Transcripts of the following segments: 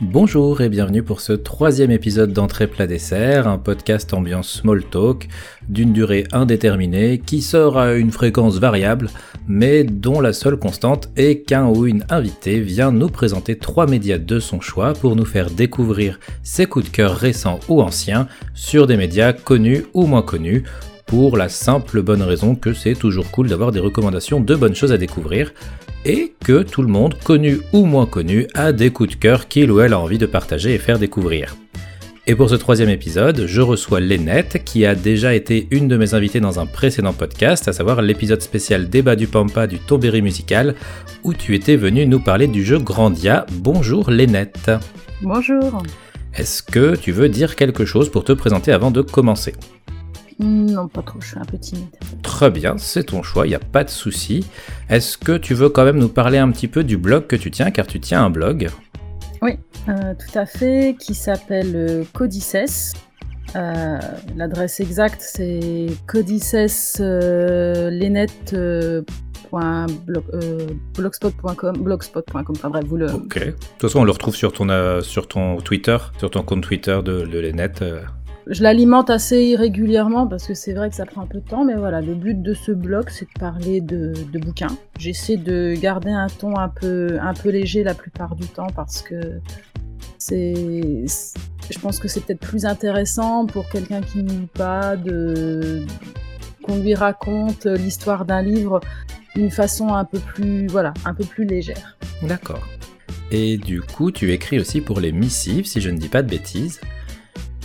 Bonjour et bienvenue pour ce troisième épisode d'Entrée plat dessert, un podcast ambiance small talk d'une durée indéterminée qui sort à une fréquence variable mais dont la seule constante est qu'un ou une invitée vient nous présenter trois médias de son choix pour nous faire découvrir ses coups de cœur récents ou anciens sur des médias connus ou moins connus pour la simple bonne raison que c'est toujours cool d'avoir des recommandations de bonnes choses à découvrir et que tout le monde, connu ou moins connu, a des coups de cœur qu'il ou elle a envie de partager et faire découvrir. Et pour ce troisième épisode, je reçois Lénette, qui a déjà été une de mes invitées dans un précédent podcast, à savoir l'épisode spécial Débat du Pampa du Tombéry musical, où tu étais venue nous parler du jeu Grandia. Bonjour Lénette. Bonjour. Est-ce que tu veux dire quelque chose pour te présenter avant de commencer? Non, pas trop, je suis un peu timide. Très bien, c'est ton choix, il n'y a pas de souci. Est-ce que tu veux quand même nous parler un petit peu du blog que tu tiens, car tu tiens un blog? Oui, euh, tout à fait, qui s'appelle euh, Codices. Euh, l'adresse exacte, c'est codiceslenet.blogspot.com, blogspot.com, enfin bref, vous le... Ok, de toute façon, on le retrouve sur ton, sur ton Twitter, sur ton compte Twitter de, de Lenet je l'alimente assez irrégulièrement parce que c'est vrai que ça prend un peu de temps, mais voilà, le but de ce blog, c'est de parler de, bouquins. J'essaie de garder un ton un peu, léger la plupart du temps parce que c'est, je pense que c'est peut-être plus intéressant pour quelqu'un qui ne lit pas de qu'on lui raconte l'histoire d'un livre d'une façon un peu plus, voilà, un peu plus légère. D'accord. Et du coup, tu écris aussi pour les missives, si je ne dis pas de bêtises.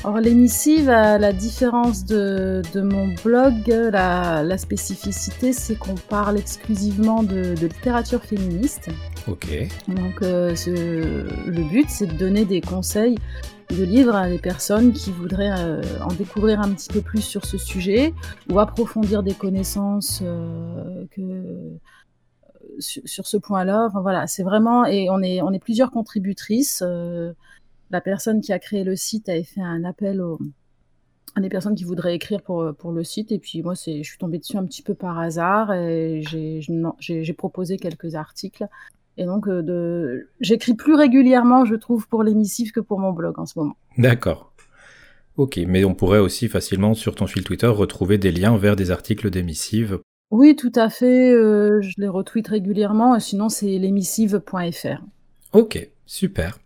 Alors l'émissive, à la différence de, mon blog, la, spécificité c'est qu'on parle exclusivement de, littérature féministe. Ok. Donc euh, le but c'est de donner des conseils de livres à des personnes qui voudraient euh, en découvrir un petit peu plus sur ce sujet ou approfondir des connaissances euh, sur, ce point-là. Enfin, voilà, c'est vraiment et on est on est plusieurs contributrices la personne qui a créé le site avait fait un appel à des personnes qui voudraient écrire pour, pour le site. Et puis moi, je suis tombée dessus un petit peu par hasard et j'ai proposé quelques articles. Et donc, euh, j'écris plus régulièrement, je trouve, pour l'émissif que pour mon blog en ce moment. D'accord. Ok, mais on pourrait aussi facilement sur ton fil Twitter retrouver des liens vers des articles d'émissive. Oui, tout à fait. Euh, je les retweet régulièrement. Sinon, c'est l'émissive.fr. Ok, super.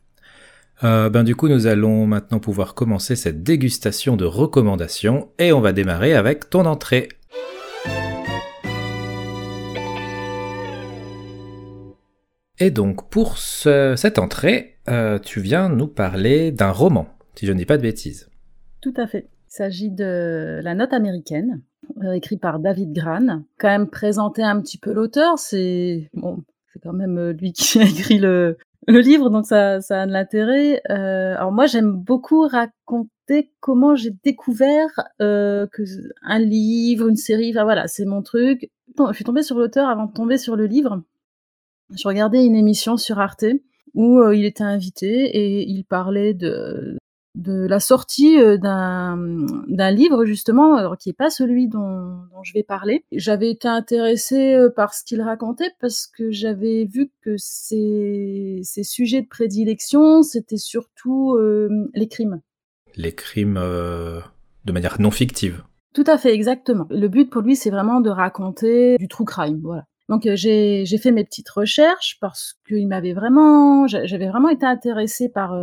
Euh, ben du coup, nous allons maintenant pouvoir commencer cette dégustation de recommandations et on va démarrer avec ton entrée. Et donc pour cette entrée, euh, tu viens nous parler d'un roman, si je ne dis pas de bêtises. Tout à fait. Il s'agit de La Note américaine, euh, écrit par David Gran. Quand même présenter un petit peu l'auteur, c'est c'est quand même lui qui a écrit le, le livre, donc ça, ça a de l'intérêt. Euh, alors moi, j'aime beaucoup raconter comment j'ai découvert euh, que un livre, une série, enfin voilà, c'est mon truc. Je suis tombée sur l'auteur avant de tomber sur le livre. Je regardais une émission sur Arte où euh, il était invité et il parlait de de la sortie euh, d'un livre justement alors qui est pas celui dont, dont je vais parler. J'avais été intéressée euh, par ce qu'il racontait parce que j'avais vu que ses, ses sujets de prédilection c'était surtout euh, les crimes. Les crimes de manière non fictive. Tout à fait, exactement. Le but pour lui c'est vraiment de raconter du true crime, voilà. Donc j'ai j'ai fait mes petites recherches parce qu'il m'avait vraiment j'avais vraiment été intéressée par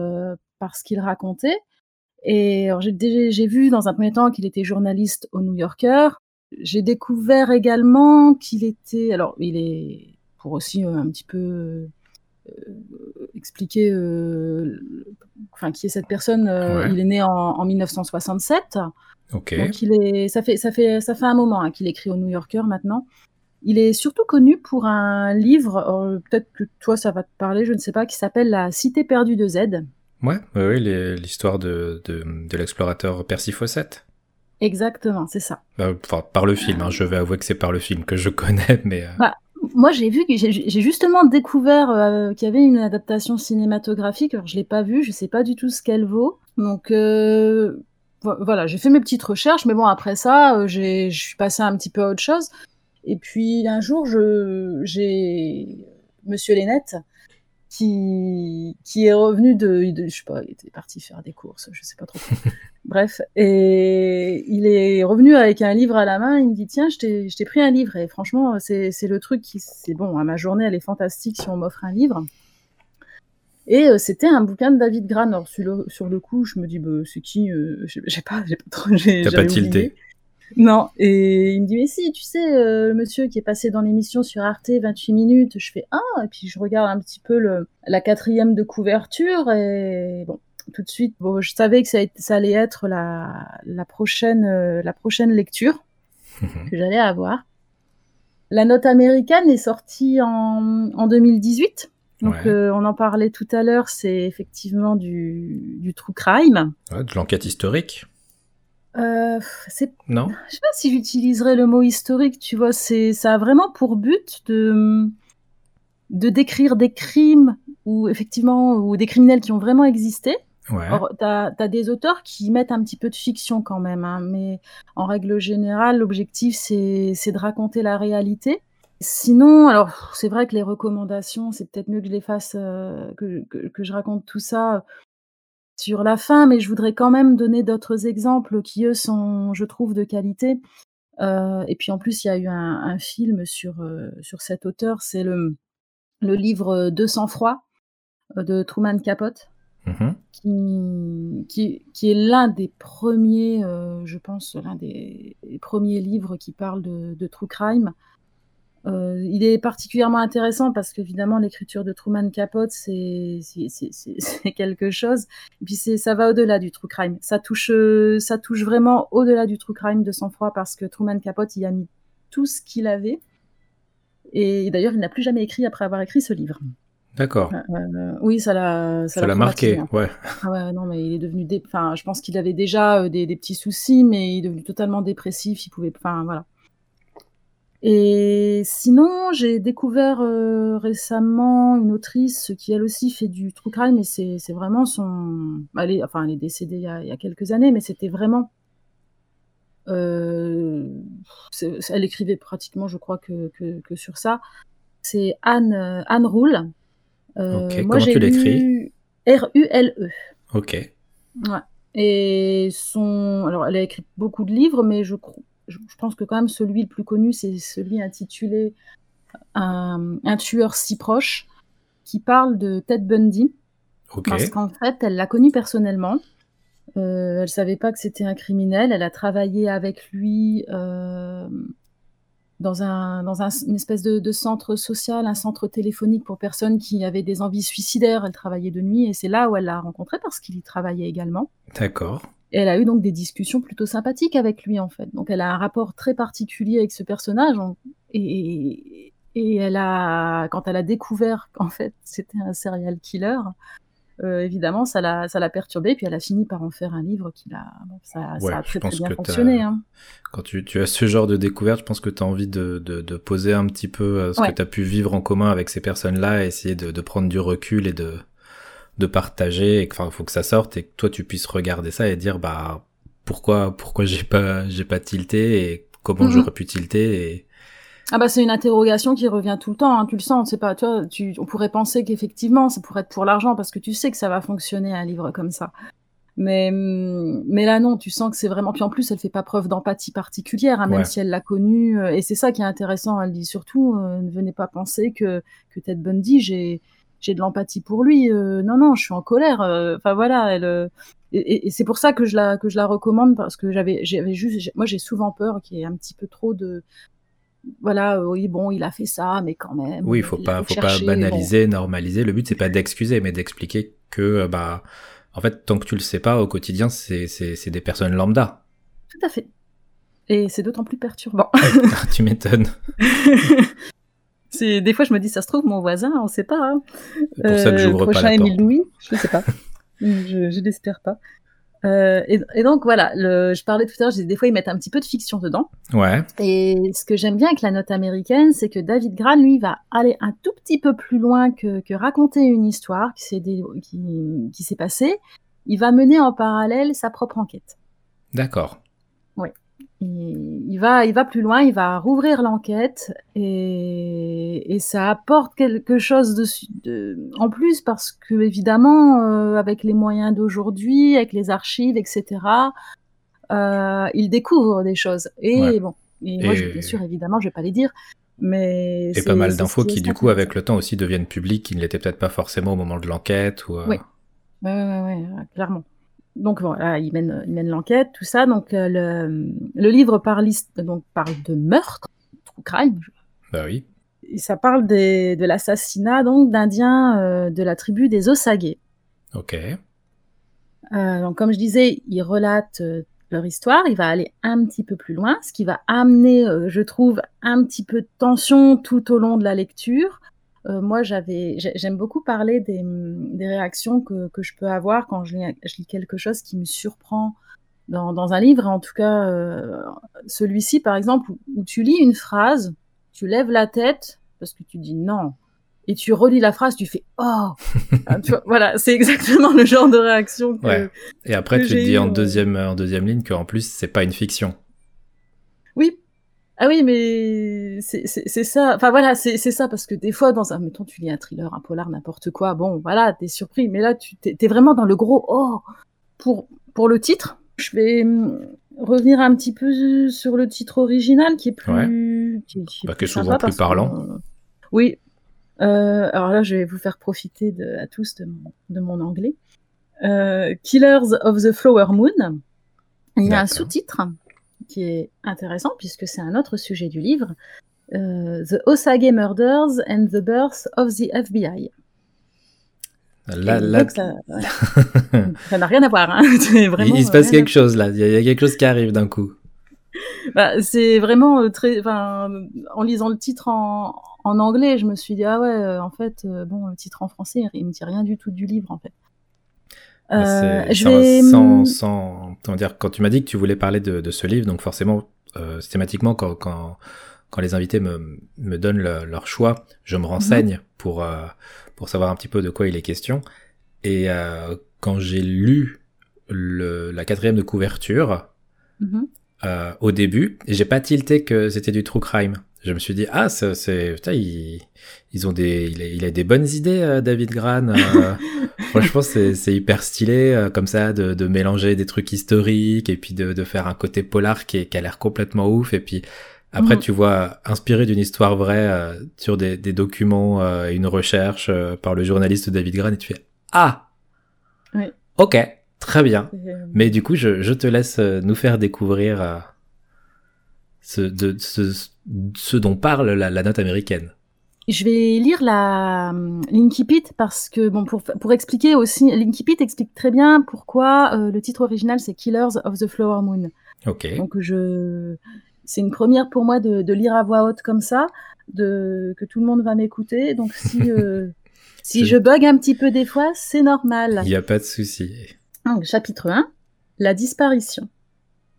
par ce qu'il racontait. Et j'ai vu dans un premier temps qu'il était journaliste au New Yorker. J'ai découvert également qu'il était, alors il est pour aussi euh, un petit peu euh, expliquer, euh, enfin qui est cette personne. Il est né en, 1967. Ok. Donc il est, ça fait, ça fait, ça fait un moment hein, qu'il écrit au New Yorker maintenant. Il est surtout connu pour un livre, peut-être que toi ça va te parler, je ne sais pas, qui s'appelle La Cité perdue de Z. Ouais, ouais, l'histoire de, de, l'explorateur Percy Fawcett. Exactement, c'est ça. Bah, enfin, par le film, hein, je vais avouer que c'est par le film que je connais, mais. Euh, bah, moi, j'ai vu que j'ai justement découvert euh, qu'il y avait une adaptation cinématographique. Alors, je l'ai pas vue, je sais pas du tout ce qu'elle vaut. Donc, euh, voilà, j'ai fait mes petites recherches, mais bon, après ça, je suis passée un petit peu à autre chose. Et puis un jour, j'ai Monsieur Lénette qui, qui est revenu de, de, je sais pas, il était parti faire des courses, je sais pas trop. Bref, et il est revenu avec un livre à la main. Il me dit tiens, je t'ai pris un livre et franchement, c'est le truc qui, c'est bon. Hein, ma journée, elle est fantastique si on m'offre un livre. Et euh, c'était un bouquin de David Gran. Alors sur le, sur le coup, je me dis bah, c'est qui euh, J'ai pas, j'ai pas trop. T'as pas tilté non, et il me dit, mais si, tu sais, euh, le monsieur qui est passé dans l'émission sur Arte 28 minutes, je fais, ah, et puis je regarde un petit peu le, la quatrième de couverture, et bon, tout de suite, bon, je savais que ça, ça allait être la, la, prochaine, euh, la prochaine lecture que j'allais avoir. La note américaine est sortie en, en 2018. Donc, euh, on en parlait tout à l'heure, c'est effectivement du, du true crime. Ouais, de l'enquête historique. Euh, c'est non. Je sais pas si j'utiliserais le mot historique. Tu vois, c'est ça a vraiment pour but de de décrire des crimes ou effectivement ou des criminels qui ont vraiment existé. Ouais. t'as as des auteurs qui mettent un petit peu de fiction quand même, hein, mais en règle générale, l'objectif c'est de raconter la réalité. Sinon, alors c'est vrai que les recommandations, c'est peut-être mieux que je les fasse, euh, que, que, que, je raconte tout ça sur la fin, mais je voudrais quand même donner d'autres exemples qui, eux, sont, je trouve, de qualité. Euh, et puis en plus, il y a eu un, film sur, euh, sur cet auteur, c'est le, le livre De sang-froid euh, de Truman Capote, mmh qui, qui, est l'un des premiers, je pense, l'un des, premiers livres qui parle de, de true crime. Euh, il est particulièrement intéressant parce qu'évidemment l'écriture de Truman Capote c'est quelque chose et puis ça va au-delà du true crime ça touche ça touche vraiment au-delà du true crime de sang-froid parce que Truman Capote y a mis tout ce qu'il avait et d'ailleurs il n'a plus jamais écrit après avoir écrit ce livre D'accord. Euh, euh oui, ça l'a, ça l'a marqué, hein. ouais. Ah ouais, non, mais il est devenu, dé... enfin, je pense qu'il avait déjà euh, des, des, petits soucis, mais il est devenu totalement dépressif. Il pouvait, enfin, voilà. Et sinon, j'ai découvert euh, récemment une autrice qui elle aussi fait du true crime, mais c'est vraiment son. Elle est, enfin, elle est décédée il y a, il y a quelques années, mais c'était vraiment. Euh, elle écrivait pratiquement, je crois, que, que, que sur ça. C'est Anne, Anne Rule. Euh, moi, Comment tu l'écris? R-U-L-E. Ok. Ouais. Et son. Alors, elle a écrit beaucoup de livres, mais je crois je, pense que quand même celui le plus connu, c'est celui intitulé un, tueur si proche, qui parle de Ted Bundy. Parce qu'en fait, elle l'a connu personnellement. Euh, elle savait pas que c'était un criminel. Elle a travaillé avec lui euh, dans, un, dans une espèce de, de, centre social, un centre téléphonique pour personnes qui avaient des envies suicidaires. Elle travaillait de nuit et c'est là où elle l'a rencontré parce qu'il y travaillait également. D'accord. Et elle a eu donc des discussions plutôt sympathiques avec lui, en fait. Donc elle a un rapport très particulier avec ce personnage. Et, et elle a, quand elle a découvert qu'en fait c'était un serial killer, euh, évidemment, ça l'a, ça l'a perturbée, puis elle a fini par en faire un livre qui l'a, ça, ça, a très, très bien fonctionné. Hein. Quand tu, tu, as ce genre de découverte, je pense que tu as envie de, de, de, poser un petit peu euh, ce que tu as pu vivre en commun avec ces personnes-là, essayer de, de, prendre du recul et de, de partager et enfin faut que ça sorte et que toi tu puisses regarder ça et dire bah pourquoi pourquoi j'ai pas j'ai pas tilté et comment mhm. j'aurais pu tilter et ah bah c'est une interrogation qui revient tout le temps, hein, tu le sens, c'est pas, toi, tu, on pourrait penser qu'effectivement ça pourrait être pour l'argent parce que tu sais que ça va fonctionner un livre comme ça. Mais, mais là non, tu sens que c'est vraiment. Puis en plus, elle fait pas preuve d'empathie particulière, hein, même si elle l'a connu. Euh, et c'est ça qui est intéressant. Elle dit surtout, euh, ne venez pas penser que que Ted Bundy, j'ai j'ai de l'empathie pour lui. Euh, non, non, je suis en colère. Euh, enfin voilà, elle. Euh, et, c'est pour ça que je la que je la recommande parce que j'avais j'avais juste moi j'ai souvent peur qu'il y ait un petit peu trop de voilà oui bon il a fait ça mais quand même oui il faut pas faut, pas banaliser normaliser le but c'est pas d'excuser mais d'expliquer que bah en fait tant que tu le sais pas au quotidien c'est c'est des personnes lambda tout à fait et c'est d'autant plus perturbant tu m'étonnes C'est des fois je me dis ça se trouve mon voisin, on sait pas. Hein. Pour ça que j'ouvre pas la Louis, je sais pas. je, je l'espère pas. Euh, et, et, donc voilà, le, je parlais tout à l'heure, des fois ils mettent un petit peu de fiction dedans. Ouais. Et ce que j'aime bien avec la note américaine, c'est que David Gran, lui, va aller un tout petit peu plus loin que, que raconter une histoire qui s'est qui, qui s'est passée. Il va mener en parallèle sa propre enquête. D'accord. Il, va, il va plus loin, il va rouvrir l'enquête et, et, ça apporte quelque chose de, de, en plus parce que évidemment, euh, avec les moyens d'aujourd'hui, avec les archives, etc., euh, il découvre des choses. Et bon, et, moi, bien sûr, évidemment, je vais pas les dire. Mais et pas mal d'infos qui, du coup, avec le temps aussi deviennent publiques, qui ne l'étaient peut-être pas forcément au moment de l'enquête. Ou, euh, Oui, ouais, ouais, clairement donc voilà, il mène, il mène l'enquête, tout ça. Donc euh, le, le, livre parle, donc, parle de meurtre, true crime. Bah oui. Et ça parle des, de l'assassinat donc d'Indiens euh, de la tribu des Osage. Ok. Euh, donc comme je disais, il relate leur histoire, il va aller un petit peu plus loin, ce qui va amener, je trouve, un petit peu de tension tout au long de la lecture. Euh, moi, j'avais, j'aime beaucoup parler des, des réactions que, que, je peux avoir quand je lis, je lis, quelque chose qui me surprend dans, dans un livre. En tout cas, euh, celui-ci, par exemple, où, où, tu lis une phrase, tu lèves la tête parce que tu dis non, et tu relis la phrase, tu fais oh. Ah, tu vois, voilà, c'est exactement le genre de réaction. Que, ouais. Et après, tu te dis en deuxième, en deuxième ligne qu'en plus, c'est pas une fiction. Oui, ah oui, mais c'est ça. Enfin voilà, c'est ça parce que des fois, dans un, mettons, tu lis un thriller, un polar, n'importe quoi. Bon, voilà, t'es surpris, mais là, tu t'es es vraiment dans le gros. Oh, pour pour le titre, je vais hum, revenir un petit peu sur le titre original qui est plus, ouais. qui, qui, est, bah, qui est souvent plus parlant. Que, euh, oui. Euh, alors là, je vais vous faire profiter de, à tous de mon, de mon anglais. Euh, Killers of the Flower Moon. Il y a un sous-titre qui est intéressant puisque c'est un autre sujet du livre, euh, The Osage Murders and the Birth of the FBI. Là, là... ça n'a rien à voir. Hein. Vraiment, il, se passe quelque chose là, il y, a quelque chose qui arrive d'un coup. Bah, c'est vraiment très. Enfin, en lisant le titre en, en, anglais, je me suis dit ah ouais, euh, en fait, euh, bon, le titre en français, il me dit rien du tout du livre en fait. Euh, je vais... sans, sans, sans dire, quand tu m'as dit que tu voulais parler de, de ce livre, donc forcément, euh, systématiquement, quand, quand, quand les invités me, me donnent le, leur choix, je me renseigne -hmm. pour, euh, pour savoir un petit peu de quoi il est question. Et euh, quand j'ai lu le, la quatrième de couverture, mm -hmm. au début, j'ai pas tilté que c'était du true crime je me suis dit ah c'est putain ils, ils ont des il a, il a, des bonnes idées euh, David Gran euh, franchement c'est hyper stylé euh, comme ça de, de mélanger des trucs historiques et puis de, de faire un côté polar qui, est, qui a l'air complètement ouf et puis après mmh. tu vois inspiré d'une histoire vraie euh, sur des, des documents euh, et une recherche par le journaliste David Gran et tu fais ah oui. ok très bien mais du coup je, je te laisse nous faire découvrir ce, de, ce, ce dont parle la, la, note américaine. Je vais lire la l'Inkipit parce que bon pour pour expliquer aussi l'Inkipit explique très bien pourquoi euh, le titre original c'est Killers of the Flower Moon. Ok. Donc je c'est une première pour moi de, de, lire à voix haute comme ça, de que tout le monde va m'écouter. Donc si euh, si je bug un petit peu des fois, c'est normal. Il n'y a pas de souci. Chapitre 1, la disparition.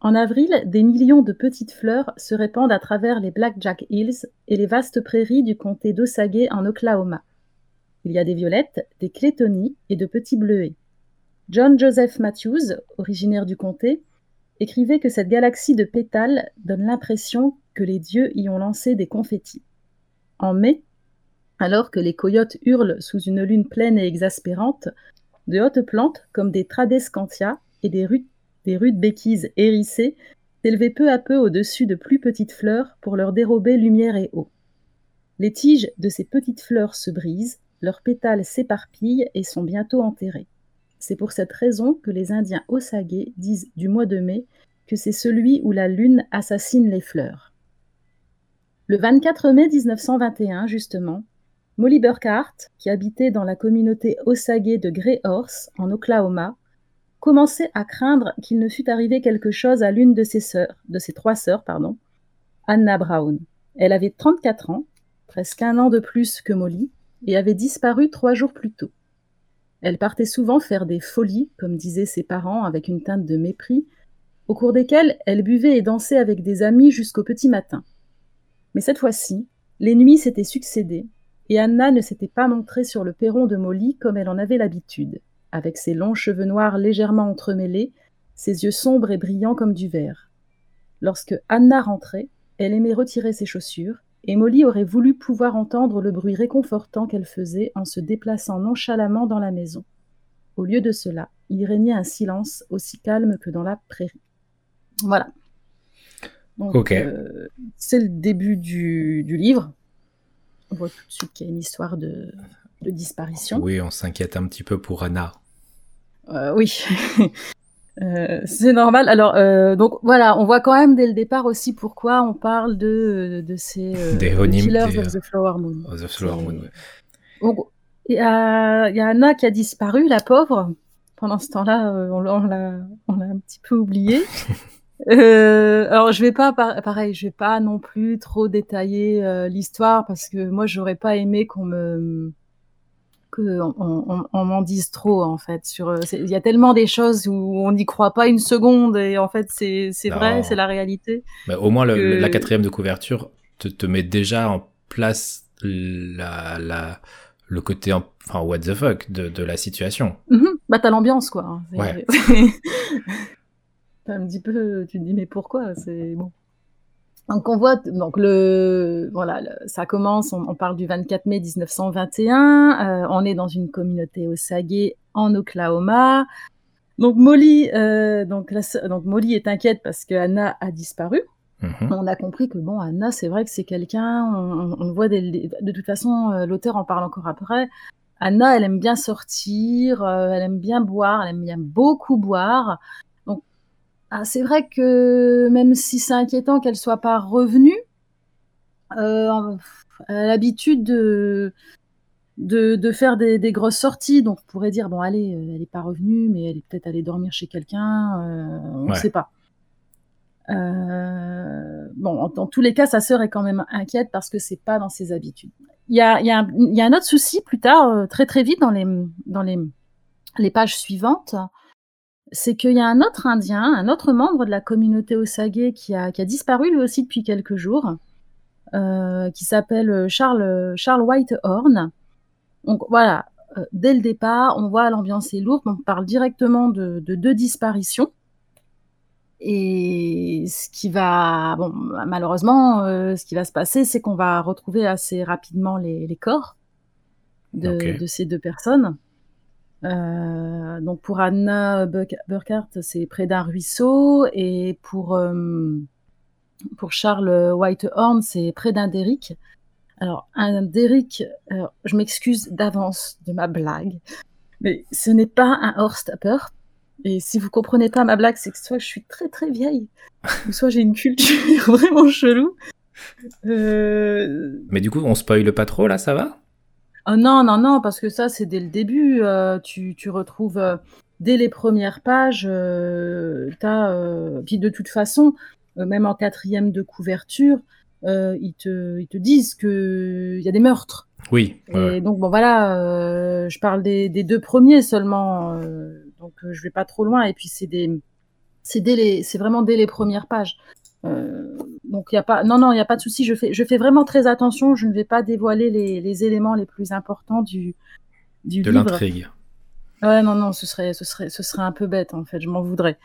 En avril, des millions de petites fleurs se répandent à travers les Blackjack Hills et les vastes prairies du comté d'Osage en Oklahoma. Il y a des violettes, des clétonies et de petits bleuets. John Joseph Matthews, originaire du comté, écrivait que cette galaxie de pétales donne l'impression que les dieux y ont lancé des confettis. En mai, alors que les coyotes hurlent sous une lune pleine et exaspérante, de hautes plantes comme des tradescantia et des rudes béquises hérissées s'élevaient peu à peu au-dessus de plus petites fleurs pour leur dérober lumière et eau. Les tiges de ces petites fleurs se brisent, leurs pétales s'éparpillent et sont bientôt enterrés. C'est pour cette raison que les Indiens Osage disent du mois de mai que c'est celui où la lune assassine les fleurs. Le 24 mai 1921, justement, Molly Burkhart, qui habitait dans la communauté Osage de Grey Horse, en Oklahoma, commençait à craindre qu'il ne fût arrivé quelque chose à l'une de ses trois sœurs, Anna Brown. Elle avait 34 ans, presque un an de plus que Molly, et avait disparu trois jours plus tôt. Elle partait souvent faire des folies, comme disaient ses parents avec une teinte de mépris, au cours desquelles elle buvait et dansait avec des amis jusqu'au petit matin. Mais cette fois-ci, les nuits s'étaient succédées, et Anna ne s'était pas montrée sur le perron de Molly comme elle en avait l'habitude avec ses longs cheveux noirs légèrement entremêlés, ses yeux sombres et brillants comme du verre. Lorsque Anna rentrait, elle aimait retirer ses chaussures, et Molly aurait voulu pouvoir entendre le bruit réconfortant qu'elle faisait en se déplaçant nonchalamment dans la maison. Au lieu de cela, il régnait un silence aussi calme que dans la prairie. Voilà. Ok. euh, c'est le début du, du livre. On voit tout de suite qu'il y a une histoire de, de disparition. Oui, on s'inquiète un petit peu pour Anna. Euh, oui. Euh, c'est normal. Alors, euh, donc voilà, on voit quand même dès le départ aussi pourquoi on parle de, de ces Des Killers des, of the Flower Moon. The Flower Moon, ouais. Donc, il y a, il y a Anna qui a disparu, la pauvre. Pendant ce temps-là, on, l'a- on l'a on l'a un petit peu oubliée. Euh, alors, je vais pas, par- pareil, je vais pas non plus trop détailler euh, l'histoire parce que moi, j'aurais pas aimé qu'on me que on, on- on m'en dise trop en fait sur euh, il y a tellement des choses où on n'y croit pas une seconde et en fait c'est vrai c'est la réalité au moins, le- la quatrième de couverture te, te met déjà en place la, la, le côté, en- enfin, what the fuck de, de la situation. Mhm. bah t'as l'ambiance quoi Ouais. un petit peu tu te dis mais pourquoi? C'est bon donc on voit donc le voilà le- ça commence on, on parle du 24 mai 1921 euh, on est dans une communauté Osage en Oklahoma donc Molly euh, donc, la donc Molly est inquiète parce que Anna a disparu Mhm. on a compris que bon, Anna, c'est vrai que c'est quelqu'un, on, on- voit de toute façon, euh, l'auteur en parle encore après. Anna, elle aime bien sortir, euh, elle aime bien boire, elle aime bien beaucoup boire. Ah, c'est vrai que même si c'est inquiétant qu'elle soit pas revenue, euh, elle a l'habitude de, de, de faire des, des grosses sorties. Donc, on pourrait dire, bon, allez, euh, elle n'est pas revenue, mais elle est peut-être allée dormir chez quelqu'un, euh, on ne Ouais. sait pas. Euh, bon, en- dans tous les cas, sa sœur est quand même inquiète parce que c'est pas dans ses habitudes. Il y a, y a y a un autre souci plus tard, très très vite dans les, dans les, les pages suivantes, c'est qu'il y a un autre Indien, un autre membre de la communauté Osage qui a, qui a disparu lui aussi depuis quelques jours, euh, qui s'appelle Charles, Charles Whitehorn. Donc voilà, euh, dès le départ, on voit l'ambiance est lourde, on parle directement de, de deux disparitions. Et ce qui va, bon, malheureusement, euh, ce qui va se passer, c'est qu'on va retrouver assez rapidement les, les corps de ces deux personnes. Euh, donc pour Anna Burkhardt, c'est près d'un ruisseau, et pour euh, pour Charles Whitehorn, c'est près d'un derrick. Alors un derrick, alors, je m'excuse d'avance de ma blague, mais ce n'est pas un horstapper. Et si vous comprenez pas ma blague, c'est que soit je suis très très vieille, ou soit j'ai une culture vraiment chelou. Euh, Mais du coup, on spoil pas trop là, ça va? Oh non, non, non, parce que ça, c'est dès le début. euh, tu, tu retrouves euh, dès les premières pages, euh, t'as, euh, puis de toute façon, même en quatrième de couverture, euh, ils, te, ils te disent qu'il y a des meurtres. Oui. Et ouais. donc, bon, voilà, euh, je parle des, des deux premiers seulement, euh, donc je vais pas trop loin. Et puis, c'est des, c'est dès les, c'est vraiment dès les premières pages. Donc, il y a pas, non, non, il n'y a pas de souci. Je fais, je fais vraiment très attention. Je ne vais pas dévoiler les, les éléments les plus importants du, du De l'intrigue. Ouais, non, non, ce serait, ce serait, ce serait un peu bête, en fait, je m'en voudrais.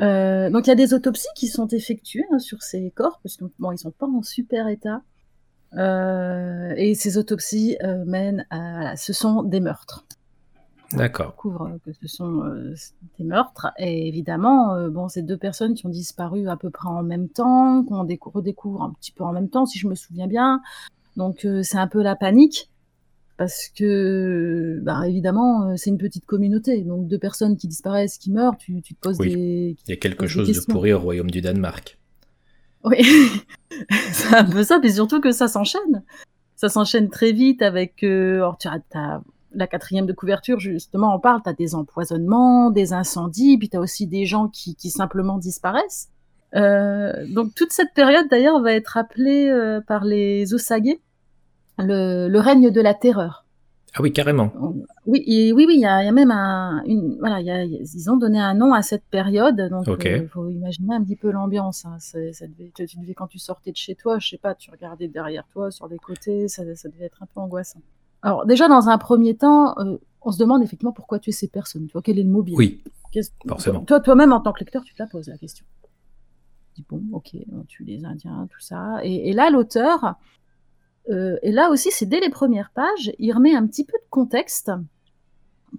Euh, donc, il y a des autopsies qui sont effectuées hein, sur ces corps, parce que, bon, ils sont pas en super état. Euh, et ces autopsies euh, mènent à, voilà, ce sont des meurtres. D'accord. Couvre que ce sont euh, des meurtres. Et évidemment, euh, bon, ces deux personnes qui ont disparu à peu près en même temps, qu'on décou- redécouvre un petit peu en même temps, si je me souviens bien. Donc, euh, c'est un peu la panique parce que, bah, évidemment, euh, c'est une petite communauté. Donc, deux personnes qui disparaissent, qui meurent, tu, tu te poses Oui. des. Il y a quelque chose de pourri au royaume du Danemark. Oui, c'est un peu ça, mais surtout que ça s'enchaîne. Ça s'enchaîne très vite avec. Alors, tu as, la quatrième de couverture, justement, on parle, tu as des empoisonnements, des incendies, puis tu as aussi des gens qui, qui simplement disparaissent. Euh, donc, toute cette période, d'ailleurs, va être appelée euh, par les Osage le, le règne de la terreur. Ah oui, carrément. Oui, et oui, oui, il y a, il y a même un, une, voilà, il y a, ils ont donné un nom à cette période, donc il faut imaginer un petit peu l'ambiance. Hein. Ça devait, tu devais quand tu sortais de chez toi, je sais pas, tu regardais derrière toi, sur les côtés, ça, ça devait être un peu angoissant. Alors déjà, dans un premier temps, euh, on se demande effectivement pourquoi tuer ces personnes. Tu vois, quel est le mobile? Oui, forcément. Toi, toi-même en tant que lecteur, tu te la poses la question. dis bon, ok, on tue les Indiens, tout ça. Et, et là, l'auteur, euh, et là aussi, c'est dès les premières pages, il remet un petit peu de contexte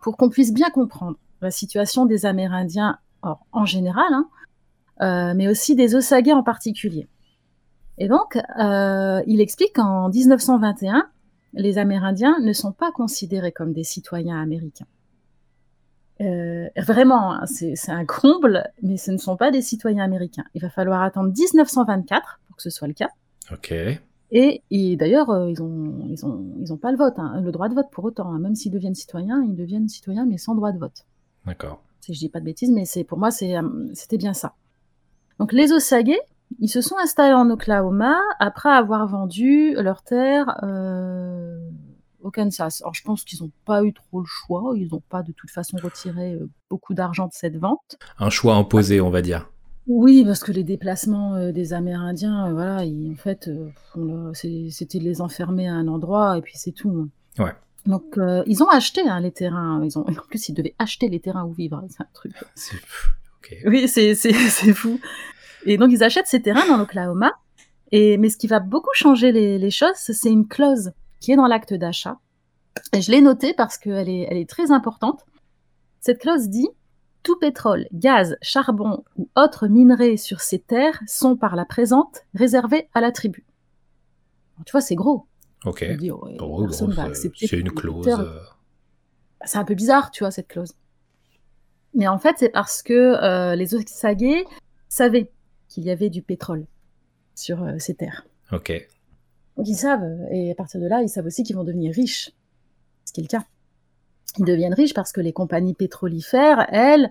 pour qu'on puisse bien comprendre la situation des Amérindiens or, en général, hein, euh, mais aussi des Osage en particulier. Et donc, il explique qu'en 1921, les Amérindiens ne sont pas considérés comme des citoyens américains. Euh, vraiment, hein, c'est un comble, mais ce ne sont pas des citoyens américains. Il va falloir attendre 1924 pour que ce soit le cas. Ok. Et, et d'ailleurs, euh, ils ont, ils ont, ils ont pas le vote, hein, le droit de vote pour autant. hein. Même s'ils deviennent citoyens, ils deviennent citoyens, mais sans droit de vote. D'accord. Si je dis pas de bêtises, mais c'est pour moi, euh, c'était bien ça. Donc les Osage, ils se sont installés en Oklahoma après avoir vendu leurs terres euh, au Kansas. Alors je pense qu'ils n'ont pas eu trop le choix. Ils n'ont pas de toute façon retiré euh, beaucoup d'argent de cette vente. Un choix imposé, on va dire. Oui, parce que les déplacements euh, des Amérindiens, euh, voilà, ils- en fait, c'était de les enfermer à un endroit et puis c'est tout. hein. Ouais. Donc ils ont acheté hein, les terrains. Ils ont, en plus, ils devaient acheter les terrains où vivre. C'est un truc. C'est-. Oui, c'est c'est c'est fou. Et donc ils achètent ces terrains dans l'Oklahoma. Et mais ce qui va beaucoup changer les, les choses, c'est une clause qui est dans l'acte d'achat. Et je l'ai notée parce qu'elle est elle est très importante. Cette clause dit tout pétrole, gaz, charbon ou autres minerais sur ces terres sont par la présente réservés à la tribu. Alors, tu vois, c'est gros. Ok. Bon, bon, va c'est- une clause. euh, c'est un peu bizarre, tu vois, cette clause. Mais en fait, c'est parce que euh, les Osage savaient qu'il y avait du pétrole sur euh, ces terres. Ok. Donc ils savent, et à partir de là, ils savent aussi qu'ils vont devenir riches. Ce qui est le cas. Ils deviennent riches parce que les compagnies pétrolifères, elles,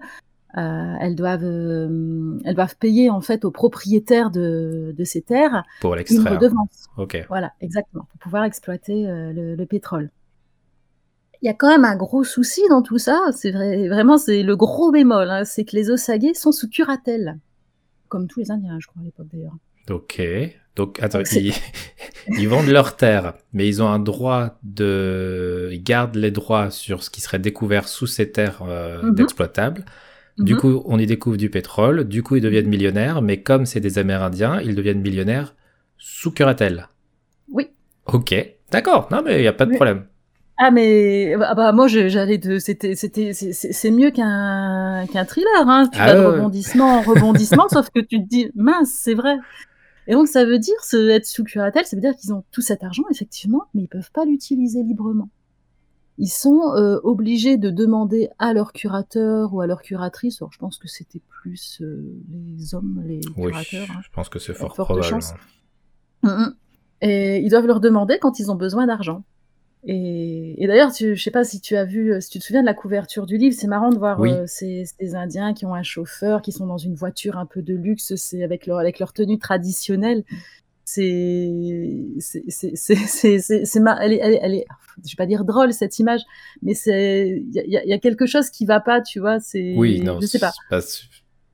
euh, elles, doivent, euh, elles doivent payer en fait aux propriétaires de, de ces terres Pour une redevance. Ok. Voilà, exactement, pour pouvoir exploiter le, le pétrole. Il y a quand même un gros souci dans tout ça, c'est vrai, vraiment c'est le gros bémol, hein, c'est que les Osage sont sous curatelle, comme tous les Indiens, je crois à l'époque d'ailleurs. Ok. Donc, attends, ils, ils vendent leurs terres, mais ils ont un droit de. Ils gardent les droits sur ce qui serait découvert sous ces terres euh, Mhm. d'exploitables. Du Mhm. coup, on y découvre du pétrole. Du coup, ils deviennent millionnaires, mais comme c'est des Amérindiens, ils deviennent millionnaires sous curatelle. Oui. Ok. D'accord. Non, mais il n'y a pas de Oui. problème. Ah mais ah bah moi j'allais de c'était c'était c'est- mieux qu'un qu'un thriller hein tu Ah vas de rebondissement en rebondissement sauf que tu te dis mince c'est vrai et donc ça veut dire se être sous curatelle ça veut dire qu'ils ont tout cet argent effectivement mais ils peuvent pas l'utiliser librement ils sont euh, obligés de demander à leur curateur ou à leur curatrice alors je pense que c'était plus euh, les hommes les Oui, curateurs hein. je pense que c'est fort probable. chance. Mhm. Et ils doivent leur demander quand ils ont besoin d'argent. Et, et d'ailleurs, je sais pas si tu as vu, si tu te souviens de la couverture du livre, c'est marrant de voir Oui. euh, ces, ces Indiens qui ont un chauffeur, qui sont dans une voiture un peu de luxe, c'est avec leur avec leur tenue traditionnelle. C'est c'est c'est mar- elle est, elle est, elle est- je vais pas dire drôle cette image, mais c'est il y a, y y quelque chose qui va pas, tu vois. C'est Oui, non, je sais pas. c'est pas-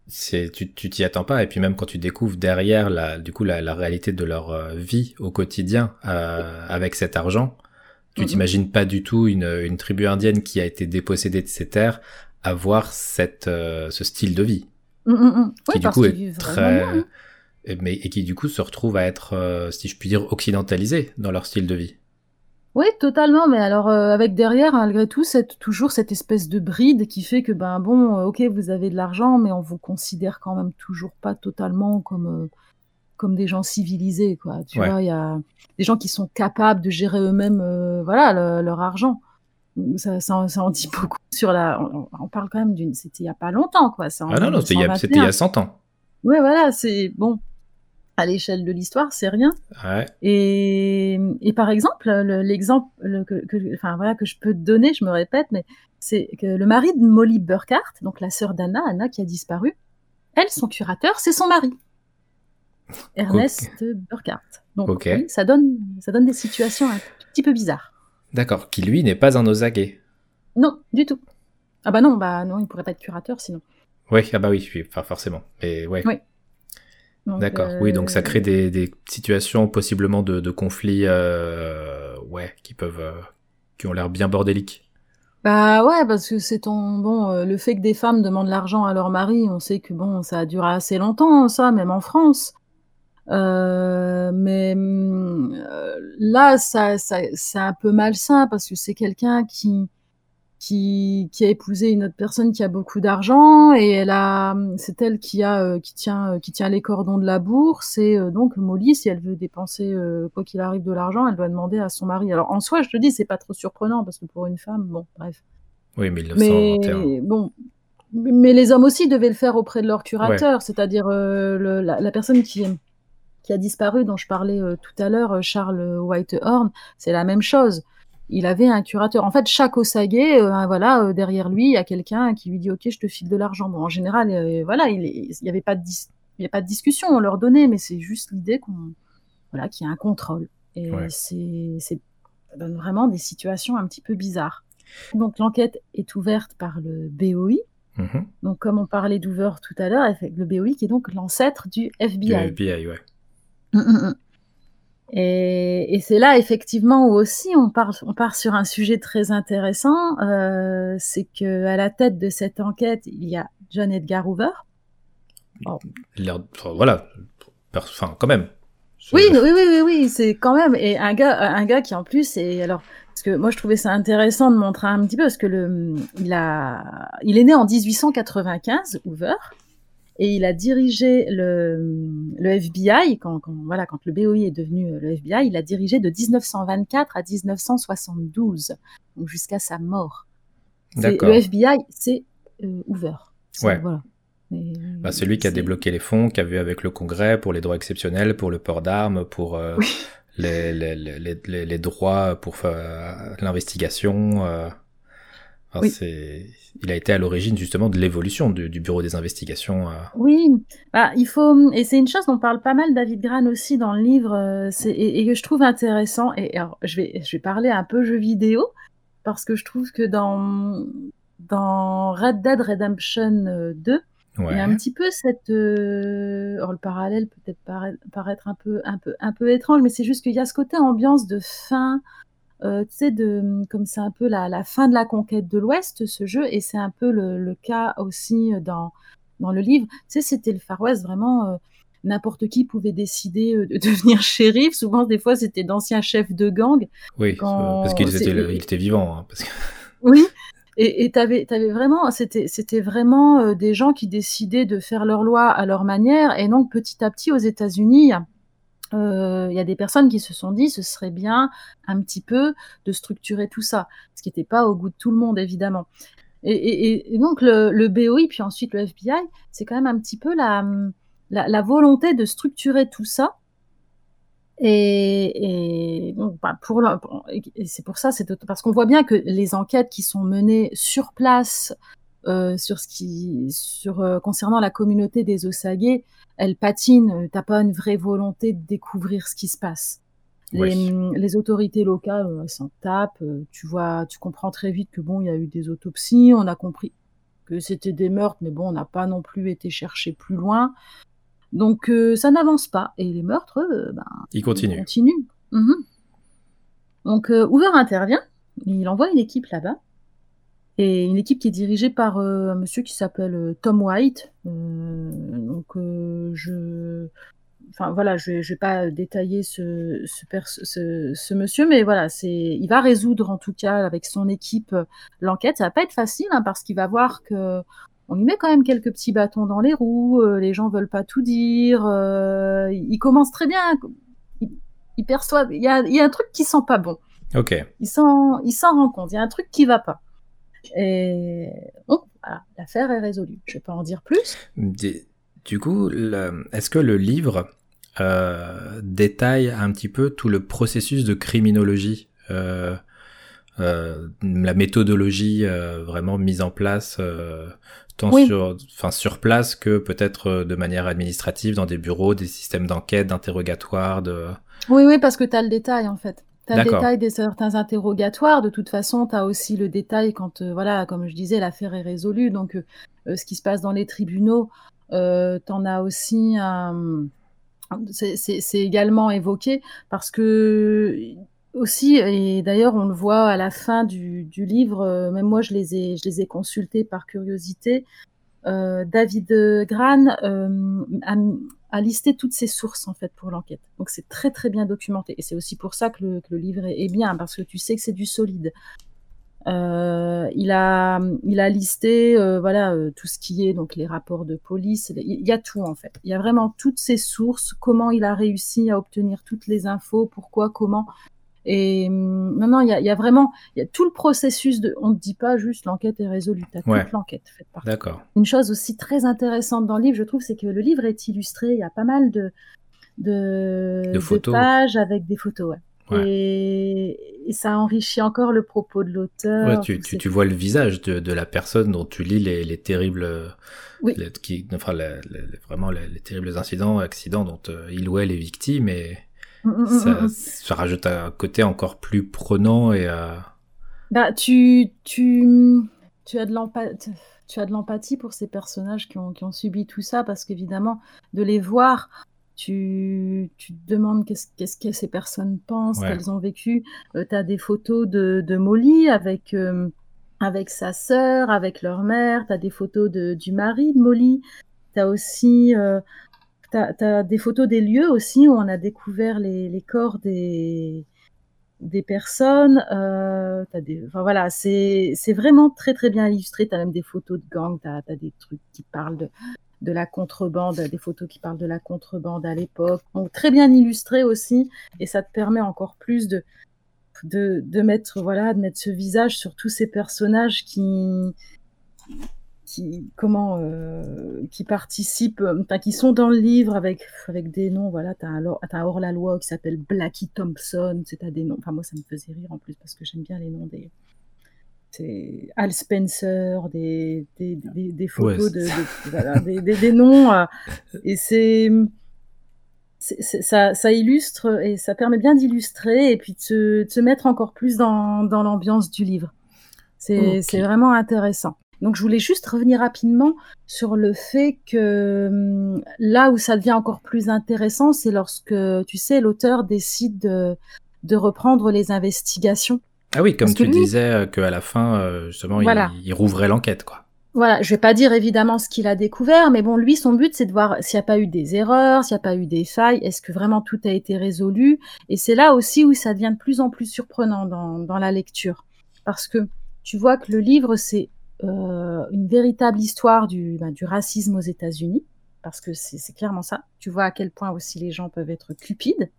c'est tu tu t'y attends pas et puis même quand tu découvres derrière la du coup la, la réalité de leur euh, vie au quotidien euh, avec cet argent, tu Mhm. t'imagines pas du tout une une tribu indienne qui a été dépossédée de ses terres avoir cette euh, ce style de vie Mm, mm, mm. qui Oui, du parce coup est très bien, hein. et- mais et qui du coup se retrouve à être euh, si je puis dire occidentalisé dans leur style de vie. Oui, totalement, mais alors euh, avec derrière, malgré tout, cette, toujours cette espèce de bride qui fait que, ben bon, ok, vous avez de l'argent, mais on vous considère quand même toujours pas totalement comme, comme des gens civilisés, quoi. Tu Ouais. vois, il y a des gens qui sont capables de gérer eux-mêmes, euh, voilà, le- leur argent. Ça, ça, en- ça en dit beaucoup sur la. On, on parle quand même d'une. C'était il y a pas longtemps, quoi. Ah non non, c'était il y a c'était il y 1921. a 100 ans. Ouais, voilà, c'est bon. À l'échelle de l'histoire, c'est rien. Ouais. Et, et par exemple, le- l'exemple le- que, que- enfin, voilà, que je peux te donner, je me répète, mais c'est que le mari de Molly Burkhardt, donc la sœur d'Anna, Anna qui a disparu, elle, son curateur, c'est son mari, Ernest Burkhardt. Donc oui, ça, donne, ça donne des situations un petit peu bizarres. D'accord, qui lui n'est pas un Osage. Non, du tout. Ah bah non, bah non, il pourrait pas être curateur sinon. Oui, ah bah oui, enfin, forcément. Mais ouais. Oui. D'accord, euh, oui, donc ça crée des, des situations possiblement de, de conflits, euh, ouais, qui peuvent, euh, qui ont l'air bien bordéliques. Bah ouais, parce que c'est ton bon, le fait que des femmes demandent l'argent à leur mari, on sait que bon, ça a duré assez longtemps, ça, même en France. Euh, mais euh, là, ça, ça, c'est un peu malsain parce que c'est quelqu'un qui, qui, qui a épousé une autre personne qui a beaucoup d'argent et elle a, c'est elle qui a, euh, qui tient, qui tient les cordons de la bourse et donc Molly, si elle veut dépenser quoi qu'il arrive de l'argent, elle doit demander à son mari. Alors en soi, je te dis, c'est pas trop surprenant parce que pour une femme, bon, bref. Oui, 1921. Mais bon, mais les hommes aussi devaient le faire auprès de leur curateur, c'est-à-dire le, la, la, personne qui qui a disparu, dont je parlais tout à l'heure, Charles Whitehorn, c'est la même chose il avait un curateur. En fait, chaque Osage, euh, voilà, euh, derrière lui, il y a quelqu'un qui lui dit OK, je te file de l'argent. Bon, en général, euh, voilà, il n'y avait pas de il y a pas de discussion, on leur donnait, mais c'est juste l'idée qu'on voilà, qu'il y a un contrôle. Et c'est c'est ça donne vraiment des situations un petit peu bizarres. Donc l'enquête est ouverte par le BOI. Mm-hmm. Donc comme on parlait d'Hoover tout à l'heure, le BOI qui est donc l'ancêtre du FBI. Du FBI, ouais. Mm, mm, mm. Et, et c'est là effectivement où aussi on part, on part sur un sujet très intéressant, euh, c'est que à la tête de cette enquête il y a John Edgar Hoover. Oh. Voilà, enfin quand même. Oui, oui, oui, oui, oui, c'est quand même et un gars, un gars qui en plus est alors parce que moi je trouvais ça intéressant de montrer un petit peu parce que le, il a, il est né en 1895, Hoover et il a dirigé le, le FBI quand, quand, voilà quand le BOI est devenu euh, le FBI, il a dirigé de 1924 à 1972, donc jusqu'à sa mort. Le FBI, c'est euh, Hoover. Ouais. Voilà. Bah, c'est lui qui a débloqué les fonds, qui a vu avec le Congrès pour les droits exceptionnels, pour le port d'armes, pour euh, les, les, les, les, droits pour l'investigation. Il a été à l'origine justement de l'évolution du, Bureau des investigations. Euh. Oui, bah, il faut, et c'est une chose dont parle pas mal David Gran aussi dans le livre, euh, et, que je trouve intéressant. Et alors, je vais, je vais parler un peu jeu vidéo parce que je trouve que dans dans Red Dead Redemption 2, euh, il y a un petit peu cette, alors le parallèle peut-être paraître un peu un peu un peu étrange, mais c'est juste qu'il y a ce côté ambiance de fin euh, tu sais, de, comme c'est un peu la, la, fin de la conquête de l'Ouest, ce jeu, et c'est un peu le, le, cas aussi dans, dans le livre. Tu sais, c'était le Far West, vraiment, euh, n'importe qui pouvait décider euh, de devenir shérif. Souvent, des fois, c'était d'anciens chefs de gang. Oui, parce qu'ils étaient, étaient vivants. Hein, parce que... Oui, et tu avais, avais, vraiment, c'était vraiment des gens qui décidaient de faire leur loi à leur manière. Et donc, petit à petit, aux États-Unis, il y a des personnes qui se sont dit ce serait bien un petit peu de structurer tout ça, ce qui n'était pas au goût de tout le monde évidemment. Et, donc le, BOI puis ensuite le FBI, c'est quand même un petit peu la, la, volonté de structurer tout ça. Et, donc, bah, et c'est pour ça, c'est parce qu'on voit bien que les enquêtes qui sont menées sur place euh, sur ce qui, sur euh, concernant la communauté des Osage, elle patine. Euh, t'as pas une vraie volonté de découvrir ce qui se passe. Les, mm, les, autorités locales, elles s'en tapent. Tu vois, tu comprends très vite que bon, il y a eu des autopsies. On a compris que c'était des meurtres, mais bon, on n'a pas non plus été chercher plus loin. Donc ça n'avance pas. Et les meurtres, ben, ils continuent. Mhm. Donc Hoover intervient. Il envoie une équipe là-bas et une équipe qui est dirigée par euh, un monsieur qui s'appelle euh, Tom White. Euh, donc je, enfin voilà, je, je vais pas détailler ce ce, ce, monsieur, mais voilà, c'est, il va résoudre en tout cas avec son équipe l'enquête. Ça va pas être facile hein, parce qu'il va voir que on lui met quand même quelques petits bâtons dans les roues. les gens veulent pas tout dire. il commence très bien. Il, il perçoit. Il y a, il y a un truc qui sent pas bon. Ok. Il s'en, il s'en rend compte. Il y a un truc qui va pas. Et bon, voilà, l'affaire est résolue. Je ne vais pas en dire plus? Du coup, est-ce que le livre euh, détaille un petit peu tout le processus de criminologie euh, euh, la méthodologie vraiment mise en place tant sur, enfin, sur place que peut-être de manière administrative dans des bureaux, des systèmes d'enquête, d'interrogatoire, de... Oui, oui, parce que tu as le détail en fait. Tu as le détail des certains interrogatoires. De toute façon, tu as aussi le détail quand, euh, voilà, comme je disais, l'affaire est résolue. Donc, euh, euh, ce qui se passe dans les tribunaux, euh, tu en as aussi. c'est également évoqué parce que aussi, et d'ailleurs on le voit à la fin du, du livre, même moi je les ai, je les ai consultés par curiosité. Euh, David Gran euh, a, listé toutes ses sources en fait pour l'enquête. Donc c'est très très bien documenté et c'est aussi pour ça que le, livre est, bien parce que tu sais que c'est du solide. Euh, il a il a listé voilà tout ce qui est donc les rapports de police. Il y a tout en fait. Il y a vraiment toutes ces sources. Comment il a réussi à obtenir toutes les infos, pourquoi, comment. Et non, non, il y a, y a, vraiment il y a tout le processus de. On ne dit pas juste l'enquête est résolue. Tu as Ouais. toute l'enquête faite par. D'accord. Une chose aussi très intéressante dans le livre, je trouve, c'est que le livre est illustré. Il y a pas mal de de, De photos. pages avec des photos. Ouais. Ouais. Et, et ça enrichit encore le propos de l'auteur. Ouais, tu, vois le visage de, de la personne dont tu lis les, les terribles, Oui. les- qui, enfin, la- la- vraiment les, les terribles incidents, accidents dont euh, il ou elle est victime, et Mm, mm, mm, ça, ça rajoute un côté encore plus prenant et euh, Bah, tu, tu, tu as de l'empathie. Tu as de l'empathie pour ces personnages qui ont, qui ont subi tout ça, parce qu'évidemment, de les voir, tu, tu te demandes qu'est-ce qu'est-ce que ces personnes pensent, Ouais. qu'elles ont vécu. tu as des photos de, de Molly avec, euh, avec sa sœur, avec leur mère, tu as des photos de, du mari de Molly, tu as aussi euh, des photos des lieux aussi où on a découvert les, corps des, des personnes. Euh, enfin voilà, c'est, vraiment très très bien illustré. T'as même des photos de gangs, t'as, t'as des trucs qui parlent de, de la contrebande, des photos qui parlent de la contrebande à l'époque. Très bien illustré aussi, et ça te permet encore plus de de, de mettre voilà de mettre ce visage sur tous ces personnages qui qui comment euh, qui participent euh, enfin, qui sont dans le livre avec avec des noms voilà t'as un un hors la loi qui s'appelle Blackie Thompson c'est à des noms enfin moi ça me faisait rire en plus parce que j'aime bien les noms des c'est Al Spencer des des, des, des photos Ouais, de, de- voilà, des, noms euh, et c'est ça, ça illustre et ça permet bien d'illustrer et puis de se, de se mettre encore plus dans, dans l'ambiance du livre. C'est Ok. c'est vraiment intéressant. Donc je voulais juste revenir rapidement sur le fait que hum, là où ça devient encore plus intéressant, c'est lorsque, tu sais, l'auteur décide de, de reprendre les investigations. ah oui, comme Parce que tu lui- disais euh, qu'à la fin, euh, justement, Voilà. il, il rouvrait l'enquête, quoi. Voilà, je vais pas dire évidemment ce qu'il a découvert, mais bon, lui, son but, c'est de voir s'il n'y a pas eu des erreurs, s'il n'y a pas eu des failles, est-ce que vraiment tout a été résolu? Et c'est là aussi où ça devient de plus en plus surprenant dans, dans la lecture. Parce que tu vois que le livre, c'est une véritable histoire du, ben, du racisme aux États-Unis, parce que c'est clairement ça. Tu vois à quel point aussi les gens peuvent être cupides.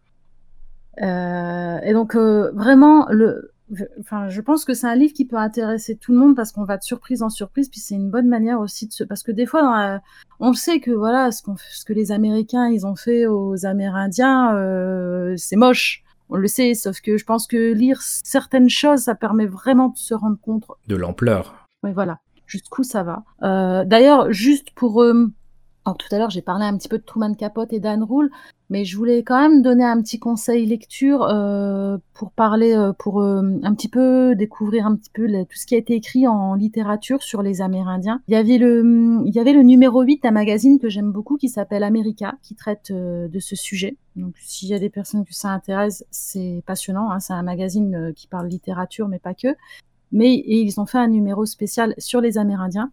Euh, et donc, euh, vraiment, je- pense que c'est un livre qui peut intéresser tout le monde parce qu'on va de surprise en surprise, puis c'est une bonne manière aussi de se, parce que des fois, dans la- on sait que voilà, ce, que les Américains ils ont fait aux Amérindiens, euh, c'est moche. On le sait, sauf que je pense que lire certaines choses, ça permet vraiment de se rendre compte De l'ampleur. Oui, voilà, jusqu'où ça va. Euh, D'ailleurs, juste pour... euh, alors, tout à l'heure, j'ai parlé un petit peu de Truman Capote et d'Anne Rule, mais je voulais quand même donner un petit conseil lecture euh, pour parler, pour un petit peu découvrir un petit peu tout ce qui a été écrit en littérature sur les Amérindiens. Il y avait le, numéro 8 d'un magazine que j'aime beaucoup qui s'appelle America, qui traite de ce sujet. Donc, s'il y a des personnes que ça intéresse, c'est passionnant. Hein, c'est un magazine qui parle littérature, mais pas que mais ils ont fait un numéro spécial sur les Amérindiens.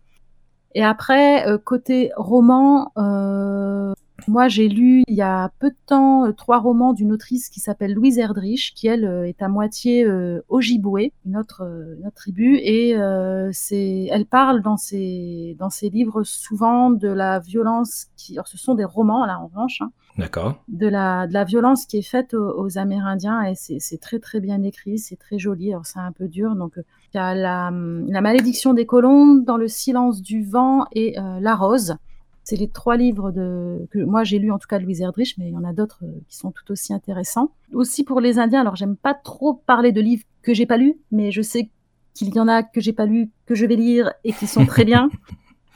Et après, euh, côté roman, euh, moi j'ai lu il y a peu de temps euh, trois romans d'une autrice qui s'appelle Louise Erdrich, qui elle est à moitié euh, Ojibwe, une autre, une autre tribu, et c'est, elle parle dans ses dans ses livres souvent de la violence qui, alors ce sont des romans là en revanche, hein, D'accord. de la, de la violence qui est faite aux, aux Amérindiens et c'est c'est très très bien écrit, c'est très joli. Alors c'est un peu dur, donc il y a la, la malédiction des colombes, dans le silence du vent et euh, la rose. C'est les trois livres de, que moi j'ai lu en tout cas de Louise Erdrich, mais il y en a d'autres euh, qui sont tout aussi intéressants. Aussi pour les Indiens, alors j'aime pas trop parler de livres que j'ai pas lus, mais je sais qu'il y en a que j'ai pas lus, que je vais lire et qui sont très bien.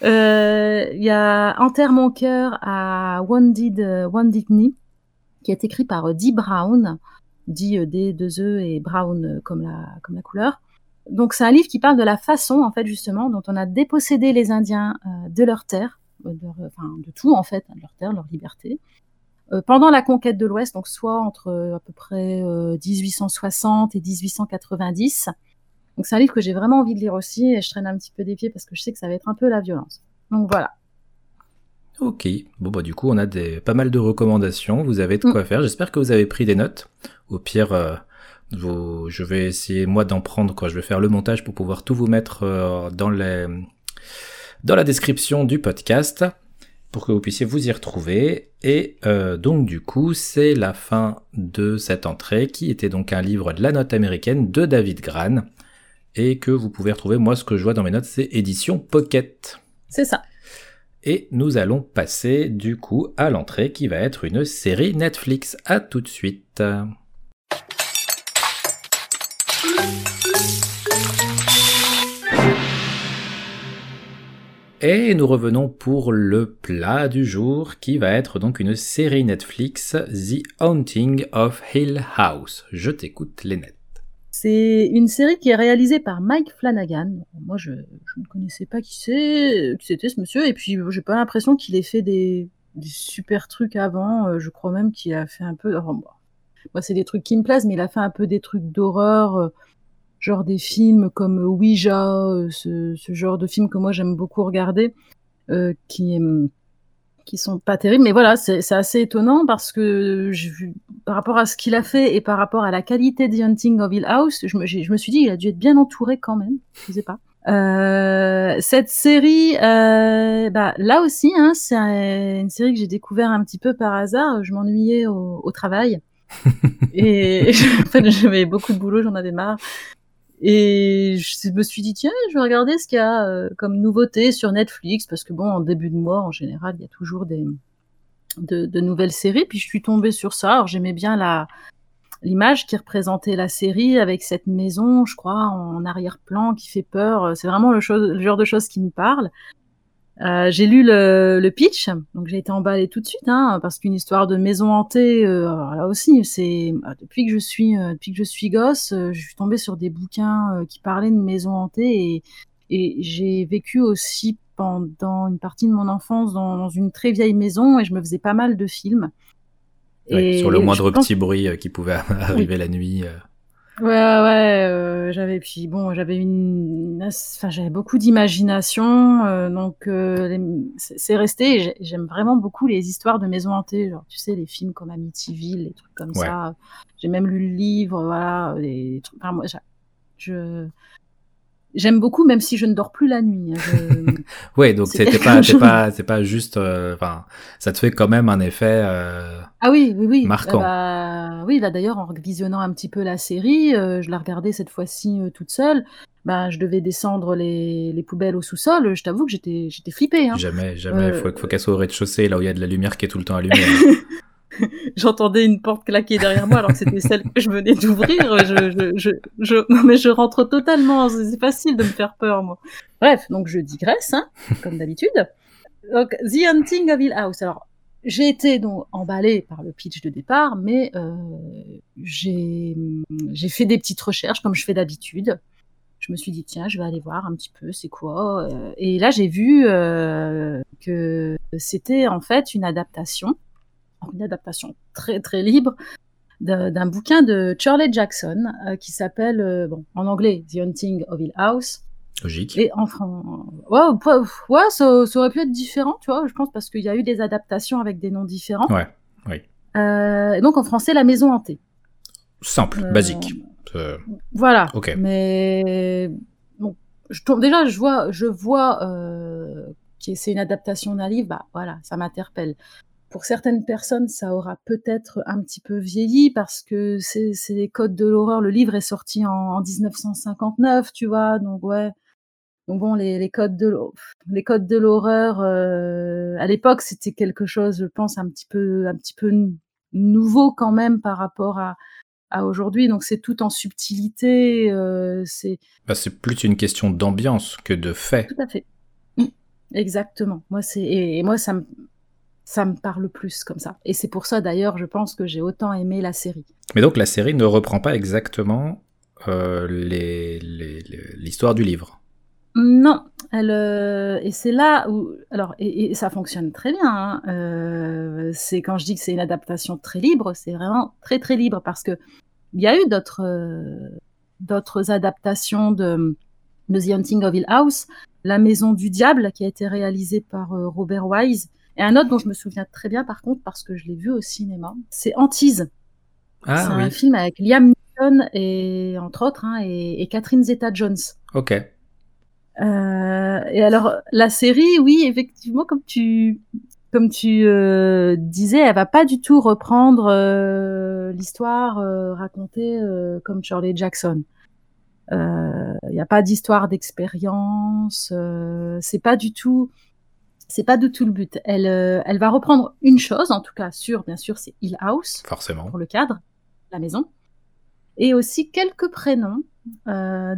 Euh, Il y a Enterre mon cœur à Wounded, Wounded Knee, qui est écrit par Dee Brown, dit D, 2 E et Brown comme la, comme la couleur. Donc c'est un livre qui parle de la façon, en fait, justement, dont on a dépossédé les Indiens euh, de leur terre, euh, de, leur- enfin, de tout, en fait, de leur terre, leur liberté, pendant la conquête de l'Ouest, donc soit entre à peu près 1860 et 1890. Donc c'est un livre que j'ai vraiment envie de lire aussi et je traîne un petit peu des pieds parce que je sais que ça va être un peu la violence. Donc voilà. Ok, bon bah du coup on a des, pas mal de recommandations, vous avez de quoi mm. faire, j'espère que vous avez pris des notes. Au pire, je vais essayer moi d'en prendre quand je vais faire le montage pour pouvoir tout vous mettre euh, dans, les, dans la description du podcast pour que vous puissiez vous y retrouver. Et euh, donc du coup c'est la fin de cette entrée qui était donc un livre de la note américaine de David Gran et que vous pouvez retrouver, moi ce que je vois dans mes notes c'est édition Pocket. C'est ça. Et nous allons passer du coup à l'entrée qui va être une série Netflix. À tout de suite. Et nous revenons pour le plat du jour qui va être donc une série Netflix, The Haunting of Hill House. Je t'écoute, Lénette. C'est une série qui est réalisée par Mike Flanagan. Moi, je, ne connaissais pas qui c'était ce monsieur, et puis j'ai pas l'impression qu'il ait fait des, super trucs avant. Euh, je crois même qu'il a fait un peu. moi, c'est des trucs qui me plaisent, mais il a fait un peu des trucs d'horreur, euh, genre des films comme Ouija, euh, ce, genre de films que moi j'aime beaucoup regarder, qui qui sont pas terribles. Mais voilà, c'est assez étonnant parce que vu, par rapport à ce qu'il a fait et par rapport à la qualité de Hunting of Hill House, je me, je me suis dit il a dû être bien entouré quand même. Je sais pas. Euh, cette série, euh, bah, là aussi, hein, c'est une série que j'ai découvert un petit peu par hasard. Je m'ennuyais au, au, travail et en fait, j'avais beaucoup de boulot, j'en avais marre. Et je me suis dit, tiens, je vais regarder ce qu'il y a euh, comme nouveauté sur Netflix, parce que bon, en début de mois, en général, il y a toujours des, de, de nouvelles séries. Puis je suis tombée sur ça. Alors j'aimais bien la, l'image qui représentait la série avec cette maison, je crois, en arrière-plan qui fait peur. C'est vraiment le, genre de choses qui me parle. Euh, j'ai lu le, le, pitch, donc j'ai été emballée tout de suite, hein, parce qu'une histoire de maison hantée, euh, là aussi, c'est euh, depuis que je suis euh, depuis que je suis gosse, je suis tombée sur des bouquins qui parlaient de maisons hantées et, et j'ai vécu aussi pendant une partie de mon enfance dans, dans, une très vieille maison et je me faisais pas mal de films. et sur le moindre petit bruit qui pouvait arriver la nuit. Ouais, ouais, euh, j'avais puis bon, j'avais une, enfin j'avais beaucoup d'imagination, euh, donc euh, c'est resté. J'aime vraiment beaucoup les histoires de maisons hantées, genre tu sais les films comme Amityville, les trucs comme ça. J'ai même lu le livre, voilà, les trucs. Enfin, moi, je j'aime beaucoup, même si je ne dors plus la nuit. Hein, ouais, donc c'était pas, c'est pas, c'est pas juste, euh, ça te fait quand même un effet. Euh, ah oui, oui, oui. Marquant. Bah, oui, là d'ailleurs, en visionnant un petit peu la série, euh, je la regardais cette fois-ci toute seule. Bah, je devais descendre les, les poubelles au sous-sol. Je t'avoue que j'étais, j'étais flippée. Hein. Jamais, jamais. Il faut, faut qu'elle soit au rez-de-chaussée, là où il y a de la lumière qui est tout le temps allumée. J'entendais une porte claquer derrière moi alors que c'était celle que je venais d'ouvrir. Je, je, je, non mais je rentre totalement. C'est facile de me faire peur, moi. Bref, donc je digresse, hein, comme d'habitude. Donc, The Hunting of Hill House. Alors, j'ai été donc emballée par le pitch de départ, mais euh, j'ai fait des petites recherches comme je fais d'habitude. Je me suis dit tiens, je vais aller voir un petit peu c'est quoi. Euh, et là, j'ai vu euh, que c'était en fait une adaptation une adaptation très très libre d'un bouquin de Charlie Jackson euh, qui s'appelle, euh, bon, en anglais, The Hunting of Hill House. Logique. Et en français, ouais, ouais ça, aurait pu être différent, tu vois, je pense, parce qu'il y a eu des adaptations avec des noms différents. Ouais, oui. Euh, et donc en français, La Maison Hantée. Simple, basique. Voilà. Ok. Mais bon, je déjà, je vois, je vois que c'est une adaptation d'un livre, bah voilà, ça m'interpelle pour certaines personnes, ça aura peut-être un petit peu vieilli parce que c'est les codes de l'horreur. Le livre est sorti en, 1959, tu vois, donc ouais. Donc bon, les, les codes de les codes de l'horreur euh, à l'époque, c'était quelque chose, je pense, un petit peu un petit peu nouveau quand même par rapport à, à aujourd'hui. Donc c'est tout en subtilité. Euh, c'est bah, plus une question d'ambiance que de fait. Tout à fait. Mmh. Exactement. Moi c'est et moi ça me ça me parle plus comme ça. Et c'est pour ça d'ailleurs, je pense que j'ai autant aimé la série. Mais donc la série ne reprend pas exactement euh, l'histoire du livre. Non, elle, euh, et c'est là où, alors, et, ça fonctionne très bien. Hein, euh, c'est quand je dis que c'est une adaptation très libre, c'est vraiment très très libre parce que il y a eu d'autres d'autres adaptations de, The Hunting of Hill House, La Maison du Diable, qui a été réalisée par Robert Wise, et un autre dont je me souviens très bien par contre parce que je l'ai vu au cinéma, c'est Antise. Ah, c'est un film avec Liam Neeson et entre autres hein, et, et Catherine Zeta-Jones. Ok. Euh, et alors la série, oui, effectivement, comme tu comme tu euh, disais, elle va pas du tout reprendre euh, l'histoire racontée comme Shirley Jackson. Il n'y a pas d'histoire d'expérience. c'est pas du tout. C'est pas du tout le but. Elle, elle va reprendre une chose, en tout cas, sur, bien sûr, c'est Hill House. Forcément. Pour le cadre, la maison. Et aussi quelques prénoms euh,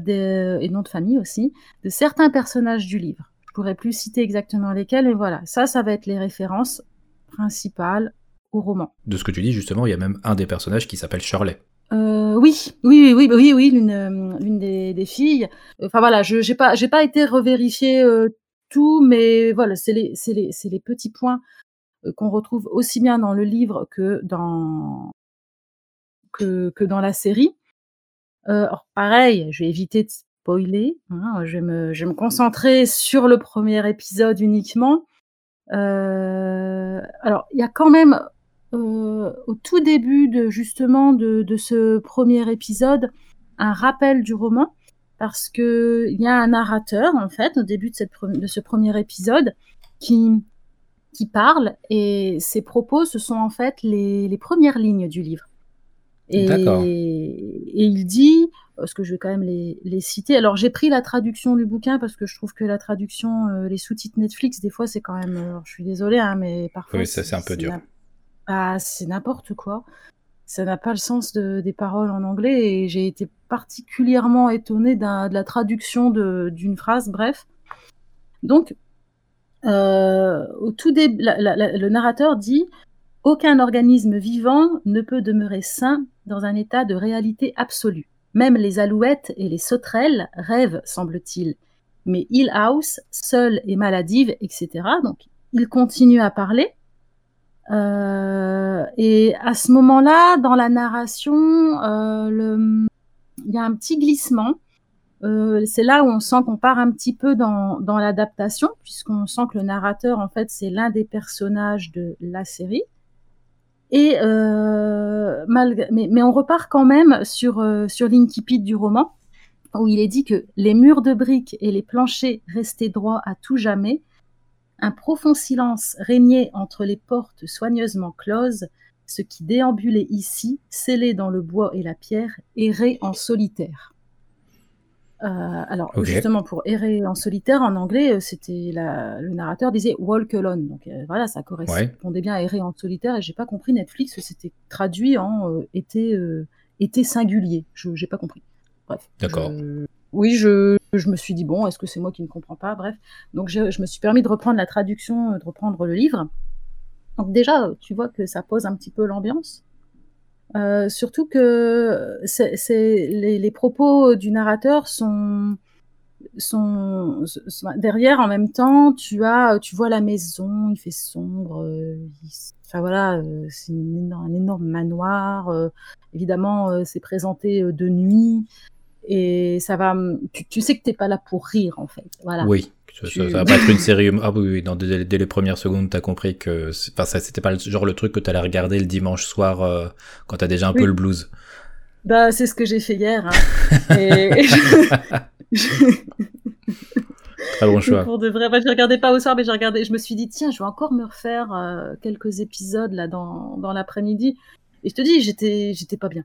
et noms de famille aussi, de certains personnages du livre. Je pourrais plus citer exactement lesquels, mais voilà, ça, ça va être les références principales au roman. De ce que tu dis, justement, il y a même un des personnages qui s'appelle Shirley. Euh, oui, oui, oui, oui, oui, l'une, euh, des, filles. Enfin voilà, je j'ai pas, j'ai pas été revérifier euh, tout, mais voilà, c'est les, petits points qu'on retrouve aussi bien dans le livre que dans que, dans la série. Euh, pareil, je vais éviter de spoiler, hein, je vais me concentrer sur le premier épisode uniquement. Euh, alors, il y a quand même, euh, au tout début de justement de ce premier épisode, un rappel du roman parce qu'il y a un narrateur, en fait, au début de cette de ce premier épisode qui qui parle et ses propos, ce sont en fait les les premières lignes du livre. Et, et, il dit, parce que je vais quand même les, les citer. Alors j'ai pris la traduction du bouquin parce que je trouve que la traduction, euh, les sous-titres Netflix, des fois c'est quand même. Euh, je suis désolée, hein, mais parfois. Oui, ça c'est un peu dur. Ah, c'est n'importe quoi. Ça n'a pas le sens de, des paroles en anglais et j'ai été particulièrement étonnée de la traduction d'une phrase. Bref. Donc, euh, au tout début, le narrateur dit aucun organisme vivant ne peut demeurer sain dans un état de réalité absolue. Même les alouettes et les sauterelles rêvent, semble-t-il. Mais Hill House, seule et maladive, etc. Donc, il continue à parler. Euh, et à ce moment-là, dans la narration, euh, il y a un petit glissement. Euh, c'est là où on sent qu'on part un petit peu dans, l'adaptation, puisqu'on sent que le narrateur, en fait, c'est l'un des personnages de la série. Et euh, mais, on repart quand même sur, euh, sur du roman, où il est dit que les murs de briques et les planchers restaient droits à tout jamais. Un profond silence régnait entre les portes soigneusement closes. Ce qui déambulait ici, scellé dans le bois et la pierre, errait en solitaire. Euh, alors justement pour errer en solitaire en anglais, euh, c'était le narrateur disait walk alone. Donc euh, voilà, ça correspondait bien à errer en solitaire et j'ai pas compris Netflix c'était traduit en été été singulier. Je j'ai pas compris. Bref. D'accord. Oui, je, je me suis dit bon, est-ce que c'est moi qui ne comprends pas? Bref, donc je, je me suis permis de reprendre la traduction, de reprendre le livre. Donc déjà, tu vois que ça pose un petit peu l'ambiance. Euh, surtout que c'est, les, propos du narrateur sont, sont, derrière en même temps. Tu as, tu vois la maison, il fait sombre. Euh, enfin voilà, euh, c'est un énorme manoir. Euh, évidemment, c'est présenté de nuit et ça va. Tu, tu sais que t'es pas là pour rire en fait. Voilà. Oui. Ça, va pas être une série. Ah oui, oui dès, les premières secondes, t'as compris que, enfin, ça, c'était pas le, genre le truc que t'allais regarder le dimanche soir euh, quand t'as déjà un peu le blues. Bah, c'est ce que j'ai fait hier. Hein. et... Très bon choix. Pour de vrai, je regardais pas au soir, mais j'ai regardé. Je me suis dit, tiens, je vais encore me refaire euh, quelques épisodes là dans, dans l'après-midi. Et je te dis, j'étais, j'étais pas bien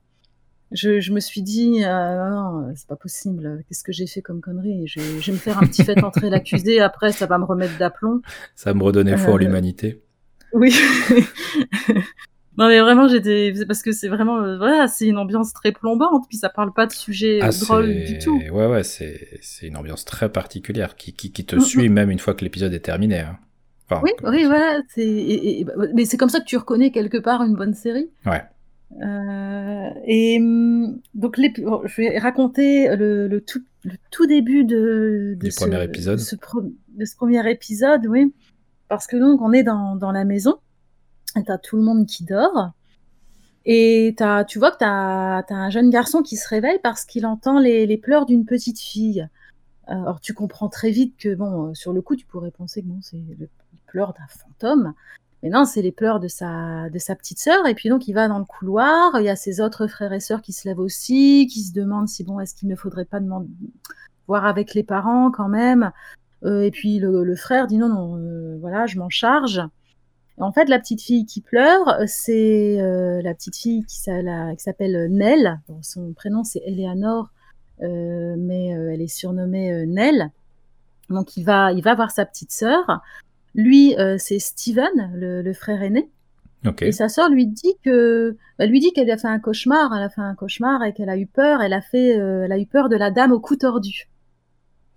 je, je, me suis dit, euh, non, c'est pas possible. Qu'est-ce que j'ai fait comme connerie? Je, je, vais me faire un petit fait entrer l'accusé. Après, ça va me remettre d'aplomb. Ça me redonner foi en euh, l'humanité. Oui. non, mais vraiment, j'étais parce que c'est vraiment, euh, voilà, c'est une ambiance très plombante. Puis ça parle pas de sujet ah, drôle du tout. Ouais, ouais, c'est c'est une ambiance très particulière qui qui, qui te mm, suit mm. même une fois que l'épisode est terminé. Hein. oui, oui, voilà. C'est bah, mais c'est comme ça que tu reconnais quelque part une bonne série? Ouais. Euh, et hum, donc, les, je vais raconter le, le, tout, le tout début de, du premier épisode. De ce, de ce, premier épisode, oui. Parce que donc, on est dans, dans la maison, et t'as tout le monde qui dort. Et as, tu vois que tu as, un jeune garçon qui se réveille parce qu'il entend les, les pleurs d'une petite fille. Alors tu comprends très vite que, bon, sur le coup, tu pourrais penser que c'est le pleur d'un fantôme. Mais non, c'est les pleurs de sa, de sa petite sœur. Et puis donc, il va dans le couloir. Il y a ses autres frères et sœurs qui se lèvent aussi, qui se demandent si, bon, est-ce qu'il ne faudrait pas demander, voir avec les parents quand même. Euh, et puis le, frère dit non, non, euh, voilà, je m'en charge. en fait, la petite fille qui pleure, c'est euh, la petite fille qui, s'appelle Nell. son prénom, c'est Eleanor, mais elle est surnommée Nell. Donc, il va, il va voir sa petite sœur. Lui, euh, c'est Steven, le, frère aîné. Et sa sœur lui dit que, bah, lui dit qu'elle a fait un cauchemar, elle a fait un cauchemar et qu'elle a eu peur. Elle a fait, euh, elle a eu peur de la dame au cou tordu.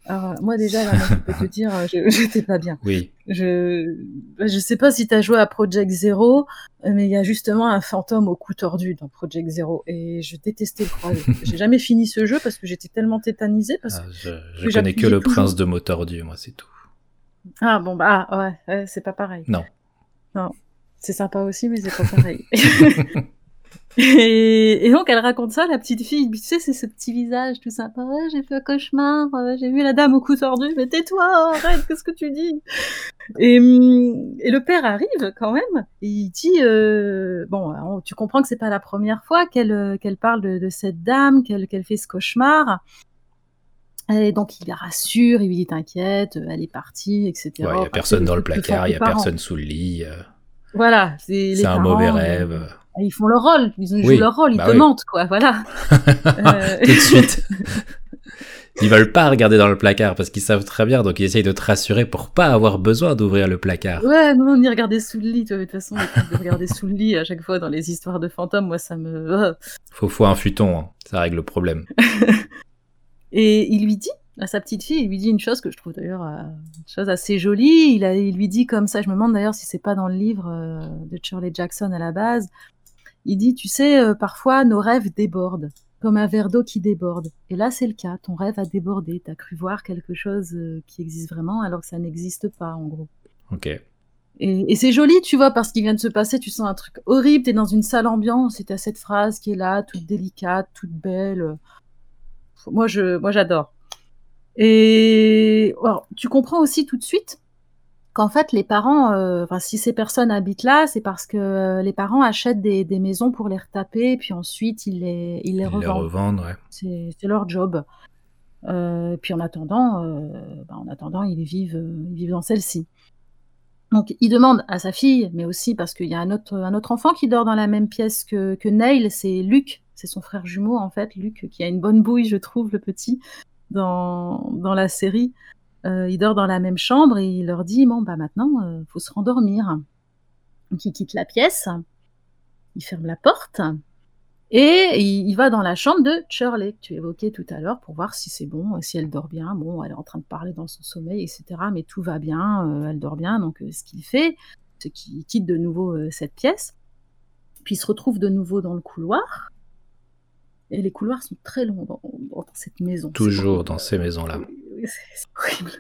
Alors moi déjà, je peux te dire, euh, je n'étais pas bien. Oui. Je je sais pas si tu as joué à Project Zero, mais il y a justement un fantôme au cou tordu dans Project Zero et je détestais le croisé. J'ai jamais fini ce jeu parce que j'étais tellement tétanisée parce ah, je, je connais que le prince de mots tordu, moi c'est tout. Ah bon bah ah, ouais, c'est pas pareil. Non. Non. C'est sympa aussi, mais c'est pas pareil. et, donc elle raconte ça, la petite fille. Tu sais, c'est ce petit visage tout sympa. j'ai fait un cauchemar, j'ai vu la dame au cou tordu. Mais tais-toi, arrête, qu'est-ce que tu dis? Et, hum, et, le père arrive quand même. Et il dit euh, bon, tu comprends que c'est pas la première fois qu'elle qu'elle parle de, de cette dame, qu'elle qu'elle fait ce cauchemar. Et donc il la rassure, il lui dit t'inquiète, elle est partie, etc. Il n'y a personne dans le placard, il n'y a personne sous le lit. Euh. Voilà, c'est un mauvais rêve. Euh, ils font leur rôle, ils jouent leur rôle, ils bah te mentent, quoi, voilà. Euh. Tout de suite. Ils veulent pas regarder dans le placard parce qu'ils savent très bien, donc ils essayent de te rassurer pour pas avoir besoin d'ouvrir le placard. Ouais, non, ni regarder sous le lit. De toute façon, de regarder sous le lit à chaque fois dans les histoires de fantômes, moi ça me. Faut, faut un futon, hein. ça règle le problème. Et il lui dit à sa petite fille, il lui dit une chose que je trouve d'ailleurs euh, une chose assez jolie. Il, a, il lui dit comme ça, je me demande d'ailleurs si c'est pas dans le livre euh, de Shirley Jackson à la base. Il dit, tu sais, euh, parfois nos rêves débordent, comme un verre d'eau qui déborde. Et là, c'est le cas. Ton rêve a débordé. T'as cru voir quelque chose qui existe vraiment alors que ça n'existe pas, en gros. Ok. Et, et c'est joli, tu vois, parce qu'il vient de se passer, tu sens un truc horrible. T'es dans une salle ambiance et t'as cette phrase qui est là, toute délicate, toute belle moi, je, moi, j'adore. Et tu comprends aussi tout de suite qu'en fait, les parents, euh, enfin, si ces personnes habitent là, c'est parce que les parents achètent des, des, maisons pour les retaper, puis ensuite ils les, ils les revendent. Les revendent ouais. C'est leur job. Euh, puis en attendant, euh, ben, en attendant, ils vivent, ils vivent dans celle-ci. Donc, il demande à sa fille, mais aussi parce qu'il y a un autre, un autre enfant qui dort dans la même pièce que, que Neil, c'est Luc, c'est son frère jumeau en fait, Luc, qui a une bonne bouille, je trouve, le petit, dans, dans la série. Euh, il dort dans la même chambre et il leur dit bon bah maintenant euh, faut se rendormir. Donc il quitte la pièce, il ferme la porte et il, va dans la chambre de Shirley que tu évoquais tout à l'heure pour voir si c'est bon, si elle dort bien. Bon, elle est en train de parler dans son sommeil, etc. Mais tout va bien, euh, elle dort bien. Donc ce qu'il fait, c'est qu'il quitte de nouveau cette pièce, puis il se retrouve de nouveau dans le couloir et les couloirs sont très longs dans, cette maison. Toujours dans ces maisons-là. C'est horrible.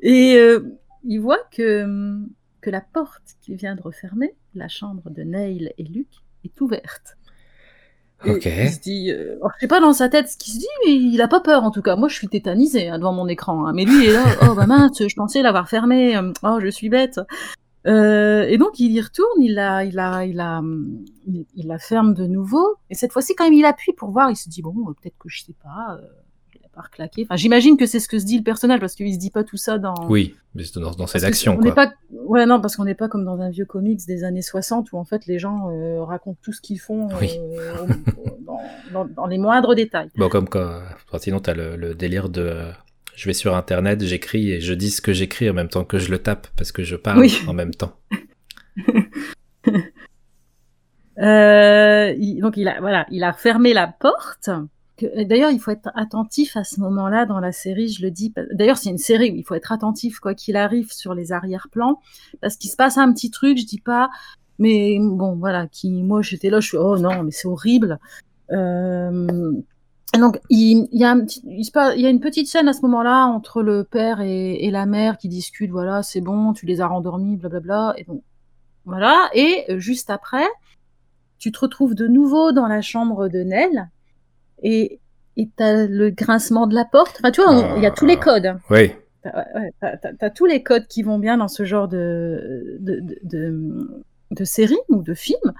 Et euh, il voit que, que la porte qu'il vient de refermer, la chambre de Neil et Luc, est ouverte. Ok. il se dit, euh, je sais pas dans sa tête ce qu'il se dit, mais il a pas peur en tout cas. Moi, je suis tétanisée hein, devant mon écran, hein. mais lui il est là. Oh bah mince, je pensais l'avoir fermé. Oh, je suis bête. Euh, et donc il y retourne, il la, il la, il la, il, la ferme de nouveau. Et cette fois-ci, quand même, il appuie pour voir, il se dit bon, euh, peut-être que je sais pas, euh, il a pas reclaqué. Enfin, j'imagine que c'est ce que se dit le personnage parce qu'il se dit pas tout ça dans. Oui, mais c'est dans, dans ses actions. On quoi. Pas... Ouais, non, parce qu'on n'est pas comme dans un vieux comics des années 60 où en fait les gens euh, racontent tout ce qu'ils font dans, dans, dans, les moindres détails. Bon, comme quand, sinon t'as le, le délire de je vais sur internet, j'écris et je dis ce que j'écris en même temps que je le tape parce que je parle en même temps. euh, donc il a voilà, il a fermé la porte. D'ailleurs, il faut être attentif à ce moment-là dans la série. Je le dis. D'ailleurs, c'est une série où il faut être attentif quoi qu'il arrive sur les arrière-plans parce qu'il se passe un petit truc. Je dis pas, mais bon, voilà. Qui moi j'étais là, je suis oh non, mais c'est horrible. Euh, donc, il, y a un petit, il, il y a une petite scène à ce moment-là entre le père et, et, la mère qui discutent. Voilà, c'est bon, tu les as rendormis, blablabla. Et donc, voilà. Et euh, juste après, tu te retrouves de nouveau dans la chambre de Nell et t'as le grincement de la porte. Enfin, tu vois, il y a tous les ah. codes. Oui. T'as ouais, as, tous les codes qui vont bien dans ce genre de, de, de, de série ou de film.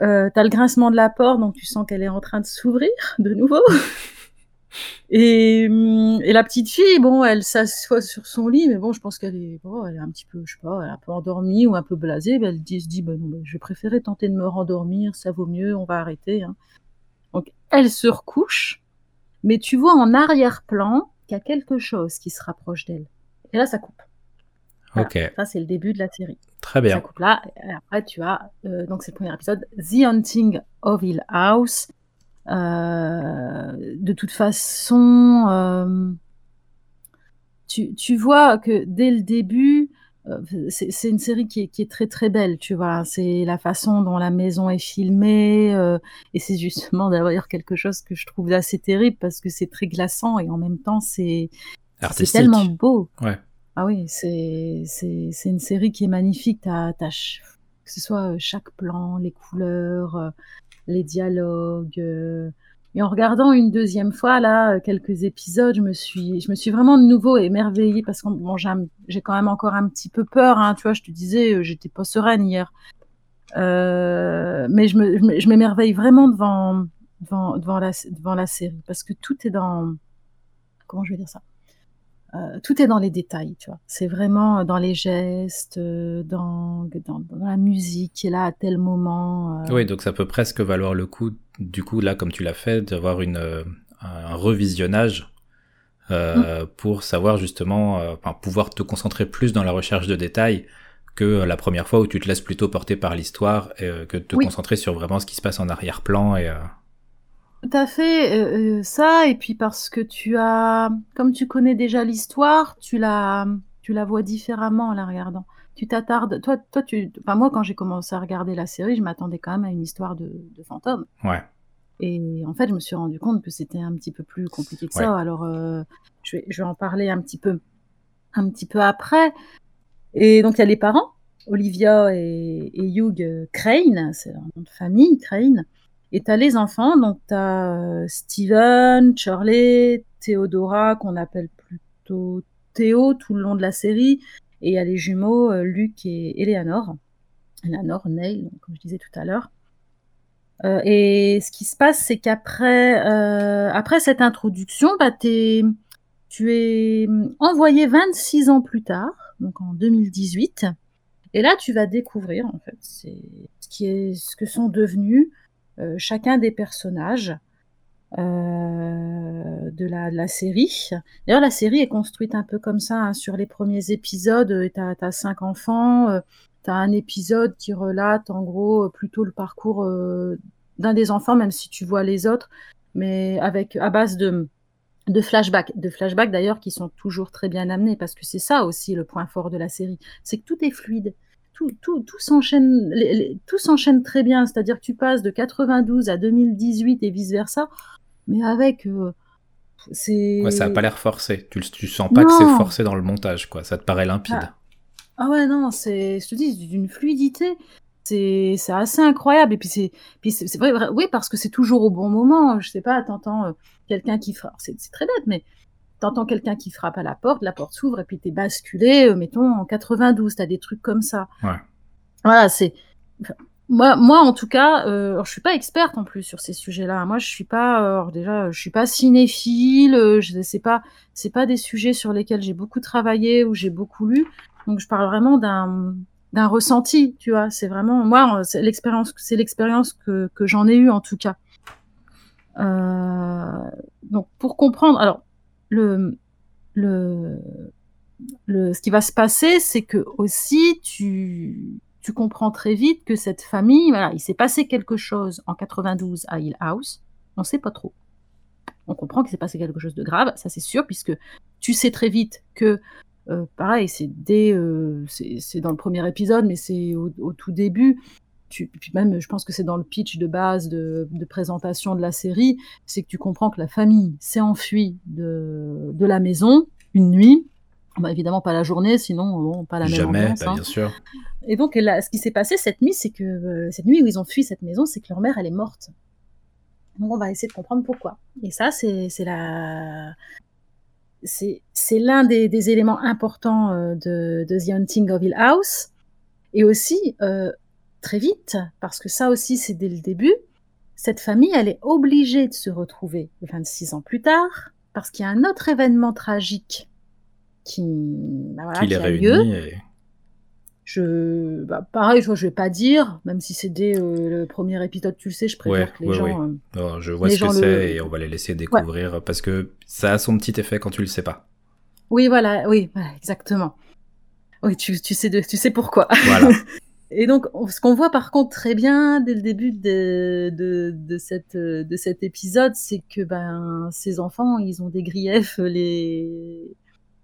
Euh, t'as le grincement de la porte, donc tu sens qu'elle est en train de s'ouvrir de nouveau. et, et, la petite fille, bon, elle s'assoit sur son lit, mais bon, je pense qu'elle est, bon, elle est un petit peu, je sais pas, un peu endormie ou un peu blasée. Ben, elle dit, se dit, ben, non, ben, je préférais tenter de me rendormir, ça vaut mieux, on va arrêter. Hein. Donc, elle se recouche, mais tu vois en arrière-plan qu'il y a quelque chose qui se rapproche d'elle. Et là, ça coupe. Ok. Ça, c'est le début de la série. Très bien. Ça coupe là. Et après, tu as, euh, donc c'est le premier épisode, The Hunting of Hill House. Euh, de toute façon, euh, tu, tu, vois que dès le début, c'est une série qui est, qui est, très très belle, tu vois. C'est la façon dont la maison est filmée, euh, et c'est justement d'ailleurs quelque chose que je trouve assez terrible parce que c'est très glaçant et en même temps c'est tellement beau. Ouais. Ah oui, c'est une série qui est magnifique. T'as, que ce soit euh, chaque plan, les couleurs, euh, les dialogues. Euh. Et en regardant une deuxième fois là quelques épisodes, je me suis, je me suis vraiment de nouveau émerveillée parce que bon, j'ai quand même encore un petit peu peur. Hein, tu vois, je te disais, j'étais pas sereine hier, mais je me, je m'émerveille vraiment devant, devant, devant la, devant la série parce que tout est dans, comment je vais dire ça? Euh, tout est dans les détails, tu vois. C'est vraiment dans les gestes, euh, dans, dans, dans, la musique qui est là à tel moment. Euh. Oui, donc ça peut presque valoir le coup, du coup, là, comme tu l'as fait, d'avoir une, un revisionnage mmh. pour savoir justement, enfin, pouvoir te concentrer plus dans la recherche de détails que la première fois où tu te laisses plutôt porter par l'histoire et que te concentrer sur vraiment ce qui se passe en arrière-plan et tout à fait, euh, euh, ça et puis parce que tu as comme tu connais déjà l'histoire, tu la tu la vois différemment en la regardant. Tu t'attardes toi toi tu enfin moi quand j'ai commencé à regarder la série, je m'attendais quand même à une histoire de de fantôme. Ouais. Et en fait, je me suis rendu compte que c'était un petit peu plus compliqué que ça. Alors euh, je vais je vais en parler un petit peu un petit peu après. Et donc il y a les parents, Olivia et et Hugh Crane, c'est leur nom de famille, Crane. Et tu as les enfants, donc tu as euh, Steven, Shirley, Theodora, qu'on appelle plutôt Théo tout le long de la série, et il y a les jumeaux euh, Luc et Eleanor. Eleanor, Neil, comme je disais tout à l'heure. Euh, et ce qui se passe, c'est qu'après après cette introduction, bah, tu es envoyé 26 ans plus tard, donc en 2018. Et là, tu vas découvrir en fait ce qui est ce que sont devenus chacun des personnages euh, de, la, la, série. D'ailleurs, la série est construite un peu comme ça. Hein. Sur les premiers épisodes, euh, tu as, cinq enfants. Euh, tu as un épisode qui relate en gros plutôt le parcours d'un des enfants, même si tu vois les autres, mais avec à base de de flashbacks, de flashbacks d'ailleurs qui sont toujours très bien amenés parce que c'est ça aussi le point fort de la série, c'est que tout est fluide tout, tout, tout s'enchaîne, tout s'enchaîne très bien. C'est-à-dire que tu passes de 92 à 2018 et vice versa, mais avec euh, c'est. Ouais, ça a pas l'air forcé. Tu, tu sens pas que c'est forcé dans le montage, quoi. Ça te paraît limpide. Ah, ah ouais, non, c'est, je te dis, d'une fluidité. C'est, c'est assez incroyable. Et puis c'est, puis c'est, vrai, oui, parce que c'est toujours au bon moment. Je sais pas, t'entends euh, quelqu'un qui fera, c'est, c'est très bête, mais t'entends quelqu'un qui frappe à la porte, la porte s'ouvre et puis t'es basculé, euh, mettons, en 92, t'as des trucs comme ça. Ouais. Voilà, c'est... moi, moi, en tout cas, euh, je suis pas experte en plus sur ces sujets-là. Moi, je suis pas, euh, déjà, je suis pas cinéphile. Euh, je sais pas, c'est pas des sujets sur lesquels j'ai beaucoup travaillé ou j'ai beaucoup lu. Donc, je parle vraiment d'un d'un ressenti, tu vois. C'est vraiment moi, c'est l'expérience, c'est l'expérience que que j'en ai eu en tout cas. Euh, donc, pour comprendre, alors le, le, le, ce qui va se passer, c'est que aussi tu, tu comprends très vite que cette famille, voilà, il s'est passé quelque chose en 92 à Hill House. On sait pas trop. On comprend qu'il s'est passé quelque chose de grave, ça c'est sûr, puisque tu sais très vite que, euh, pareil, c'est euh, c'est dans le premier épisode, mais c'est au, tout début, tu, puis même, je pense que c'est dans le pitch de base de, de présentation de la série, c'est que tu comprends que la famille s'est enfuie de, de la maison une nuit. Bah, évidemment pas la journée, sinon bon, pas la même Jamais, ambiance, bah, hein. bien sûr. Et donc là, ce qui s'est passé cette nuit, c'est que euh, cette nuit où ils ont fui cette maison, c'est que leur mère elle est morte. Donc on va essayer de comprendre pourquoi. Et ça, c'est la l'un des, des éléments importants euh, de, de The Haunting of Hill House. Et aussi euh, très vite, parce que ça aussi c'est dès le début, cette famille elle est obligée de se retrouver 26 ans plus tard, parce qu'il y a un autre événement tragique qui, bah voilà, Qui les qui a lieu. et- Je, bah, pareil, je, je vais pas dire, même si c'est dès euh, le premier épisode, tu le sais, je préfère Ouais, que les ouais, gens. ouais. euh, Non, je vois ce que c'est le- et on va les laisser découvrir parce que ça a son petit effet quand tu le sais pas. Oui, voilà, oui, voilà, exactement. Oui, tu, tu sais de, tu sais pourquoi. Voilà. Et donc, on- ce qu'on voit par contre très bien dès le début de, de, de, cette, de cet épisode, c'est que ben, ces enfants, ils ont des griefs, les...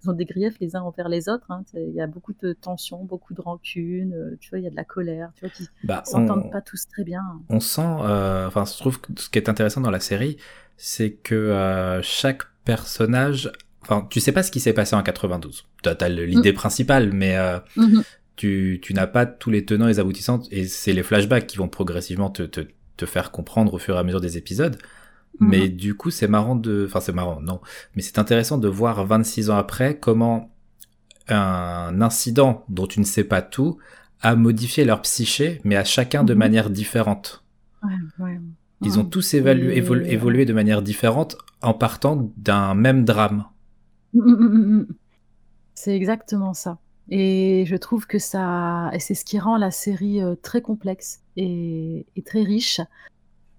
ils ont des griefs les uns envers les autres. hein. Il y a beaucoup de tensions, beaucoup de rancune, tu vois, il y a de la colère, tu vois, qui Bah, s'entendent pas tous très bien. on sent, euh, enfin, je trouve que ce qui est intéressant dans la série, c'est que euh, chaque personnage, enfin, tu sais pas ce qui s'est passé en 92. T'as as l'idée principale, mais euh, Mhm. Tu, tu n'as pas tous les tenants et les aboutissants, et c'est les flashbacks qui vont progressivement te, te, te faire comprendre au fur et à mesure des épisodes. Mais du coup, c'est marrant de, enfin, c'est marrant, non, mais c'est intéressant de voir 26 ans après comment un incident dont tu ne sais pas tout a modifié leur psyché, mais à chacun de Mhm. manière différente. Ouais, ouais. Ils ont Mhm. tous évalué, évolu- évolué de manière différente en partant d'un même drame. Mm, mm, mm. C'est exactement ça. Et je trouve que ça, c'est ce qui rend la série euh, très complexe et, très riche.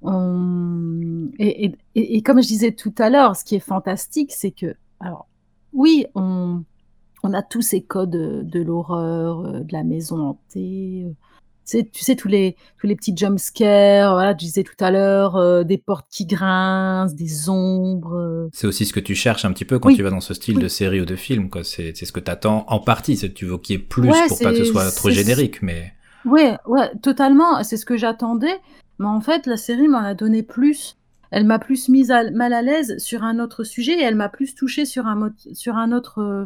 Et, comme je disais tout à l'heure, ce qui est fantastique, c'est que, alors, oui, on, a tous ces codes euh, de l'horreur, euh, de la maison hantée. Tu sais, tu sais, tous les, tous les petits jumpscares, voilà, je disais tout à l'heure, euh, des portes qui grincent, des ombres. euh, C'est aussi ce que tu cherches un petit peu quand Oui. tu vas dans ce style Oui. de série ou de film, quoi. C'est c'est ce que t'attends en partie. C'est tu veux qu'il y ait plus Ouais, pour pas que ce soit trop générique, mais Ouais, ouais, totalement. C'est ce que j'attendais. Mais en fait, la série m'en a donné plus. Elle m'a plus mise à- mal à l'aise sur un autre sujet et elle m'a plus touchée sur un, sur un autre, euh,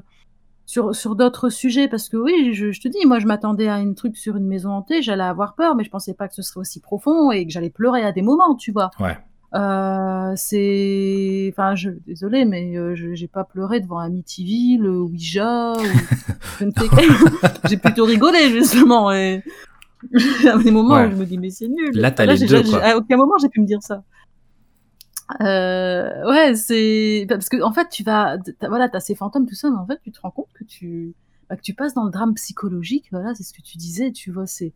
sur, sur d'autres sujets. Parce que oui, je, je te dis, moi, je m'attendais à une truc sur une maison hantée, j'allais avoir peur, mais je pensais pas que ce serait aussi profond et que j'allais pleurer à des moments, tu vois. ouais. Euh, c'est, enfin, je, désolé, mais euh, je- j'ai pas pleuré devant Amityville, Ouija, ou. J'ai plutôt rigolé justement. Et... A des moments Ouais. où je me dis mais c'est nul. Là, t'as les deux, quoi. À aucun moment j'ai pu me dire ça. Euh, ouais, c'est parce que en fait tu vas, t'as- voilà, t'as ces fantômes tout ça, mais en fait tu te rends compte que tu, bah, que tu passes dans le drame psychologique. Voilà, c'est ce que tu disais. Tu vois, c'est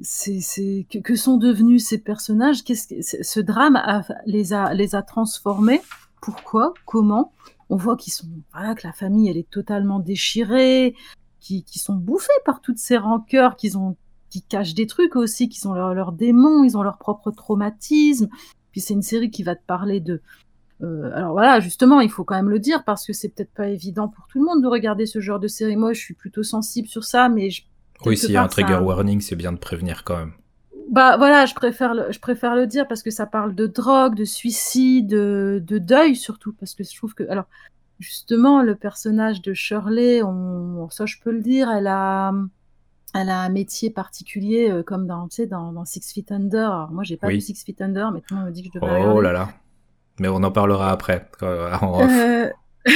c'est c'est que, sont devenus ces personnages Qu'est-ce que ce drame les a les a transformés Pourquoi Comment On voit qu'ils sont voilà que la famille elle est totalement déchirée, qui qui sont bouffés par toutes ces rancœurs, qu'ils ont qui cachent des trucs aussi, qui sont leurs leurs démons, ils ont leur propre traumatisme. Puis c'est une série qui va te parler de euh, alors voilà, justement, il faut quand même le dire parce que c'est peut-être pas évident pour tout le monde de regarder ce genre de série. Moi, je suis plutôt sensible sur ça, mais je, Oui, s'il y a un ça- trigger warning, c'est bien de prévenir quand même. bah voilà, je préfère le, je préfère le dire parce que ça parle de drogue, de suicide, de, de deuil surtout parce que je trouve que alors justement le personnage de Shirley, on, ça je peux le dire, elle a elle a un métier particulier euh, comme dans tu sais dans, dans Six Feet Under. Alors, moi j'ai pas Oui. vu Six Feet Under, mais tout le monde me dit que je devrais Oh regarder. là là. Mais on en parlera après. euh, en. Euh,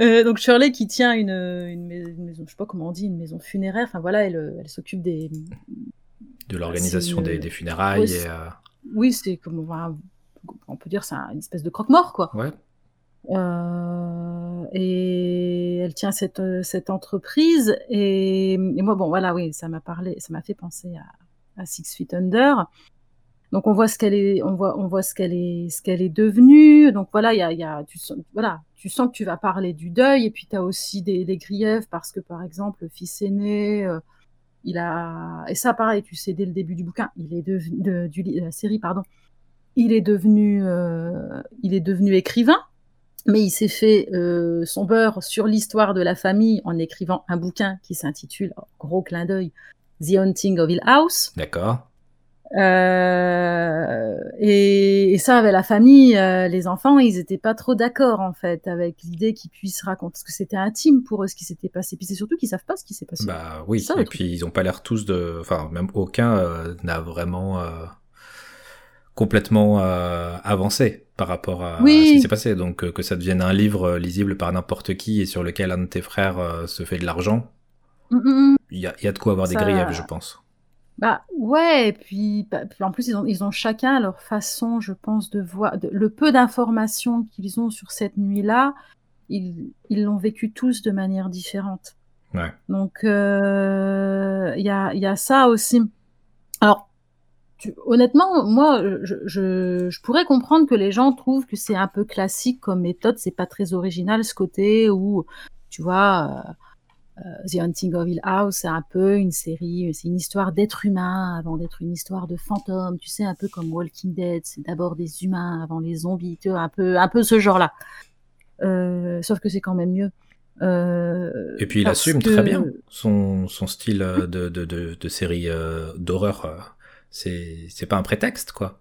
euh, donc Shirley qui tient une, une, mais- une maison, je sais pas comment on dit, une maison funéraire. Enfin voilà, elle, elle s'occupe des. de l'organisation des, funérailles. Et, euh, Oui, c'est comme enfin, on peut dire, c'est un- une espèce de croque-mort quoi. ouais. Euh, et elle tient cette, euh, cette entreprise. Et, moi, bon, voilà, oui, ça m'a parlé, ça m'a fait penser à, à Six Feet Under. Donc on voit ce qu'elle est, on voit, on voit ce qu'elle est, ce qu'elle est devenue. Donc voilà, il y a, tu sens, voilà, tu sens que tu vas parler du deuil. Et puis tu as aussi des, des griefs parce que par exemple, le fils aîné, euh, il a, et ça pareil, tu sais dès le début du bouquin, il est de, de la série, pardon, il est devenu, euh, il est devenu écrivain mais il s'est fait euh, son beurre sur l'histoire de la famille en écrivant un bouquin qui s'intitule, oh, gros clin d'œil, The Haunting of Hill House. D'accord. Euh, et, et, ça, avec la famille, euh, les enfants, ils étaient pas trop d'accord en fait avec l'idée qu'ils puissent raconter, parce que c'était intime pour eux ce qui s'était passé. Puis c'est surtout qu'ils savent pas ce qui s'est passé. Bah oui. Ça, et puis ils ont pas l'air tous de, enfin même aucun euh, n'a vraiment complètement avancé par rapport à, oui. à ce qui s'est passé. Donc que ça devienne un livre lisible par n'importe qui et sur lequel un de tes frères se fait de l'argent, il mm -mm. y, a, y, a, de quoi avoir ça... des griefs, je pense. Bah ouais, et puis, bah, en plus ils ont, ils ont chacun leur façon, je pense, de voir de, le peu d'informations qu'ils ont sur cette nuit-là, ils l'ont vécu tous de manière différente. Ouais. Donc il euh, y a il y a ça aussi. Tu, honnêtement, moi je, je, je pourrais comprendre que les gens trouvent que c'est un peu classique comme méthode, c'est pas très original ce côté où tu vois. Euh, Uh, The Hunting of Hill House, c'est un peu une série, c'est une histoire d'être humain avant d'être une histoire de fantôme. Tu sais, un peu comme Walking Dead, c'est d'abord des humains avant les zombies, tu vois, un peu, un peu ce genre-là. Euh, sauf que c'est quand même mieux. Euh, Et puis il assume que... très bien son, son style de, de, de, de série euh, d'horreur. C'est, pas un prétexte, quoi.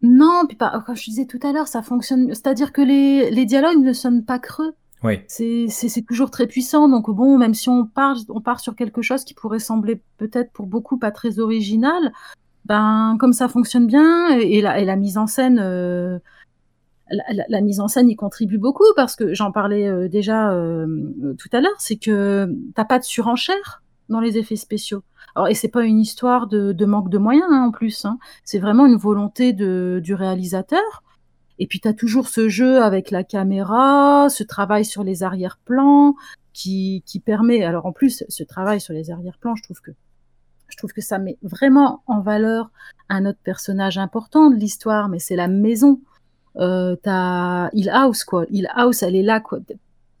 Non, puis pas, comme je disais tout à l'heure, ça fonctionne. C'est-à-dire que les, les dialogues ne sonnent pas creux. Oui. C'est toujours très puissant. Donc bon, même si on part, on part sur quelque chose qui pourrait sembler peut-être pour beaucoup pas très original, ben comme ça fonctionne bien et la, et la mise en scène, euh, la, la, la, mise en scène y contribue beaucoup parce que j'en parlais euh, déjà euh, tout à l'heure, c'est que t'as pas de surenchère dans les effets spéciaux. Alors, et c'est pas une histoire de, manque de moyens hein, en plus. Hein. C'est vraiment une volonté de, du réalisateur et puis tu as toujours ce jeu avec la caméra, ce travail sur les arrière-plans qui, qui permet. Alors en plus, ce travail sur les arrière-plans, je trouve que je trouve que ça met vraiment en valeur un autre personnage important de l'histoire, mais c'est la maison. Euh, t'as Hill House quoi. Hill House, elle est là quoi.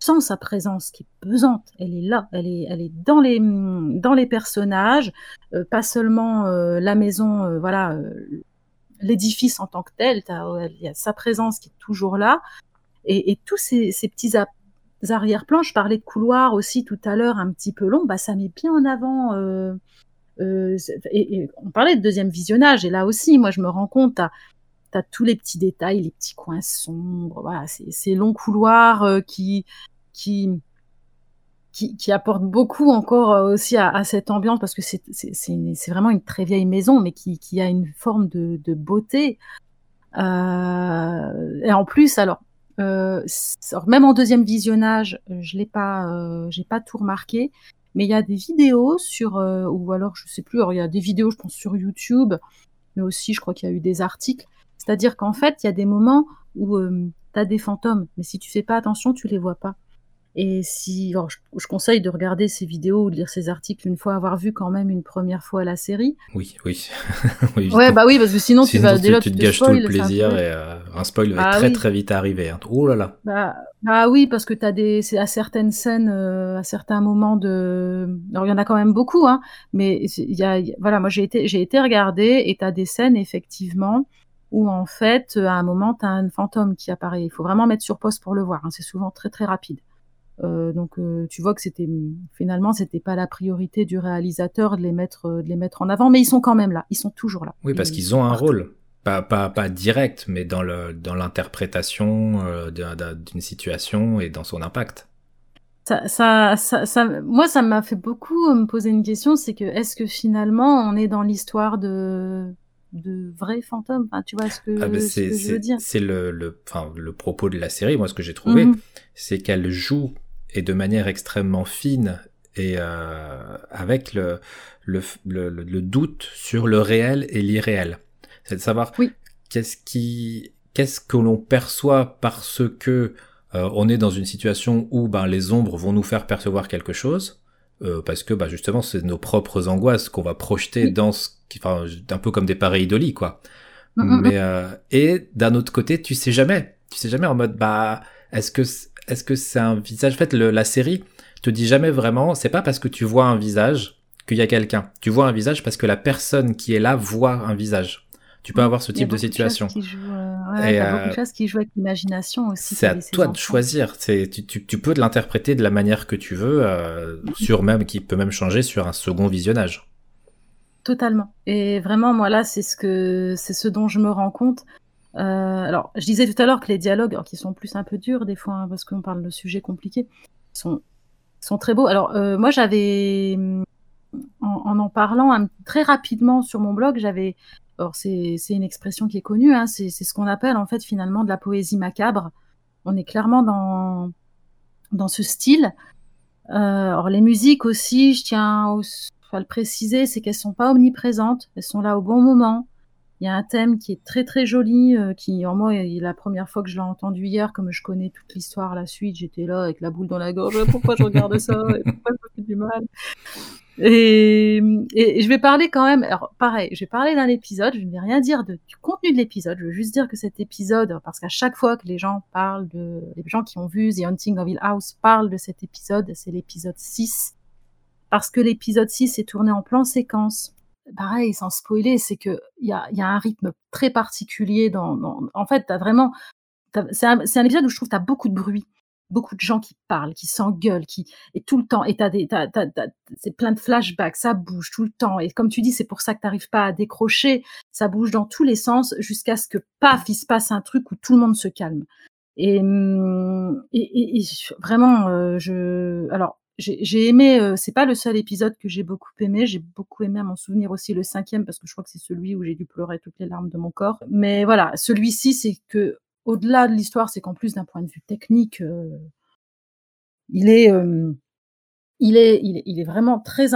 Sans sa présence qui est pesante, elle est là, elle est, elle est dans les dans les personnages, euh, pas seulement euh, la maison, euh, voilà, l'édifice en tant que tel, il y a sa présence qui est toujours là, et, tous ces, petits arrière-plans, je parlais de couloirs aussi tout à l'heure un petit peu long, bah ça met bien en avant. Et, on parlait de deuxième visionnage, et là aussi, moi je me rends compte, t'as as tous les petits détails, les petits coins sombres, voilà, ces longs couloirs euh, qui qui qui, beaucoup encore euh, aussi à, cette ambiance parce que c'est vraiment une très vieille maison, mais qui, qui a une forme de, beauté. Euh, et en plus, alors, même en deuxième visionnage, je l'ai pas, j'ai pas tout remarqué, mais il y a des vidéos sur, ou alors je sais plus, il y a des vidéos, je pense sur YouTube, mais aussi je crois qu'il y a eu des articles. C'est-à-dire qu'en fait, il y a des moments où euh, tu as des fantômes, mais si tu fais pas attention, tu les vois pas. Et si, alors, je, je, conseille de regarder ces vidéos ou de lire ces articles une fois avoir vu quand même une première fois la série. Oui, oui. oui ouais, bah oui, parce que sinon, sinon tu vas déjà tu te gâches spoil, tout le plaisir et euh, un spoil va ah, très oui. très vite arriver. Hein. Oh là là. Bah, bah oui, parce que t'as des, à certaines scènes, euh, à certains moments de, alors il y en a quand même beaucoup, hein, mais il y a, voilà, moi j'ai été, j'ai été regarder et t'as des scènes effectivement où en fait, à un moment, t'as un fantôme qui apparaît. Il faut vraiment mettre sur pause pour le voir. Hein. C'est souvent très très rapide. Euh, donc euh, tu vois que c'était finalement c'était pas la priorité du réalisateur de les mettre euh, de les mettre en avant, mais ils sont quand même là, ils sont toujours là. Oui, parce qu'ils ont un rôle, pas pas pas direct, mais dans le dans l'interprétation euh, d'une situation et dans son impact. Ça, ça, ça, ça moi, ça m'a fait beaucoup me poser une question, c'est que est-ce que finalement on est dans l'histoire de de vrais fantômes enfin, tu vois ce que, ah ben ce que je veux dire c'est le le enfin le propos de la série moi ce que j'ai trouvé mm -hmm. c'est qu'elle joue et de manière extrêmement fine et euh, avec le, le, le, le, doute sur le réel et l'irréel. C'est de savoir oui. qu'est-ce qui qu'est-ce que l'on perçoit parce que euh, on est dans une situation où ben, les ombres vont nous faire percevoir quelque chose. Euh, parce que bah, justement c'est nos propres angoisses qu'on va projeter oui. dans ce qui enfin un peu comme des pareidolis quoi mm -hmm. mais euh, et d'un autre côté tu sais jamais tu sais jamais en mode bah est-ce que est-ce que c'est un visage? En fait, le, la série te dit jamais vraiment, c'est pas parce que tu vois un visage qu'il y a quelqu'un. Tu vois un visage parce que la personne qui est là voit un visage. Tu peux avoir ce type de situation. Joue, euh, ouais, et euh, beaucoup de choses qui jouent avec l'imagination aussi. C'est à toi enfants. de choisir. Tu, tu, tu, peux l'interpréter de la manière que tu veux, euh, sur même qui peut même changer sur un second visionnage. Totalement. Et vraiment, moi là, c'est ce que c'est ce dont je me rends compte. Euh, alors, je disais tout à l'heure que les dialogues, alors, qui sont plus un peu durs des fois, hein, parce qu'on parle de sujets compliqués, sont sont très beaux. Alors, euh, moi, j'avais en, en, parlant très rapidement sur mon blog, j'avais alors c'est une expression qui est connue, hein, c'est ce qu'on appelle en fait finalement de la poésie macabre. On est clairement dans dans ce style. Euh, alors les musiques aussi, je tiens à le préciser, c'est qu'elles sont pas omniprésentes, elles sont là au bon moment. Il y a un thème qui est très très joli, euh, qui en moi, la première fois que je l'ai entendu hier, comme je connais toute l'histoire, la suite, j'étais là avec la boule dans la gorge. Pourquoi je regarde ça? Pourquoi je me fais du mal? Et, et, je vais parler quand même, alors pareil, je vais parler d'un épisode, je ne vais rien dire de, du contenu de l'épisode, je veux juste dire que cet épisode, parce qu'à chaque fois que les gens parlent de, les gens qui ont vu The Hunting of Hill House parlent de cet épisode, c'est l'épisode 6, parce que l'épisode 6 est tourné en plan séquence. Pareil, sans spoiler, c'est que il y a, y a, un rythme très particulier dans, en fait, t'as vraiment, c'est un, épisode où je trouve que t'as beaucoup de bruit beaucoup de gens qui parlent, qui s'engueulent, qui et tout le temps. Et t'as des, c'est plein de flashbacks, ça bouge tout le temps. Et comme tu dis, c'est pour ça que t'arrives pas à décrocher. Ça bouge dans tous les sens jusqu'à ce que paf, il se passe un truc où tout le monde se calme. Et, mmh, et, et, vraiment, euh, je, alors j'ai aimé. Euh, c'est pas le seul épisode que j'ai beaucoup aimé. J'ai beaucoup aimé à m'en souvenir aussi le cinquième parce que je crois que c'est celui où j'ai dû pleurer toutes les larmes de mon corps. Mais voilà, celui-ci, c'est que au-delà de l'histoire, c'est qu'en plus d'un point de vue technique, euh, il, est, euh, il, est, il, est, il est vraiment très,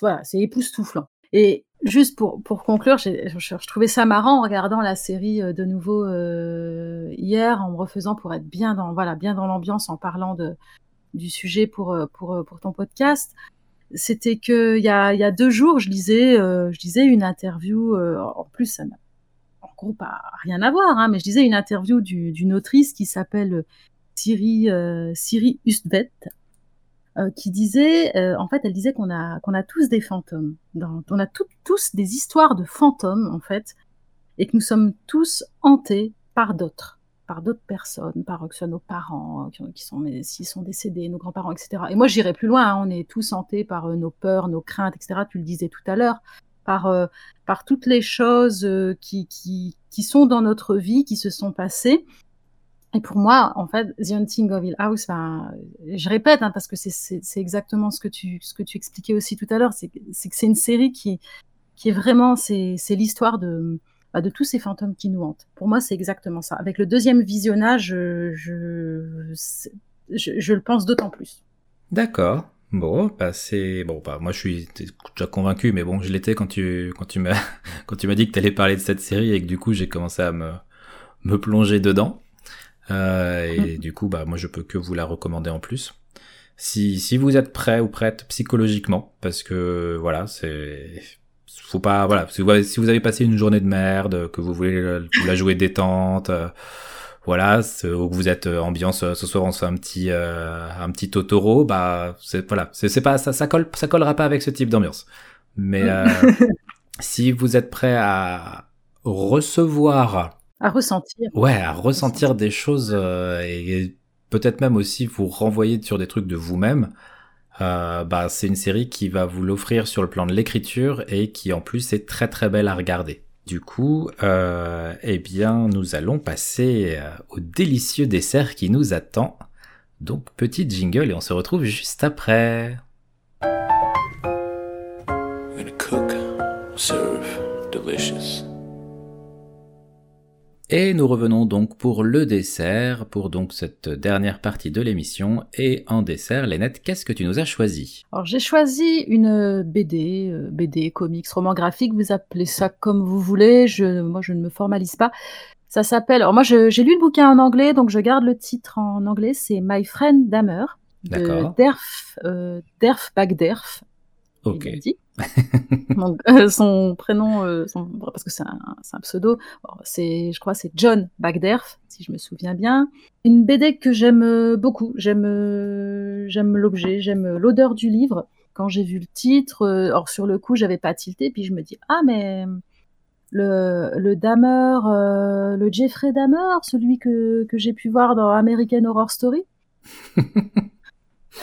voilà, c'est époustouflant. Et juste pour, pour conclure, je, je, trouvais ça marrant en regardant la série de nouveau hier, en me refaisant pour être bien dans voilà bien dans l'ambiance, en parlant de du sujet pour pour pour ton podcast. C'était que il y a, y a deux jours, je lisais je lisais une interview. en plus, ça n'a groupe a rien à voir, hein, mais je disais une interview d'une autrice qui s'appelle Siri, euh, Siri Ustvet, euh, qui disait, euh, en fait, elle disait qu'on a, qu'on a tous des fantômes. on a tous des histoires de fantômes, en fait, et que nous sommes tous hantés par d'autres par d'autres personnes, par que ce soit nos parents qui, qui sont, s'ils sont décédés, nos grands-parents, etc. Et moi, j'irais plus loin. Hein, on est tous hantés par nos peurs, nos craintes, etc. Tu le disais tout à l'heure par, euh, par toutes les choses euh, qui, qui, qui, sont dans notre vie, qui se sont passées. Et pour moi, en fait, The Hunting of Hill House, je répète, hein, parce que c'est exactement ce que, tu, ce que tu expliquais aussi tout à l'heure, c'est que c'est une série qui, qui est vraiment, c'est l'histoire de, bah, de tous ces fantômes qui nous hantent. Pour moi, c'est exactement ça. Avec le deuxième visionnage, je, je, je le pense d'autant plus. D'accord. Bon, bah c'est bon. Bah moi je suis déjà convaincu, mais bon, je l'étais quand tu quand tu m'as quand tu m'as dit que t'allais parler de cette série et que du coup j'ai commencé à me me plonger dedans. Euh, et mm. du coup, bah moi je peux que vous la recommander en plus. Si si vous êtes prêt ou prête psychologiquement, parce que voilà, c'est faut pas voilà si vous, si vous avez passé une journée de merde, que vous voulez la jouer détente. Euh, voilà, où vous êtes euh, ambiance euh, ce soir on se fait un petit euh, un petit Totoro, bah c'est voilà, c'est pas ça ça colle ça collera pas avec ce type d'ambiance. Mais si vous êtes prêt à recevoir à ressentir. Ouais, à ressentir des choses et peut-être même aussi vous renvoyer sur des trucs de vous-même. Euh, bah, c'est une série qui va vous l'offrir sur le plan de l'écriture et qui en plus est très très belle à regarder. Du coup, euh, eh bien, nous allons passer euh, au délicieux dessert qui nous attend. Donc, petit jingle et on se retrouve juste après. Serve, delicious. Et nous revenons donc pour le dessert, pour donc cette dernière partie de l'émission. Et en dessert, Lénette, qu'est-ce que tu nous as choisi? Alors j'ai choisi une BD, euh, BD, comics, roman graphique, vous appelez ça comme vous voulez, je, moi je ne me formalise pas. Ça s'appelle, alors moi j'ai lu le bouquin en anglais, donc je garde le titre en anglais, c'est My Friend Dahmer, de Derf, euh, Derf Bagderf. Ok. Euh, son prénom, euh, parce que c'est un, pseudo, c'est, je crois, c'est John Bagderf, si je me souviens bien. Une BD que j'aime euh, beaucoup. J'aime, j'aime l'objet, j'aime l'odeur du livre. Quand j'ai vu le titre, or sur le coup, j'avais pas tilté, puis je me dis ah mais le, le Dahmer, le Jeffrey Dahmer, celui que, que j'ai pu voir dans American Horror Story?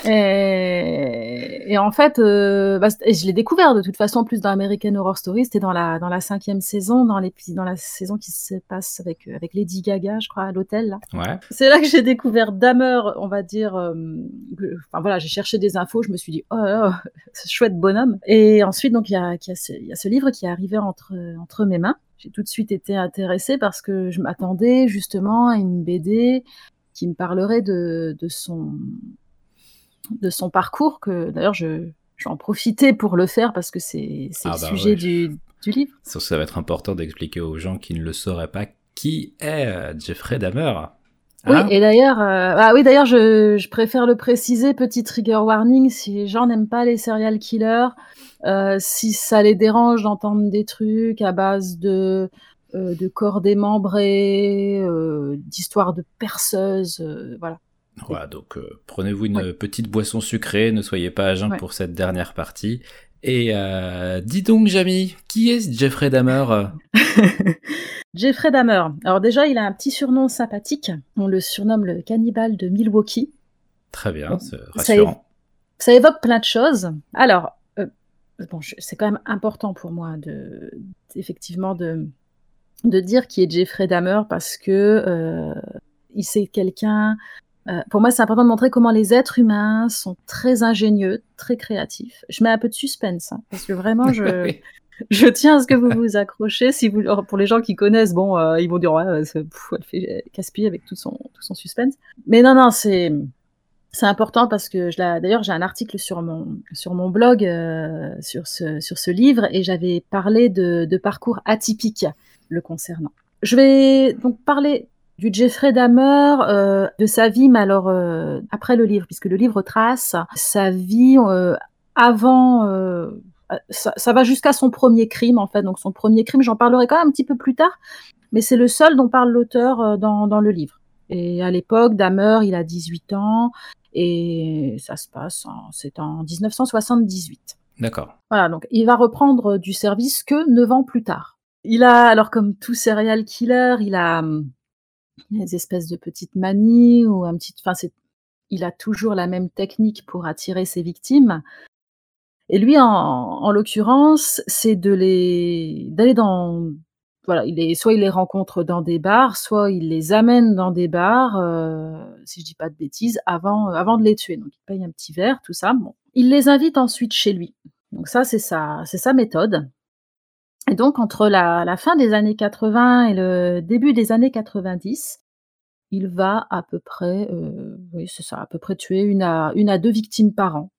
Et, en fait, euh, bah, je l'ai découvert de toute façon plus dans American Horror Story. C'était dans la dans la cinquième saison, dans les dans la saison qui se passe avec avec Lady Gaga, je crois, à l'hôtel. Ouais. C'est là que j'ai découvert Damer, on va dire. Euh, enfin voilà, j'ai cherché des infos. Je me suis dit, oh, oh chouette bonhomme. Et ensuite, donc il y a, y, a y a ce livre qui est arrivé entre entre mes mains. J'ai tout de suite été intéressée parce que je m'attendais justement à une BD qui me parlerait de, de son de son parcours, que d'ailleurs je, vais en profiter pour le faire parce que c'est ah le bah sujet du, du, livre. Ça va être important d'expliquer aux gens qui ne le sauraient pas qui est euh, Jeffrey Dahmer. oui, hein et d'ailleurs, euh, ah oui, d'ailleurs, je, je, préfère le préciser, petit trigger warning, si les gens n'aiment pas les serial killers, euh, si ça les dérange d'entendre des trucs à base de de corps démembrés, d'histoires de perceuses, voilà. Voilà, donc euh, prenez-vous une petite boisson sucrée, ne soyez pas à jeun pour cette dernière partie. Et euh, dis donc, Jamie, qui est Jeffrey Dahmer? Jeffrey Dahmer. Alors déjà, il a un petit surnom sympathique. On le surnomme le cannibale de Milwaukee. Très bien, c'est rassurant. Ça, évoque plein de choses. Alors, euh, bon, c'est quand même important pour moi de, effectivement, de, de dire qui est Jeffrey Dahmer parce que il c'est quelqu'un euh, pour moi, c'est important de montrer comment les êtres humains sont très ingénieux, très créatifs. Je mets un peu de suspense, hein, parce que vraiment, je, je tiens à ce que vous vous accrochez. Si vous, pour les gens qui connaissent, bon, euh, ils vont dire ouais, elle fait casse-pied avec tout son, tout son suspense. Mais non, non, c'est c'est important parce que d'ailleurs j'ai un article sur mon sur mon blog euh, sur ce sur ce livre et j'avais parlé de, de parcours atypique le concernant. Je vais donc parler du Jeffrey Dahmer, euh, de sa vie, mais alors euh, après le livre, puisque le livre trace sa vie euh, avant. Ça, ça, va jusqu'à son premier crime en fait. Donc son premier crime, j'en parlerai quand même un petit peu plus tard, mais c'est le seul dont parle l'auteur dans, dans le livre. Et à l'époque, Dahmer, il a 18 ans et ça se passe, c'est en 1978. D'accord. Voilà, donc il va reprendre du service que 9 ans plus tard. Il a, alors comme tout serial killer, il a des espèces de petites manies ou un petit. Enfin, c'est, il a toujours la même technique pour attirer ses victimes. Et lui, en, en l'occurrence, c'est de les d'aller dans voilà, il est, soit il les rencontre dans des bars, soit il les amène dans des bars, euh, si je dis pas de bêtises, avant, avant de les tuer. Donc il paye un petit verre, tout ça. Bon. Il les invite ensuite chez lui. Donc ça, c'est sa, c'est sa méthode. Et donc, entre la, fin des années 80 et le début des années 90, il va à peu près, euh, oui, c'est ça, à peu près tuer une à, une à deux victimes par an.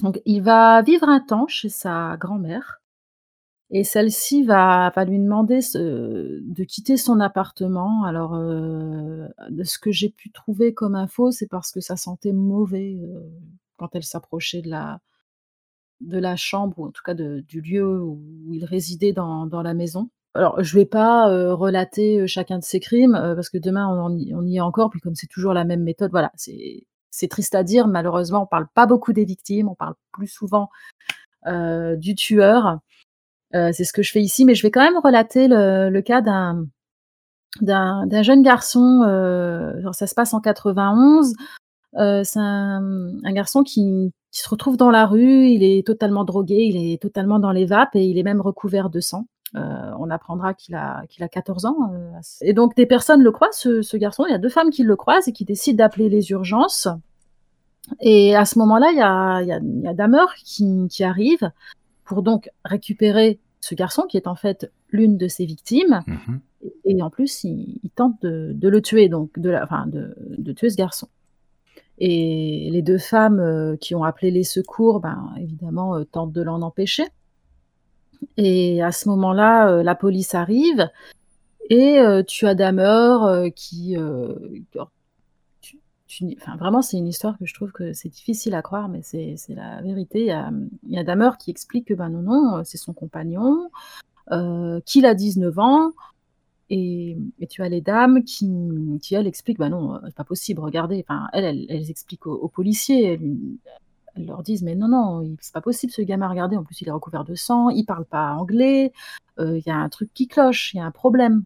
Donc, il va vivre un temps chez sa grand-mère. Et celle-ci va, lui demander de quitter son appartement. Alors, euh, de ce que j'ai pu trouver comme info, c'est parce que ça sentait mauvais euh, quand elle s'approchait de la, de la chambre, ou en tout cas du lieu où il résidait dans, la maison. Alors, je vais pas euh, relater euh, chacun de ces crimes, euh, parce que demain, on, y, est encore, puis comme c'est toujours la même méthode, voilà, c'est triste à dire, malheureusement, on parle pas beaucoup des victimes, on parle plus souvent du tueur. c'est ce que je fais ici, mais je vais quand même relater le, cas d'un jeune garçon, ça se passe en 91, c'est un, garçon qui, qui se retrouve dans la rue, il est totalement drogué, il est totalement dans les vapes et il est même recouvert de sang. Euh, on apprendra qu'il a, qu'il a 14 ans. Euh, et donc des personnes le croisent, ce, garçon. Il y a deux femmes qui le croisent et qui décident d'appeler les urgences. Et à ce moment-là, il y a, y a, y a Damer qui, qui, arrive pour donc récupérer ce garçon qui est en fait l'une de ses victimes. Mm-hmm. Et, en plus, il, tente de, de, le tuer, donc de, la, enfin, de, de tuer ce garçon. Et les deux femmes euh, qui ont appelé les secours, ben, évidemment, euh, tentent de l'en empêcher. Et à ce moment-là, euh, la police arrive et tu as Damer qui... enfin, vraiment, c'est une histoire que je trouve que c'est difficile à croire, mais c'est la vérité. Il y a, Damer qui explique que ben non, non, c'est son compagnon, qu'il a 19 ans, et, tu as les dames qui, qui elles, expliquent, bah non, c'est pas possible, regardez. Enfin, elles, elles, expliquent aux, policiers, elles, leur disent, mais non, non, c'est pas possible ce gamin, regardez, en plus il est recouvert de sang, il parle pas anglais, euh, il y a un truc qui cloche, il y a un problème.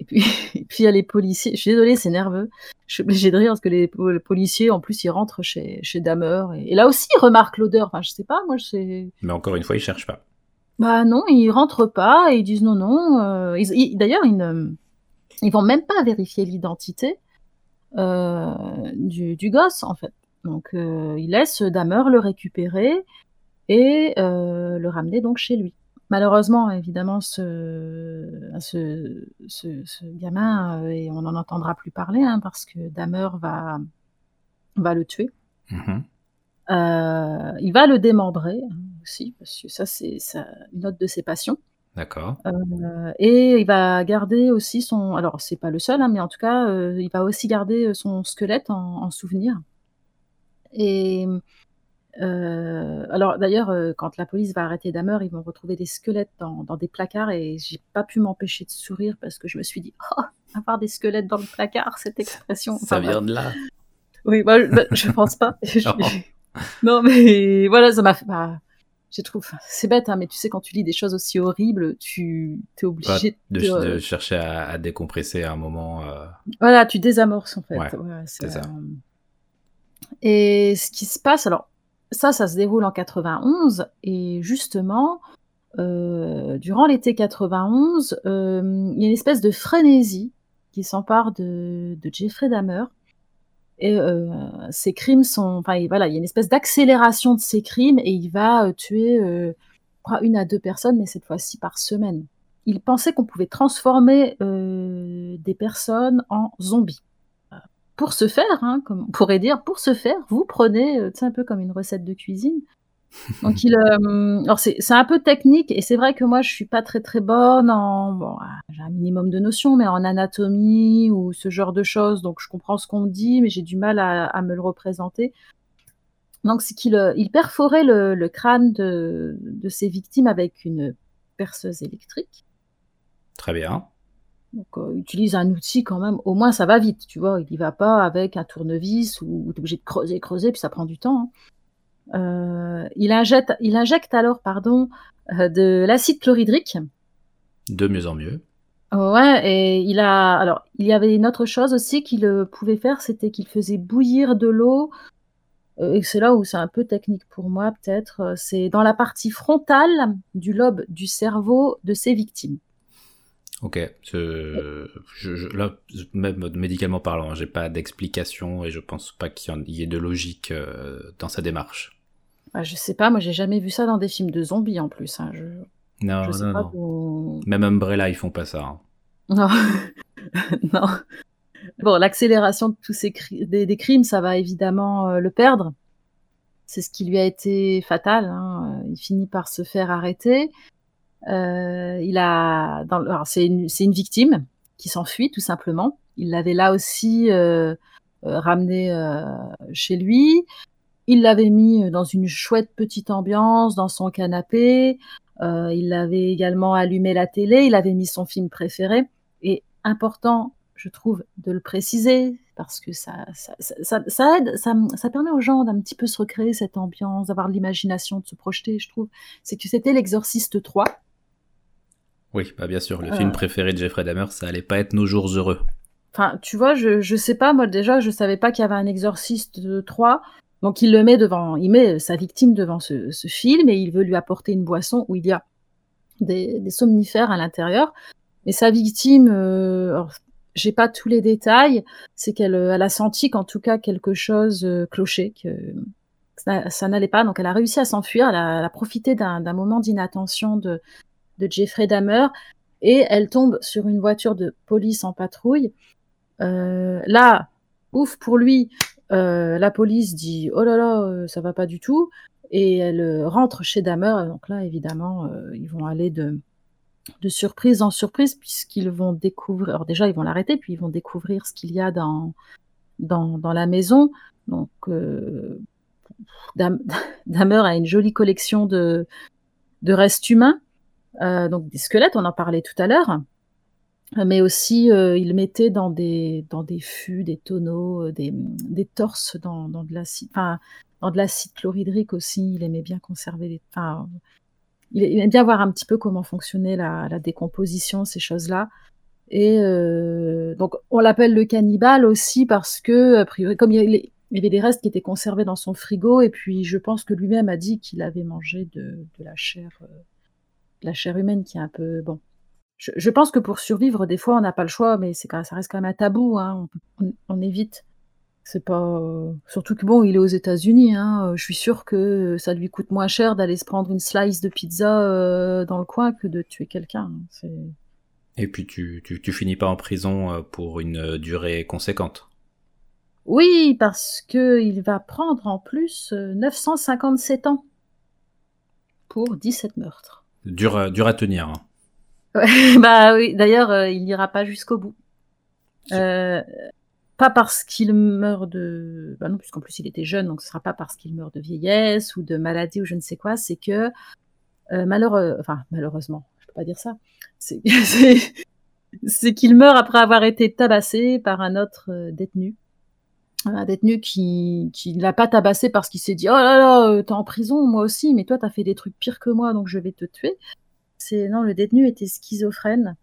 Et puis, puis il y a les policiers. Je suis désolée, c'est nerveux. Je suis obligée de rire parce que les, policiers, en plus, ils rentrent chez, chez Damer. Et, là aussi, ils remarquent l'odeur. Enfin, je sais pas, moi, je sais. Mais encore une fois, ils cherchent pas. Bah non, ils rentrent pas et ils disent non, non. Euh, d'ailleurs, ils ne ils vont même pas vérifier l'identité euh, du, du, gosse, en fait. Donc, euh, ils laissent Damer le récupérer et euh, le ramener donc chez lui. Malheureusement, évidemment, ce, ce, ce, gamin, euh, et on n'en entendra plus parler, hein, parce que Damer va, va le tuer. Mm-hmm. Euh, il va le démembrer hein, aussi, parce que ça, c'est une autre de ses passions. D'accord. Euh, et il va garder aussi son. Alors, c'est pas le seul, hein, mais en tout cas, il va aussi garder son squelette en, en souvenir. Et euh, alors d'ailleurs, euh, quand la police va arrêter Damer, ils vont retrouver des squelettes dans, des placards et j'ai pas pu m'empêcher de sourire parce que je me suis dit, oh, avoir des squelettes dans le placard, cette expression. ça vient de là. Oui, bah, bah, je pense pas. non. mais voilà, ça m'a fait. Bah, j'ai trouvé, c'est bête, hein, mais tu sais, quand tu lis des choses aussi horribles, tu es obligé de, chercher à, décompresser à un moment. Euh. Voilà, tu désamorces en fait. c'est ça. Et ce qui se passe, alors ça, ça se déroule en 91 et justement, euh, durant l'été 91, euh, il y a une espèce de frénésie qui s'empare de, de, Jeffrey Dahmer. Et euh, ces crimes sont, enfin voilà, il y a une espèce d'accélération de ces crimes et il va euh, tuer, euh, une à deux personnes, mais cette fois-ci par semaine. Il pensait qu'on pouvait transformer des personnes en zombies pour ce faire, hein, comme on pourrait dire, pour ce faire, vous prenez, c'est un peu comme une recette de cuisine. Donc il, euh, alors c'est, un peu technique et c'est vrai que moi je suis pas très très bonne en, bon, ah, j'ai un minimum de notions, mais en anatomie ou ce genre de choses, donc je comprends ce qu'on me dit, mais j'ai du mal à, me le représenter. Donc c'est qu'il euh, il perforait le, crâne de, de ses victimes avec une perceuse électrique. Très bien. Donc, euh, utilise un outil quand même, au moins ça va vite, tu vois. Il y va pas avec un tournevis ou tu es obligé de creuser, creuser, puis ça prend du temps. Hein. Euh, il, injecte, il injecte alors pardon, euh, de l'acide chlorhydrique. De mieux en mieux. Ouais, et il a. Alors, il y avait une autre chose aussi qu'il pouvait faire, c'était qu'il faisait bouillir de l'eau. et c'est là où c'est un peu technique pour moi, peut-être. C'est dans la partie frontale du lobe du cerveau de ses victimes. Ok, je, là, même médicalement parlant, j'ai pas d'explication et je pense pas qu'il y, ait de logique euh, dans sa démarche. Ah, je sais pas, moi j'ai jamais vu ça dans des films de zombies en plus. Hein. non, non, non. Même Umbrella, ils font pas ça. Hein. Non, non. Bon, l'accélération de tous ces des, crimes, ça va évidemment euh, le perdre. C'est ce qui lui a été fatal. Hein. Il finit par se faire arrêter. Euh, il a, c'est une, une, victime qui s'enfuit tout simplement. Il l'avait là aussi euh, euh ramené euh, chez lui. Il l'avait mis dans une chouette petite ambiance dans son canapé. Euh, il avait également allumé la télé. Il avait mis son film préféré. Et important, je trouve, de le préciser parce que ça, ça, ça, ça aide, ça, ça, permet aux gens d'un petit peu se recréer cette ambiance, d'avoir l'imagination, de se projeter, je trouve. C'est que c'était l'Exorciste 3 oui, bah bien sûr, le film euh. préféré de Jeffrey Dahmer, ça allait pas être Nos jours heureux. Enfin, tu vois, je, je sais pas, moi déjà, je savais pas qu'il y avait un exorciste de 3. Donc il le met devant, il met sa victime devant ce, film et il veut lui apporter une boisson où il y a des, somnifères à l'intérieur. Mais sa victime, euh, j'ai pas tous les détails, c'est qu'elle elle a senti qu'en tout cas quelque chose euh, clochait, que ça, n'allait pas. Donc elle a réussi à s'enfuir, elle, a, profité d'un moment d'inattention de, de Jeffrey Dahmer et elle tombe sur une voiture de police en patrouille. Euh, là, ouf pour lui, euh, la police dit oh là là, euh, ça va pas du tout, et elle rentre chez Dahmer. Donc là, évidemment, ils vont aller de de surprise en surprise puisqu'ils vont découvrir. Alors déjà, ils vont l'arrêter, puis ils vont découvrir ce qu'il y a dans dans, dans la maison. Donc Dahmer a une jolie collection de de restes humains euh, donc des squelettes, on en parlait tout à l'heure, mais aussi euh, il mettait dans des dans des fûts, des tonneaux, euh, des, des torses dans, dans de l'acide, enfin de chlorhydrique aussi. Il aimait bien conserver les, enfin il aimait bien voir un petit peu comment fonctionnait la, la décomposition, ces choses-là. Et donc, on l'appelle le cannibale aussi parce que, a priori, comme il y, avait des restes qui étaient conservés dans son frigo, et puis je pense que lui-même a dit qu'il avait mangé de, la chair, de la chair humaine qui est un peu bon. Je, pense que pour survivre, des fois, on n'a pas le choix, mais c'est ça reste quand même un tabou. Hein. On, évite. C'est pas surtout que bon, il est aux États-Unis. Hein. Je suis sûre que ça lui coûte moins cher d'aller se prendre une slice de pizza dans le coin que de tuer quelqu'un. Hein. Et puis tu, tu, finis pas en prison euh, pour une euh, durée conséquente. Oui, parce que il va prendre en plus 957 euh, ans pour 17 meurtres. Dur, dur à tenir. Hein. bah oui, d'ailleurs, il n'ira pas jusqu'au bout. pas parce qu'il meurt de... Bah non, puisqu'en plus il était jeune, donc ce sera pas parce qu'il meurt de vieillesse ou de maladie ou je ne sais quoi, c'est que malheureux... enfin, malheureusement, je peux pas dire ça, c'est qu'il meurt après avoir été tabassé par un autre euh, détenu. Un détenu qui, qui l'a pas tabassé parce qu'il s'est dit Oh là là, euh, t'es en prison, moi aussi, mais toi t'as fait des trucs pires que moi, donc je vais te tuer. Non, le détenu était schizophrène.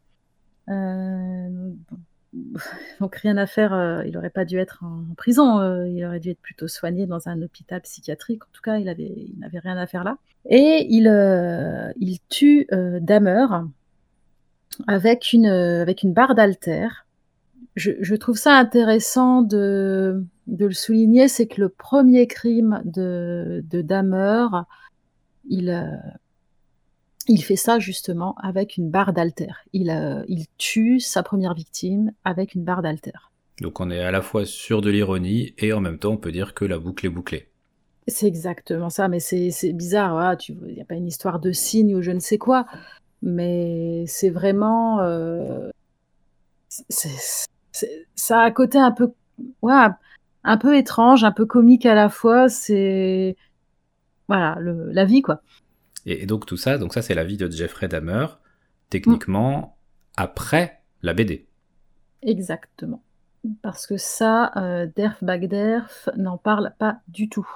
Euh, donc rien à faire, il aurait pas dû être en prison, il aurait dû être plutôt soigné dans un hôpital psychiatrique. En tout cas, il avait, n'avait rien à faire là. Et il, tue Damer, avec une, euh, barre d'alter. Je, trouve ça intéressant de, le souligner, c'est que le premier crime de, de Damer, il, euh, il fait ça justement avec une barre d'alter. Il, euh, il tue sa première victime avec une barre d'alter. Donc on est à la fois sur de l'ironie et en même temps on peut dire que la boucle est bouclée. C'est exactement ça, mais c'est bizarre. Il n'y a pas une histoire de signe ou je ne sais quoi mais c'est vraiment euh, ça a un côté un peu ouais, un peu étrange, un peu comique à la fois. C'est voilà le, la vie quoi. Et, donc tout ça, donc ça c'est la vie de Jeffrey Dahmer, techniquement mm. après la BD. Exactement. Parce que ça, euh, Derf Bagderf n'en parle pas du tout.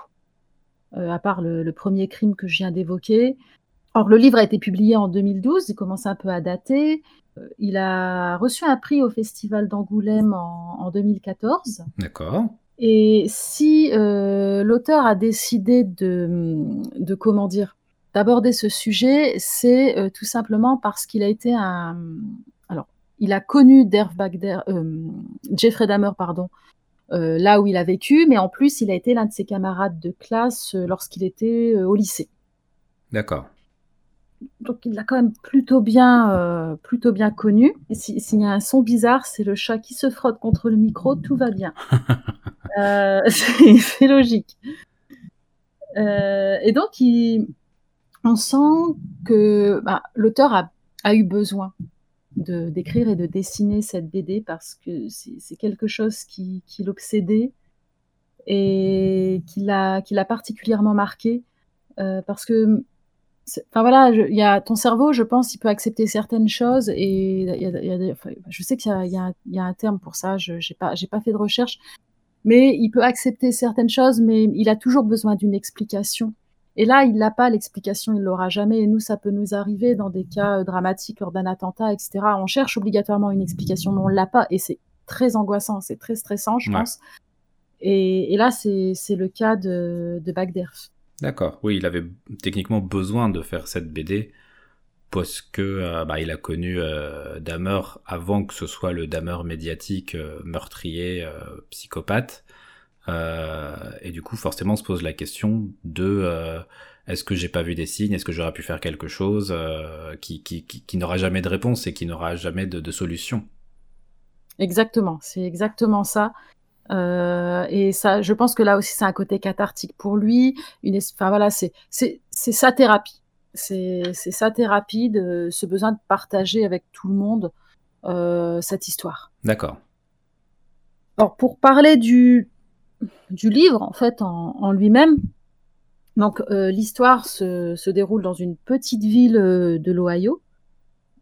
Euh, à part le, le, premier crime que je viens d'évoquer, Or, le livre a été publié en 2012, il commence un peu à dater. Euh, il a reçu un prix au Festival d'Angoulême en, 2014. D'accord. Et si euh, l'auteur a décidé de, comment dire, d'aborder ce sujet, c'est euh, tout simplement parce qu'il a été un. Alors, il a connu Derf Bagder, Jeffrey Dahmer, pardon, là où il a vécu, mais en plus, il a été l'un de ses camarades de classe lorsqu'il était au lycée. D'accord donc il l'a quand même plutôt bien, euh, plutôt bien connu. S'il y a un son bizarre, c'est le chat qui se frotte contre le micro, tout va bien. euh, c'est logique. Euh, et donc, il, on sent que bah, l'auteur a, eu besoin de d'écrire et de dessiner cette BD parce que c'est quelque chose qui, l'obsédait et qui l'a particulièrement marqué. Euh, parce que Enfin voilà, il y a ton cerveau, je pense, il peut accepter certaines choses et je sais qu'il y, y, a un terme pour ça. Je j'ai pas j'ai pas fait de recherche, mais il peut accepter certaines choses, mais il a toujours besoin d'une explication. Et là, il n'a pas l'explication, il l'aura jamais. Et nous, ça peut nous arriver dans des cas euh, dramatiques lors d'un attentat, etc. On cherche obligatoirement une explication, mais on l'a pas, et c'est très angoissant, c'est très stressant, je pense. Et, et là, c'est le cas de, de Bagderf. D'accord. Oui, il avait techniquement besoin de faire cette BD parce que euh, bah, il a connu euh, Dahmer avant que ce soit le Dahmer médiatique, euh, meurtrier, psychopathe. Et du coup, forcément, on se pose la question de est-ce que j'ai pas vu des signes? Est-ce que j'aurais pu faire quelque chose qui, qui, qui, qui n'aura jamais de réponse et qui n'aura jamais de, de solution? Exactement, c'est exactement ça. Euh, et ça, je pense que là aussi, c'est un côté cathartique pour lui. Une, enfin voilà, c'est c'est sa thérapie. C'est c'est sa thérapie de ce besoin de partager avec tout le monde euh, cette histoire. D'accord. Alors pour parler du du livre en fait en, lui-même, donc euh, l'histoire se, se déroule dans une petite ville euh, de l'Ohio.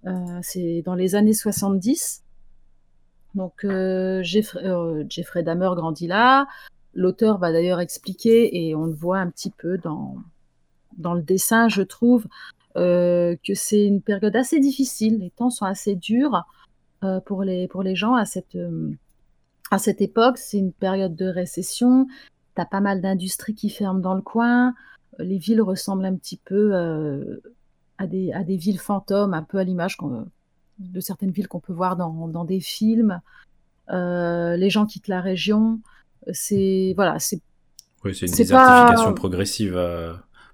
Euh, c'est dans les années 70. Donc Jeffrey, Jeffrey, Dahmer grandit là. L'auteur va d'ailleurs expliquer, et on le voit un petit peu dans, dans le dessin, je trouve, que c'est une période assez difficile, les temps sont assez durs. pour les pour les gens à cette, à cette époque. C'est une période de récession. Tu as pas mal d'industries qui ferment dans le coin. Les villes ressemblent un petit peu, à des à des villes fantômes, un peu à l'image de certaines villes qu'on peut voir dans dans des films. les gens quittent la région. C'est voilà, c'est oui, c'est une désertification progressive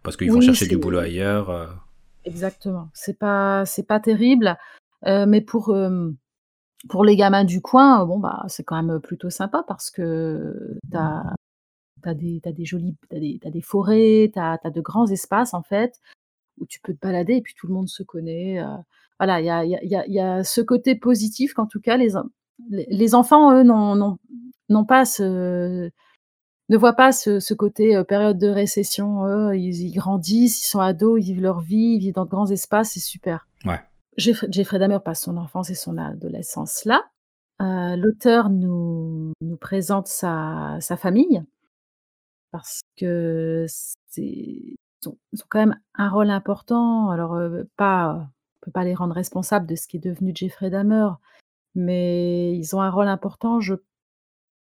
parce qu'ils vont chercher du boulot ailleurs. Euh. Exactement. C'est pas, c'est pas terrible, euh, mais pour pour les gamins du coin, bon bah c'est quand même plutôt sympa parce que t'as as des t'as des jolies t'as des des forêts, t'as as de grands espaces en fait où tu peux te balader et puis tout le monde se connaît. Euh. voilà, il y a, y, a, y a ce côté positif qu'en tout cas les les, enfants eux n'ont pas ce ne voient pas ce, côté euh, période de récession. ils, grandissent, ils sont ados, ils vivent leur vie, ils vivent dans de grands espaces, c'est super. Ouais. Jeffrey, Dahmer passe son enfance et son adolescence là. Euh, l'auteur nous, présente sa, famille parce que ils ont, quand même un rôle important. Alors, euh, pas, on peut pas les rendre responsables de ce qui est devenu Jeffrey Dahmer, mais ils ont un rôle important, je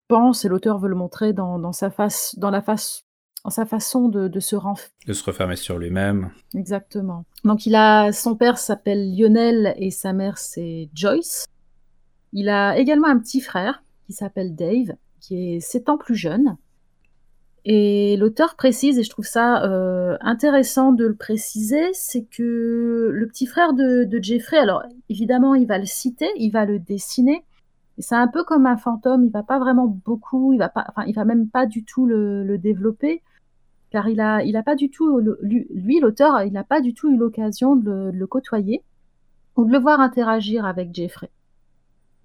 pense, et l'auteur veut le montrer dans, sa face, dans la face, sa façon de, se renfermer. De se refermer sur lui-même. Exactement. Donc il a, son père s'appelle Lionel et sa mère c'est Joyce. Il a également un petit frère qui s'appelle Dave, qui est 7 ans plus jeune. Et l'auteur précise, et je trouve ça euh, intéressant de le préciser, c'est que le petit frère de, de, Jeffrey, alors évidemment il va le citer, il va le dessiner, c'est un peu comme un fantôme, il va pas vraiment beaucoup, il va pas, enfin, il va même pas du tout le, développer, car il a, il a pas du tout, lui, l'auteur, il n'a pas du tout eu l'occasion de, le côtoyer ou de le voir interagir avec Jeffrey.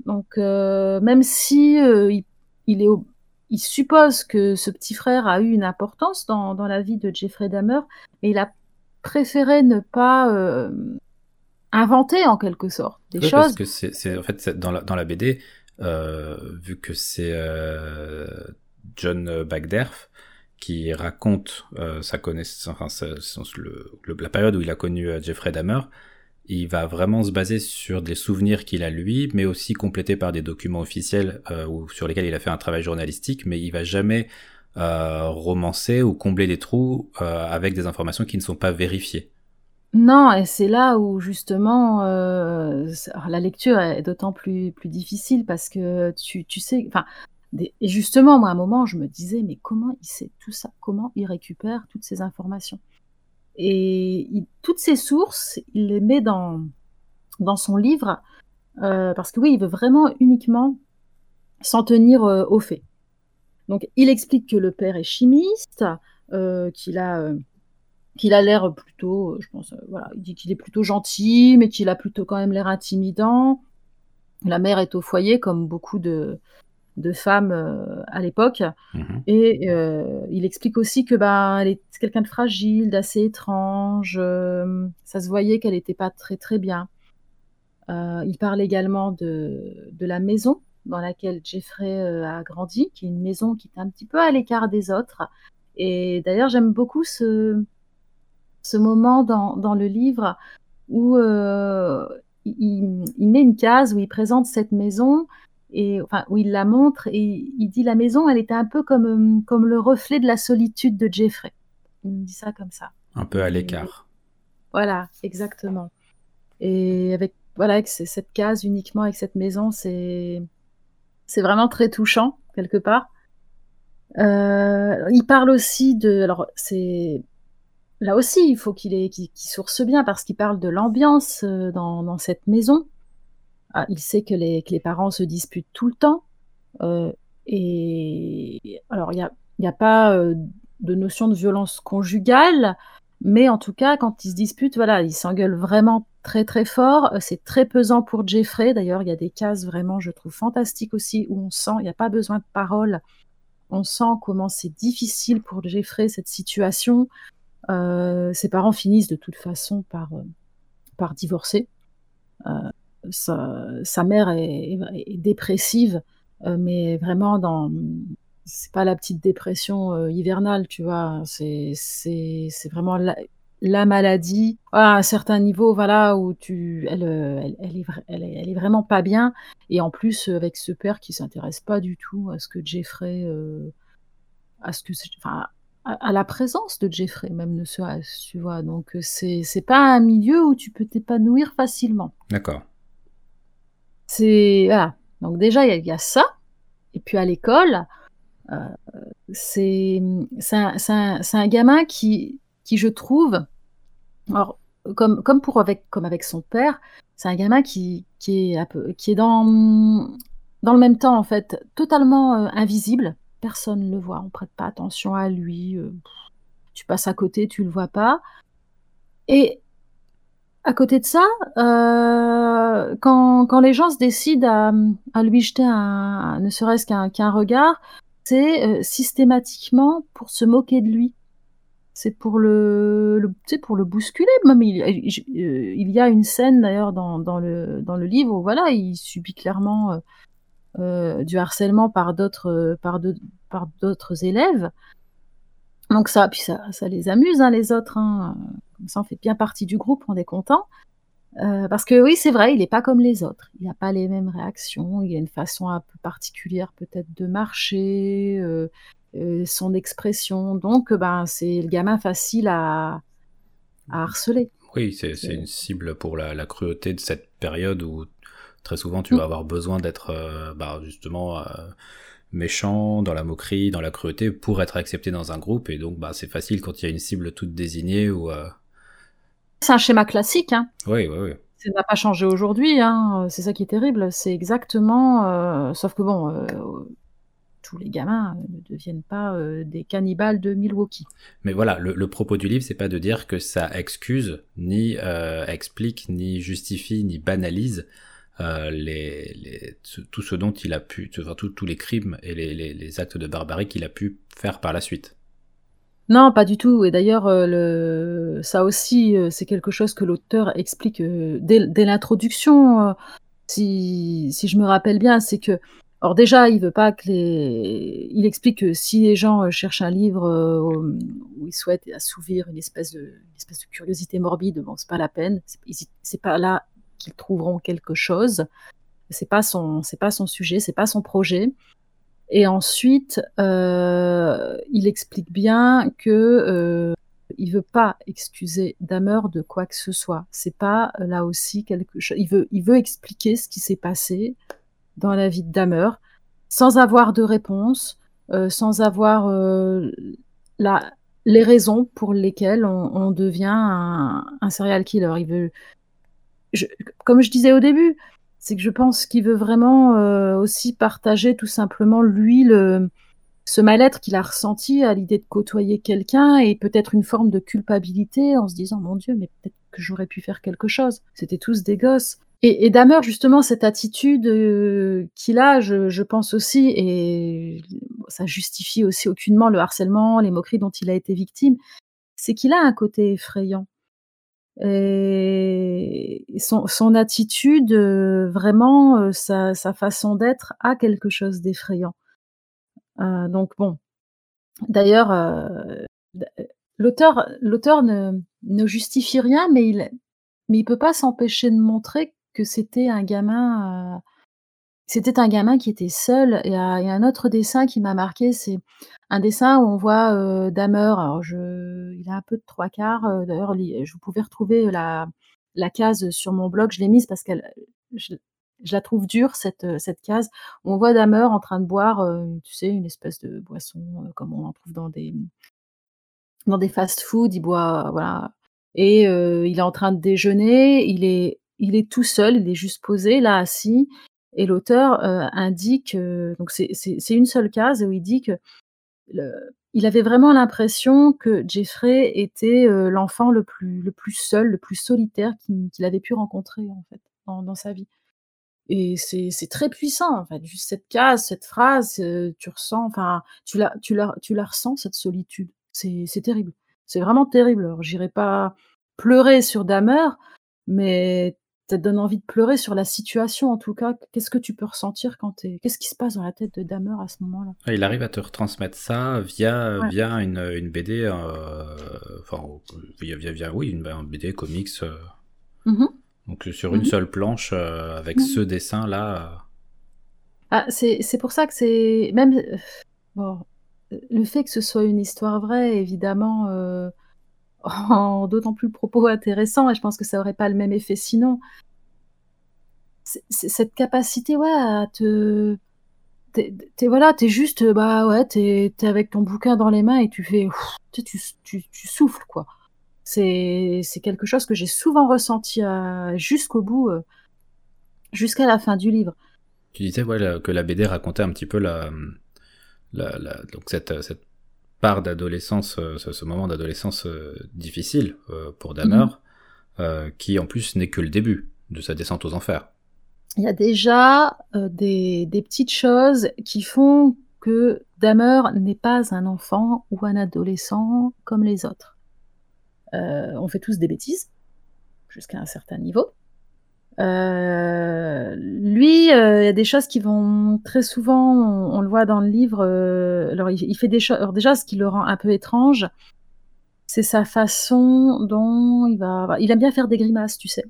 Donc, euh, même si euh, il, est, il suppose que ce petit frère a eu une importance dans, la vie de Jeffrey Dahmer, mais il a préféré ne pas euh, inventer en quelque sorte des choses. Parce que c'est en fait dans la, dans la BD, vu que c'est John Bagderf qui raconte euh, sa connaissance, enfin, la période où il a connu Jeffrey Dahmer, il va vraiment se baser sur des souvenirs qu'il a lui, mais aussi complétés par des documents officiels ou sur lesquels il a fait un travail journalistique, mais il va jamais romancer ou combler des trous avec des informations qui ne sont pas vérifiées. Non, et c'est là où justement, euh, la lecture est d'autant plus plus difficile parce que tu tu sais enfin, et justement, moi, à un moment, je me disais: «Mais comment il sait tout ça? Comment il récupère toutes ces informations?» et toutes ces sources, il les met dans dans son livre, euh, parce que oui, il veut vraiment uniquement s'en tenir, euh, aux faits. Donc il explique que le père est chimiste, qu'il a, qu'il a l'air plutôt, je pense, euh, voilà, il dit qu'il est plutôt gentil, mais qu'il a plutôt quand même l'air intimidant. La mère est au foyer, comme beaucoup de, de femmes euh, à l'époque. Mhm. Et euh, il explique aussi que ben, elle est quelqu'un de fragile, d'assez étrange. ça se voyait qu'elle n'était pas très très bien. il parle également de, de, la maison dans laquelle Jeffrey a grandi, qui est une maison qui est un petit peu à l'écart des autres. Et d'ailleurs, j'aime beaucoup ce, ce moment dans, dans le livre où euh, il, il, met une case où il présente cette maison et enfin où il la montre et il dit la maison elle était un peu comme comme le reflet de la solitude de Jeffrey. Il dit ça comme ça. Un peu à l'écart. Voilà, exactement. Et avec voilà avec cette case uniquement avec cette maison, c'est c'est vraiment très touchant quelque part. Euh, il parle aussi de alors c'est là aussi, il faut qu'il source bien parce qu'il parle de l'ambiance euh, dans, cette maison. Ah, il sait que les, parents se disputent tout le temps. Euh, et alors, il n'y a, pas euh, de notion de violence conjugale, mais en tout cas, quand ils se disputent, voilà, ils s'engueulent vraiment très très fort. C'est très pesant pour Jeffrey. D'ailleurs, il y a des cases vraiment, je trouve, fantastiques aussi, où on sent, il n'y a pas besoin de paroles. On sent comment c'est difficile pour Jeffrey cette situation. Euh, ses parents finissent de toute façon euh, par divorcer. Euh, sa, mère est, dépressive, mais vraiment dans c'est pas la petite dépression hivernale, tu vois. C'est vraiment la maladie à un certain niveau, voilà, où tu elle, elle elle est vraiment pas bien et en plus, avec ce père qui s'intéresse pas du tout à ce que Jeffrey, à ce que enfin, à la présence de Jeffrey même ne serait-ce, tu vois? Donc c'est c'est pas un milieu où tu peux t'épanouir facilement. D'accord. C'est voilà, donc déjà il y a ça. Et puis à l'école, euh, c'est un gamin qui qui je trouve alors comme comme pour avec comme avec son père, c'est un gamin qui qui est qui est dans, dans le même temps en fait, totalement, heu, invisible. Personne le voit, on prête pas attention à lui, heu, tu passes à côté, tu le vois pas. Et à côté de ça, heu, quand quand les gens se décident à, lui jeter un ne serait-ce qu'un regard, c'est, heu, systématiquement pour se moquer de lui. C'est pour le pour le bousculer, même il heu, il y a une scène d'ailleurs dans dans le dans le livre où voilà, il subit clairement, du harcèlement par d'autres, par de par d'autres élèves. Donc ça puis ça ça les amuse, hein, les autres, hein, comme ça on fait bien partie du groupe, on est content. Heu, parce que oui, c'est vrai, il est pas comme les autres. Il a pas les mêmes réactions, il a une façon un peu particulière peut-être de marcher, heu heu, son expression donc ben, c'est le gamin facile à à harceler. Oui, c'est une cible pour la la cruauté de cette période où très souvent tu Mmh. vas avoir besoin d'être, bah, justement, méchant, dans la moquerie, dans la cruauté pour être accepté dans un groupe et donc bah, c'est facile quand il y a une cible toute désignée ou, C'est un schéma classique, hein. Oui, oui, oui. Ça n'a pas changé aujourd'hui, hein, c'est ça qui est terrible. C'est exactement, heu sauf que bon, heu, tous les gamins ne deviennent pas, heu, des cannibales de Milwaukee. Mais voilà, le le propos du livre, c'est pas de dire que ça excuse, ni, explique, ni justifie, ni banalise, les les tout ce dont il a pu enfin tous tous les crimes et les actes de barbarie qu'il a pu faire par la suite. Non, pas du tout et d'ailleurs, le ça aussi, heu, c'est quelque chose que l'auteur explique, heu, dès l'introduction, si je me rappelle bien. C'est que alors déjà, il veut pas que les il explique que si les gens, cherchent un livre, où ils souhaitent assouvir une espèce de de curiosité morbide, bon, c'est pas la peine. C'est pas là qu'ils trouveront quelque chose. C'est pas son c'est pas son sujet, c'est pas son projet et ensuite, heu, il explique bien que, heu, il veut pas excuser Dahmer de quoi que ce soit. C'est pas, là aussi quelque cho il veut expliquer ce qui s'est passé dans la vie de Dahmer, sans avoir de réponse, heu, sans avoir, les raisons pour lesquelles on devient un un serial killer. Il veut comme je disais au début, c'est que je pense qu'il veut vraiment, heu, aussi partager tout simplement lui le ce mal-être qu'il a ressenti à l'idée de côtoyer quelqu'un et peut-être une forme de culpabilité en se disant: «Mon Dieu, mais peut-être que j'aurais pu faire quelque chose. C'étaient tous des gosses» et et Dahmer justement cette attitude, heu, qu'il a, je je pense aussi et ça justifie aussi aucunement le harcèlement, les moqueries dont il a été victime, c'est qu'il a un côté effrayant et son attitude, heu, vraiment, heu, sa façon d'être a quelque chose d'effrayant. Heu, donc bon, d'ailleurs, l'auteur ne ne justifie rien, mais il mais il peut pas s'empêcher de montrer que c'était un gamin, c'était un gamin qui était seul. Il y a un autre dessin qui m'a marqué, c'est un dessin où on voit, heu, Dahmer, alors il a un peu de 3/4, heu, d'ailleurs li je vous pouvez retrouver la case sur mon blog, je l'ai mise parce qu'elle je la trouve dure cette, heu, cette case. On voit Dahmer en train de boire, heu, tu sais, une espèce de boisson, comme on en trouve dans des dans des fast-food. Il boit voilà et il est en train de déjeuner, il est il est tout seul, il est juste posé là, assis et l'auteur, heu, indique, donc c'est une seule case où il dit que il avait vraiment l'impression que Jeffrey était, heu, l'enfant le plus le plus seul, le plus solitaire qu'il avait pu rencontrer en fait, dans sa vie et c'est très puissant en fait, juste cette case, cette phrase, heu, tu ressens enfin, tu la tu la tu la ressens cette solitude. C'est terrible. C'est vraiment terrible. Alors j'irai pas pleurer sur Dahmer, mais ça te donne envie de pleurer sur la situation en tout cas. Qu'est-ce que tu peux ressentir quand tu qu'est-ce qui se passe dans la tête de Damer à ce moment-là? il arrive à te retransmettre ça via via une, une BD, euh, enfin via via oui, une un BD comics, mmh donc sur une mmh seule planche, avec mmh ce dessin-là, Ah, c'est c'est pour ça que c'est même, bon, le fait que ce soit une histoire vraie évidemment, d'autant plus propos intéressants et je pense que ça aurait pas le même effet sinon. Cette capacité, ouais, à te t'es es voilà, t'es juste, bah, ouais, t'es es avec ton bouquin dans les mains et tu fais tu tu souffles, quoi. C'est quelque chose que j'ai souvent ressenti, jusqu'au bout, jusqu'à la fin du livre. Tu disais, ouais, que la BD racontait un petit peu la, donc cette part d'adolescence, euh, ce, moment d'adolescence euh, difficile euh, pour Damer, mhm. qui en plus n'est que le début de sa descente aux enfers. Il y a déjà des, petites choses qui font que Damer n'est pas un enfant ou un adolescent comme les autres. on fait tous des bêtises, jusqu'à un certain niveau. Euh, lui, euh, il y a des choses qui vont très souvent, on, le voit dans le livre. Euh, alors, il, fait des choses. Déjà, ce qui le rend un peu étrange, c'est sa façon dont il va. Il aime bien faire des grimaces, tu sais,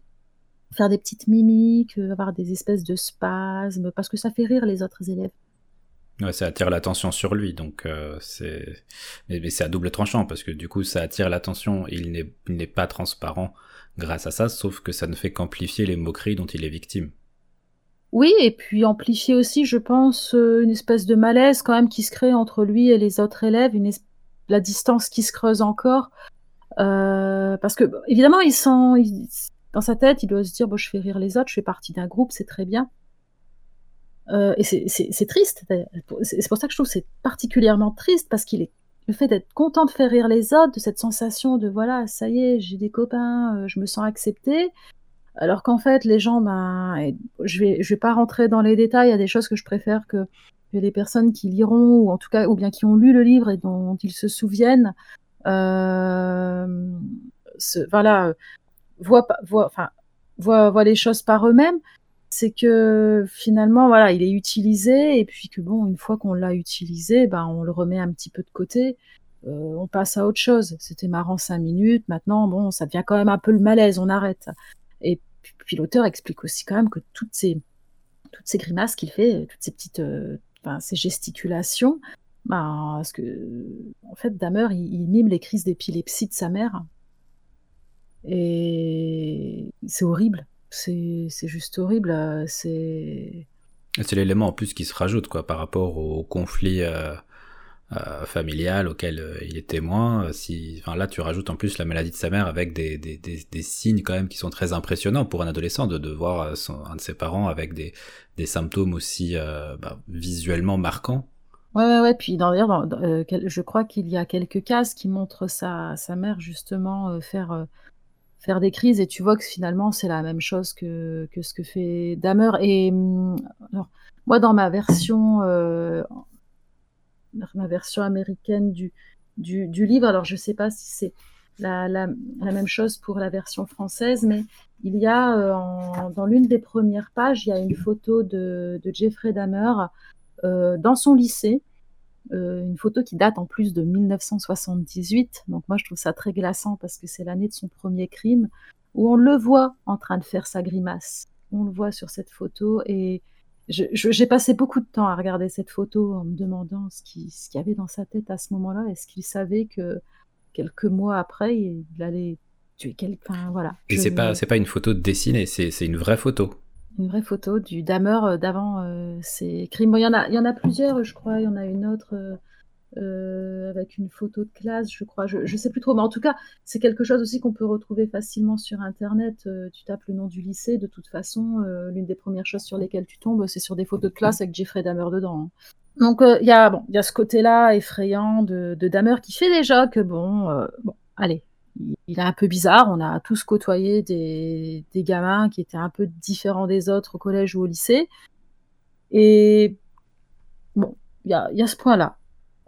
faire des petites mimiques, avoir des espèces de spasmes, parce que ça fait rire les autres élèves. Ouais, ça attire l'attention sur lui, donc c'est. Mais c'est à double tranchant parce que du coup, ça attire l'attention. Il n'est pas transparent grâce à ça, sauf que ça ne fait qu'amplifier les moqueries dont il est victime. Oui, et puis amplifier aussi, je pense, euh, une espèce de malaise quand même qui se crée entre lui et les autres élèves, une la distance qui se creuse encore. Euh, parce que, évidemment, il sent, dans sa tête, il doit se dire, bon, je fais rire les autres, je fais partie d'un groupe, c'est très bien. Euh, et c'est triste. C'est pour ça que je trouve c'est particulièrement triste parce qu'il est le fait d'être content de faire rire les autres, de cette sensation de voilà, ça y est, j'ai des copains, euh, je me sens accepté. Alors qu'en fait, les gens, ben, je vais, je vais pas rentrer dans les détails. Il y a des choses que je préfère que, les personnes qui liront ou en tout cas, ou bien qui ont lu le livre et dont, ils se souviennent, euh, voilà, voient, voient, enfin, voient, voient les choses par eux-mêmes c'est que finalement, voilà, il est utilisé et puis que bon, une fois qu'on l'a utilisé, ben on le remet un petit peu de côté. Euh, on passe à autre chose. C'était marrant cinq minutes. Maintenant, bon, ça devient quand même un peu le malaise. On arrête. Et puis, l'auteur explique aussi quand même que toutes ces toutes ces grimaces qu'il fait, toutes ces petites, euh, ces gesticulations, ben, parce que en fait, Damer, il mime les crises d'épilepsie de sa mère. Et c'est horrible c'est juste horrible. Euh, c'est. C'est l'élément en plus qui se rajoute quoi par rapport au conflit euh, euh, familial auquel il est témoin. Si, enfin là, tu rajoutes en plus la maladie de sa mère avec des, des, des, signes quand même qui sont très impressionnants pour un adolescent de, de voir un de ses parents avec des, des symptômes aussi bah, visuellement marquants. Ouais, ouais, ouais. Puis d'ailleurs, je crois qu'il y a quelques cases qui montrent sa, sa mère justement faire faire des crises et tu vois que finalement c'est la même chose que, que ce que fait Damer. Et hum, alors, moi dans ma version, euh, ma version américaine du, du, livre, alors je sais pas si c'est la, la, la, même chose pour la version française, mais il y a euh, dans l'une des premières pages, il y a une photo de, de Jeffrey Dahmer euh, dans son lycée euh, une photo qui date en plus de 1978. Donc moi, je trouve ça très glaçant parce que c'est l'année de son premier crime, où on le voit en train de faire sa grimace. On le voit sur cette photo et j'ai passé beaucoup de temps à regarder cette photo en me demandant ce qu'il y avait dans sa tête à ce moment-là. Est-ce qu'il savait que quelques mois après, il allait tuer quelqu'un Voilà. Et c'est pas c'est pas une photo dessinée, c'est une vraie photo une vraie photo du Damer euh, d'avant euh, ces crimes. il y en a, il y en a plusieurs, je crois. Il y en a une autre euh, avec une photo de classe, je crois. Je, je sais plus trop, mais en tout cas, c'est quelque chose aussi qu'on peut retrouver facilement sur Internet. tu tapes le nom du lycée, de toute façon, l'une des premières choses sur lesquelles tu tombes, c'est sur des photos de classe avec Jeffrey Damer dedans. Hein. Donc il y a bon, y ce côté-là effrayant de, de qui fait déjà que bon, bon, allez, il est un peu bizarre. On a tous côtoyé des, gamins qui étaient un peu différents des autres au collège ou au lycée. Et bon, il y a, ce point-là.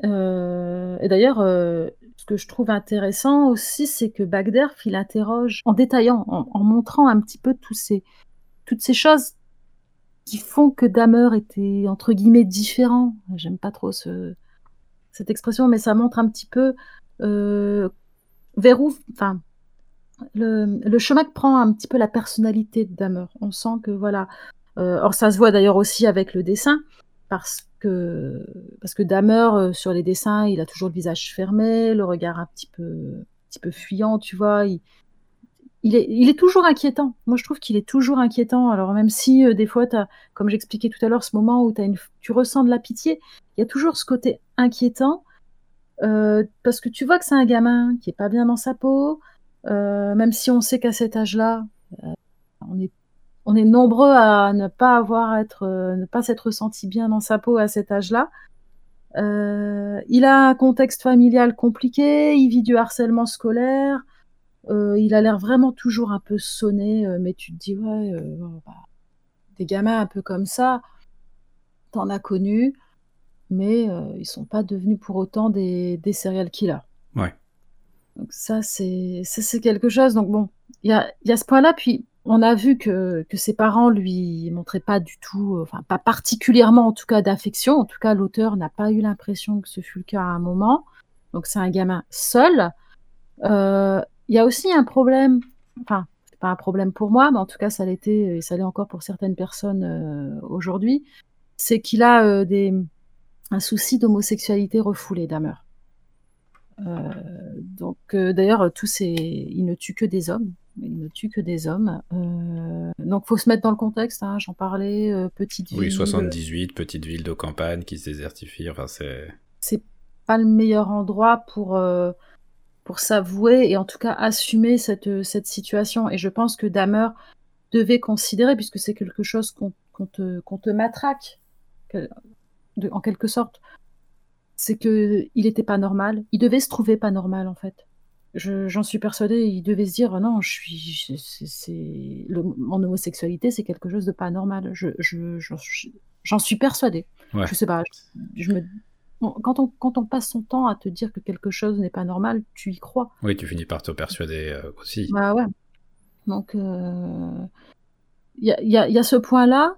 Euh, et d'ailleurs, euh, ce que je trouve intéressant aussi, c'est que Bagderf, il interroge en détaillant, en, montrant un petit peu toutes ces choses qui font que Damer était entre guillemets différent. J'aime pas trop ce, cette expression, mais ça montre un petit peu euh, vers où, enfin, le, le, chemin que prend un petit peu la personnalité de Damer. On sent que voilà. Euh, or ça se voit d'ailleurs aussi avec le dessin, parce que parce que Damer euh, sur les dessins, il a toujours le visage fermé, le regard un petit peu un petit peu fuyant, tu vois. Il, il est, il est toujours inquiétant. Moi, je trouve qu'il est toujours inquiétant. Alors, même si euh, des fois, as, comme j'expliquais tout à l'heure, ce moment où une, tu ressens de la pitié, il y a toujours ce côté inquiétant. Euh, parce que tu vois que c'est un gamin qui est pas bien dans sa peau, euh, même si on sait qu'à cet âge-là, euh, on est nombreux à ne pas avoir être, ne pas s'être senti bien dans sa peau à cet âge-là. Il a un contexte familial compliqué, il vit du harcèlement scolaire, il a l'air vraiment toujours un peu sonné, mais tu te dis ouais, bah, des gamins un peu comme ça, t'en as connu, mais ils sont pas devenus pour autant des, des serial killers. Ouais. Donc ça c'est quelque chose. Donc bon, il y a, y a ce point-là, puis on a vu que, que ses parents lui montraient pas du tout, enfin pas particulièrement en tout cas d'affection. En tout cas, l'auteur n'a pas eu l'impression que ce fut le cas à un moment. Donc c'est un gamin seul. Euh, il y a aussi un problème, enfin c'est pas un problème pour moi, mais en tout cas ça l'était et ça l'est encore pour certaines personnes euh, aujourd'hui. C'est qu'il a euh, des, un souci d'homosexualité refoulé, Damer. donc d'ailleurs tous ces, il ne tue que des hommes il ne tue que des hommes. Euh, donc, faut se mettre dans le contexte. Hein, J'en parlais, euh, petite ville. Oui, 78, petite ville de campagne qui se désertifie. Enfin, c'est. C'est pas le meilleur endroit pour euh, pour s'avouer et en tout cas assumer cette cette situation. Et je pense que Damer devait considérer, puisque c'est quelque chose qu'on te qu'on te matraque, en quelque sorte, c'est que il était pas normal. Il devait se trouver pas normal en fait j'en suis persuadée, il devait se dire non, je suis, mon homosexualité, c'est quelque chose de pas normal. Je, j'en suis persuadée. Je sais pas. Je, me, quand on, quand on passe son temps à te dire que quelque chose n'est pas normal, tu y crois. Oui, tu finis par te persuader euh, aussi. Bah ouais. Donc, euh, il y, a, y, a, y, a, ce point-là.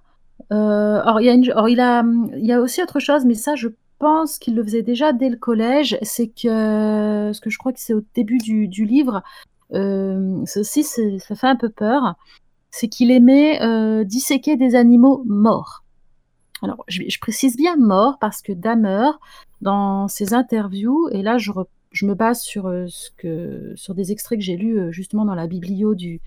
Euh, or, il y a il y a aussi autre chose, mais ça, je pense qu'il le faisait déjà dès le collège, c'est que, ce que je crois que c'est au début du, livre, euh, ceci, ça fait un peu peur, c'est qu'il aimait euh, disséquer des animaux morts. Alors, je, précise bien mort parce que Damer, dans ses interviews, et là je, me base sur, euh, ce que, sur des extraits que j'ai lus justement dans la biblio du,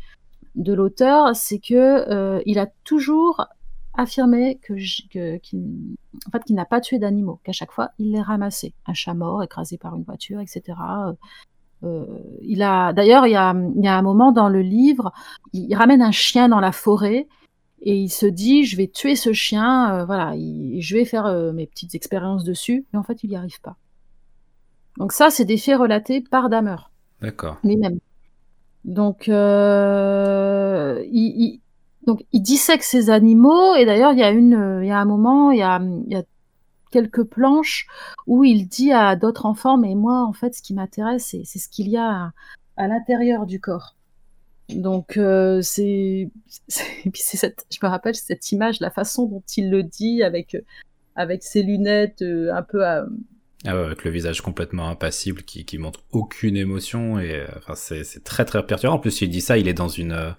de l'auteur, c'est que il a toujours affirmé que, qu'il, en fait, qu'il n'a pas tué d'animaux, qu'à chaque fois il les ramassait, un chat mort écrasé par une voiture, etc. Euh, euh, il a, d'ailleurs, il y a, il y a un moment dans le livre, il, ramène un chien dans la forêt et il se dit, je vais tuer ce chien, euh, voilà, je vais faire euh, mes petites expériences dessus, mais en fait, il n'y arrive pas. Donc ça, c'est des faits relatés par Damer. D'accord. Lui-même. Donc, il donc, il dissèque ces animaux, et d'ailleurs, il y a une, euh, il y a un moment, il y a, il y a quelques planches où il dit à d'autres enfants, mais moi, en fait, ce qui m'intéresse, c'est ce qu'il y a à, l'intérieur du corps. Donc, euh, c'est, puis c'est cette, je me rappelle cette image, la façon dont il le dit avec, avec ses lunettes euh, un peu à, ah ouais, avec le visage complètement impassible qui, qui montre aucune émotion et euh, enfin c'est, très très perturbant. En plus, il dit ça, il est dans une euh,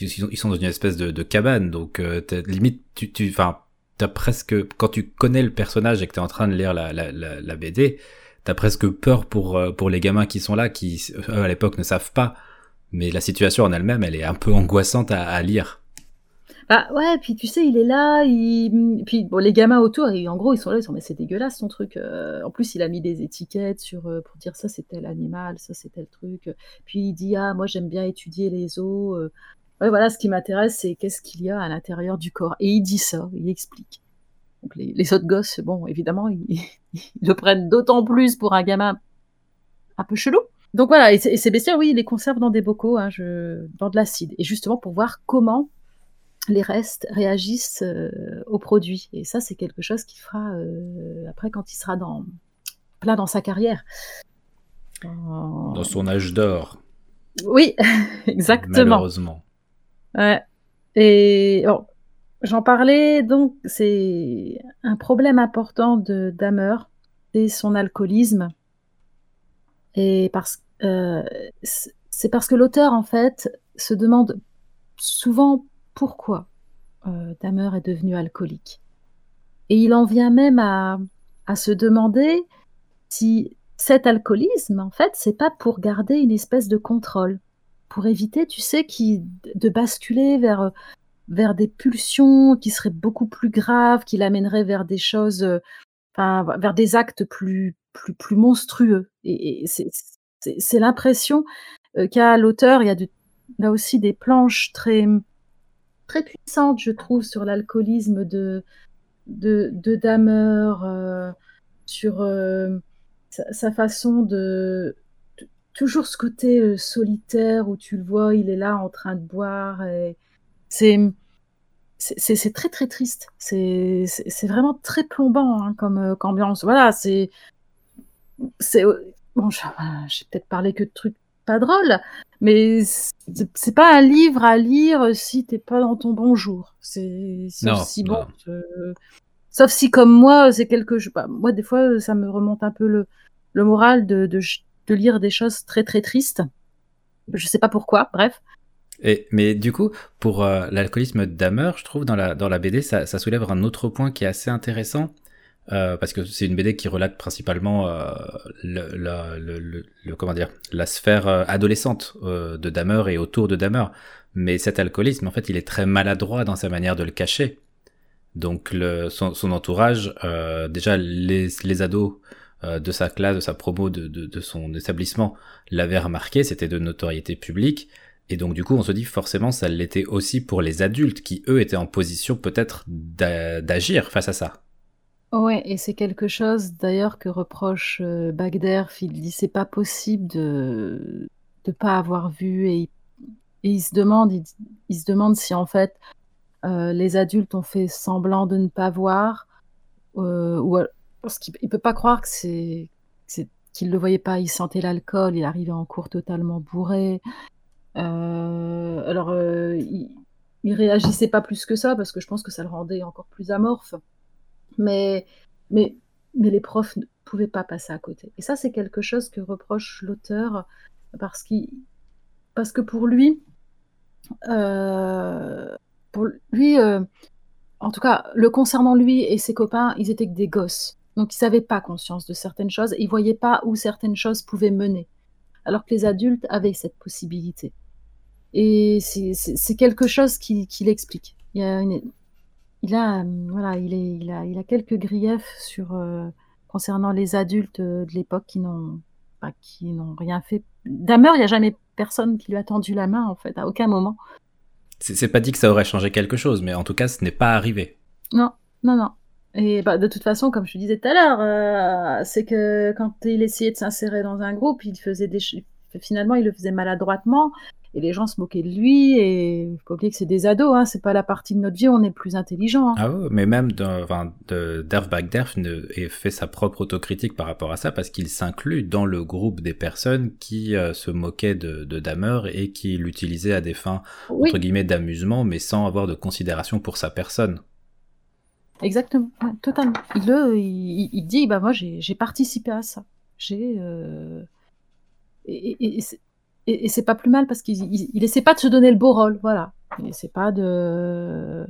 ils sont dans une espèce de, de cabane donc euh, limite tu tu enfin t'as presque quand tu connais le personnage et que t'es en train de lire la la, la, la BD, t'as presque peur pour pour les gamins qui sont là qui à l'époque ne savent pas mais la situation en elle-même, elle est un peu angoissante à, à lire. Bah ouais, puis tu sais, il est là, il... puis bon, les gamins autour, et en gros, ils sont là, ils sont mais c'est dégueulasse ton truc. Euh. en plus, il a mis des étiquettes sur euh, pour dire ça c'est tel animal, ça c'est tel truc. Puis il dit ah moi j'aime bien étudier les os. Euh. Ouais, voilà, ce qui m'intéresse c'est qu'est-ce qu'il y a à l'intérieur du corps. Et il dit ça, il explique. Donc les, autres gosses, bon, évidemment, ils, le prennent d'autant plus pour un gamin un peu chelou. Donc voilà, et, ces bestioles, oui, il les conserve dans des bocaux, hein, dans de l'acide, et justement pour voir comment les restes réagissent euh, au produit. Et ça, c'est quelque chose qui fera euh, après quand il sera dans, plein dans sa carrière. Dans son âge d'or. Oui, exactement. Malheureusement. Ouais. Et j'en parlais, donc c'est un problème important de Damer, c'est son alcoolisme. Et parce euh, c'est parce que l'auteur, en fait, se demande souvent pourquoi euh, Damer est devenu alcoolique. Et il en vient même à, se demander si cet alcoolisme, en fait, c'est pas pour garder une espèce de contrôle, pour éviter, tu sais, qui, de basculer vers, vers des pulsions qui seraient beaucoup plus graves, qui l'amèneraient vers des choses, vers des actes plus, plus, monstrueux. Et, c'est l'impression qu'a l'auteur. Il y a là aussi des planches très, très puissantes, je trouve, sur l'alcoolisme de, de, Damer, sur sa, façon de, toujours ce côté euh, solitaire où tu le vois, il est là en train de boire. Et c'est c'est très très triste. C'est vraiment très plombant hein, comme, euh, ambiance. Voilà, c'est c'est bon. J'ai peut-être parlé que de trucs pas drôles, mais c'est pas un livre à lire si t'es pas dans ton bon jour. C'est si bon. Sauf si, comme moi, c'est quelque chose. Bah, moi, des fois, ça me remonte un peu le, le moral de, de, de, lire des choses très très tristes. Je sais pas pourquoi, bref. Et, mais du coup, pour euh, l'alcoolisme d'Hammer, je trouve dans la, dans la BD, ça, ça, soulève un autre point qui est assez intéressant. Euh, parce que c'est une BD qui relate principalement euh, le, le, le, le, comment dire la sphère euh, adolescente euh, de Dahmer et autour de Dahmer. Mais cet alcoolisme, en fait, il est très maladroit dans sa manière de le cacher. Donc le, son, entourage, euh, déjà les, les ados euh, de sa classe, de sa promo, de, de, de son établissement l'avaient remarqué, c'était de notoriété publique. Et donc du coup, on se dit forcément, ça l'était aussi pour les adultes qui, eux, étaient en position peut-être d'agir face à ça. Ouais, et c'est quelque chose d'ailleurs que reproche euh, Bagderf. Il dit c'est pas possible de ne pas avoir vu et, il se demande, il se demande si en fait euh, les adultes ont fait semblant de ne pas voir, euh, ou parce qu'il peut pas croire que c'est qu'il ne le voyait pas, il sentait l'alcool, il arrivait en cours totalement bourré. Euh, alors, il, il, réagissait pas plus que ça, parce que je pense que ça le rendait encore plus amorphe. Mais, mais, mais les profs ne pouvaient pas passer à côté. Et ça, c'est quelque chose que reproche l'auteur, parce, parce que pour lui, euh, pour lui, euh, en tout cas, le concernant lui et ses copains, ils étaient que des gosses. Donc ils n'avaient pas conscience de certaines choses, ils voyaient pas où certaines choses pouvaient mener. Alors que les adultes avaient cette possibilité. Et c'est quelque chose qui, qui l'explique. Il, a il a, voilà, il, est, il, a, il a quelques griefs sur, euh, concernant les adultes de l'époque qui n'ont qui n'ont rien fait. D'ailleurs, il n'y a jamais personne qui lui a tendu la main, en fait, à aucun moment. C'est pas dit que ça aurait changé quelque chose, mais en tout cas, ce n'est pas arrivé. Non, non, non. Et bah, de toute façon, comme je te disais tout à l'heure, euh, c'est que quand il essayait de s'insérer dans un groupe, il faisait des finalement, il le faisait maladroitement et les gens se moquaient de lui et il faut pas oublier que c'est des ados hein, c'est pas la partie de notre vie où on est plus intelligent hein. ah oui, mais même enfin, Derf Bagderf fait sa propre autocritique par rapport à ça parce qu'il s'inclut dans le groupe des personnes qui euh, se moquaient de, de Damer et qui l'utilisaient à des fins entre guillemets d'amusement mais sans avoir de considération pour sa personne. Exactement totalement. Il, le, il, dit bah moi j'ai participé à ça. J'ai euh... et, et, et, c'est pas plus mal parce qu'il il, essaie pas de se donner le beau rôle, voilà. Il essaie pas de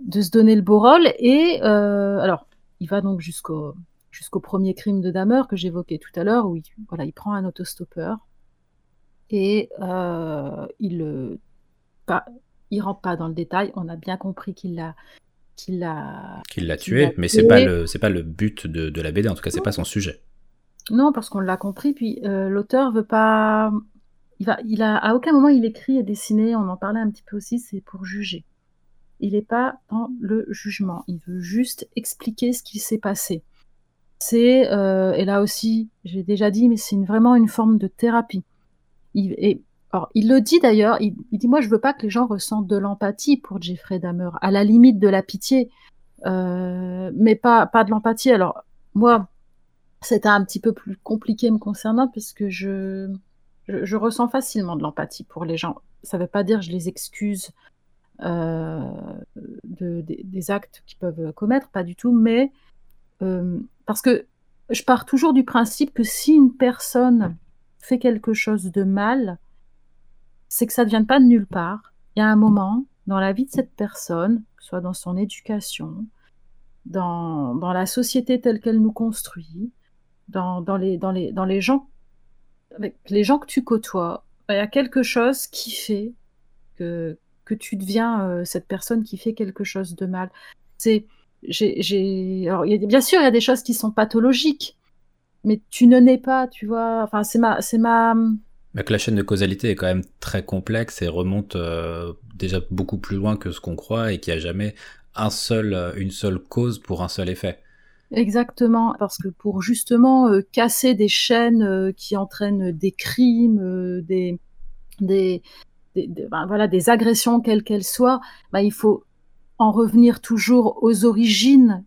de se donner le beau rôle et euh, alors il va donc jusqu'au jusqu'au premier crime de Damer que j'évoquais tout à l'heure où il, voilà il prend un autostoppeur et euh, il pas il rentre pas dans le détail. On a bien compris qu'il l'a qu'il l'a qu'il l'a tué, mais c'est pas le c'est pas le but de, de la BD en tout cas c'est pas son sujet non, parce qu'on l'a compris, puis euh, l'auteur veut pas. Il a, à aucun moment il écrit et dessine, on en parlait un petit peu aussi, c'est pour juger. Il n'est pas dans le jugement, il veut juste expliquer ce qui s'est passé. C'est, euh, et là aussi, j'ai déjà dit, mais c'est vraiment une forme de thérapie. Il, le dit d'ailleurs, il, dit Moi, je veux pas que les gens ressentent de l'empathie pour Jeffrey Dahmer, à la limite de la pitié, euh, mais pas de l'empathie. Alors, moi, c'était un petit peu plus compliqué me concernant parce que je, je, ressens facilement de l'empathie pour les gens. Ça ne veut pas dire que je les excuse euh, de, des actes qu'ils peuvent commettre, pas du tout, mais euh, parce que je pars toujours du principe que si une personne fait quelque chose de mal, c'est que ça ne vient pas de nulle part. Il y a un moment dans la vie de cette personne, que ce soit dans son éducation, dans, dans la société telle qu'elle nous construit, dans, dans, les, dans, les, dans les gens les gens que tu côtoies, il y a quelque chose qui fait que, que tu deviens euh, cette personne qui fait quelque chose de mal. C'est, j'ai, alors, bien sûr, il y a des choses qui sont pathologiques, mais tu ne nais pas, tu vois. Enfin, c'est ma, c'est ma. Que la chaîne de causalité est quand même très complexe et remonte euh, déjà beaucoup plus loin que ce qu'on croit et qu'il n'y a jamais un seul, euh, une seule cause pour un seul effet. Exactement, parce que pour justement euh, casser des chaînes euh, qui entraînent des crimes, euh, des, ben, voilà, des agressions quelles qu'elles soient, ben, il faut en revenir toujours aux origines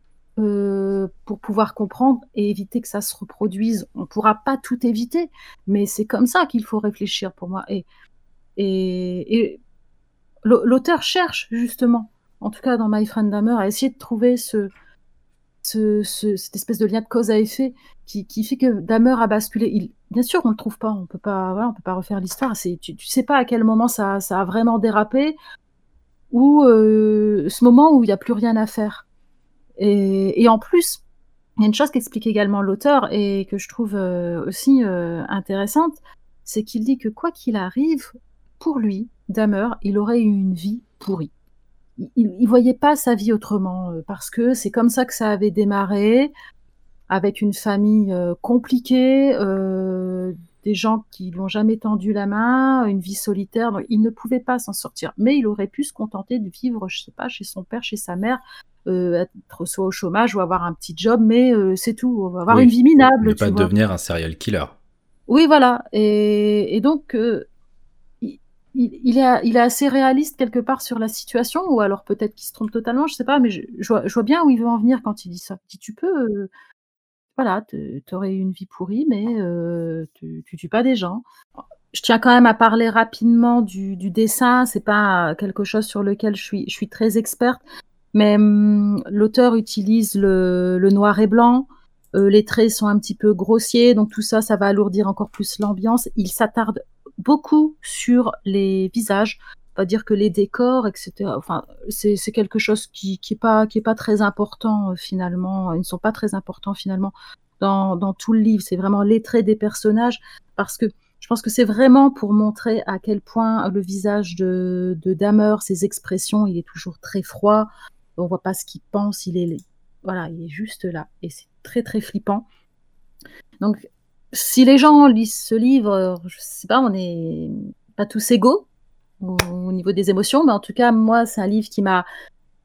pour pouvoir comprendre et éviter que ça se reproduise. On ne pourra pas tout éviter, mais c'est comme ça qu'il faut réfléchir pour moi. Et, et, et l'auteur cherche justement, en tout cas dans My Friend Hammer, à essayer de trouver ce, cette espèce de lien de cause à effet qui, fait que Damer a basculé. Il, bien sûr, on le trouve pas, on peut pas, voilà, on peut pas refaire l'histoire. Tu, tu sais pas à quel moment ça, a vraiment dérapé ou euh, ce moment où il n'y a plus rien à faire. Et, et en plus, il y a une chose qu'explique également l'auteur et que je trouve euh, aussi euh, intéressante, c'est qu'il dit que quoi qu'il arrive, pour lui, Damer, il aurait eu une vie pourrie il, il voyait pas sa vie autrement euh, parce que c'est comme ça que ça avait démarré avec une famille euh, compliquée, euh, des gens qui lui ont jamais tendu la main, une vie solitaire. Donc, il ne pouvait pas s'en sortir, mais il aurait pu se contenter de vivre, je sais pas, chez son père, chez sa mère, euh, être soit au chômage ou avoir un petit job, mais euh, c'est tout, avoir une vie minable. Ne pas devenir un serial killer. Oui, voilà. Et, et donc, euh, il, est, assez réaliste quelque part sur la situation, ou alors peut-être qu'il se trompe totalement, je sais pas, mais je, vois, bien où il veut en venir quand il dit ça. Dit tu peux, euh, voilà, tu aurais une vie pourrie, mais euh, tu, tu tues pas des gens. Je tiens quand même à parler rapidement du, du dessin, c'est pas quelque chose sur lequel je suis, très experte, mais hum, l'auteur utilise le, le, noir et blanc. Euh, les traits sont un petit peu grossiers, donc tout ça, ça va alourdir encore plus l'ambiance. Il s'attarde beaucoup sur les visages, pas dire que les décors, etc. Enfin, c'est quelque chose qui qui est pas pas très important euh, finalement. Ils ne sont pas très importants finalement dans, tout le livre. C'est vraiment les traits des personnages parce que je pense que c'est vraiment pour montrer à quel point le visage de, de Damer, ses expressions, il est toujours très froid. On voit pas ce qu'il pense. Il est voilà, il est juste là et c'est très très flippant. Donc si les gens lisent ce livre, je sais pas, on n'est pas tous égaux au, niveau des émotions, mais en tout cas, moi, c'est un livre qui m'a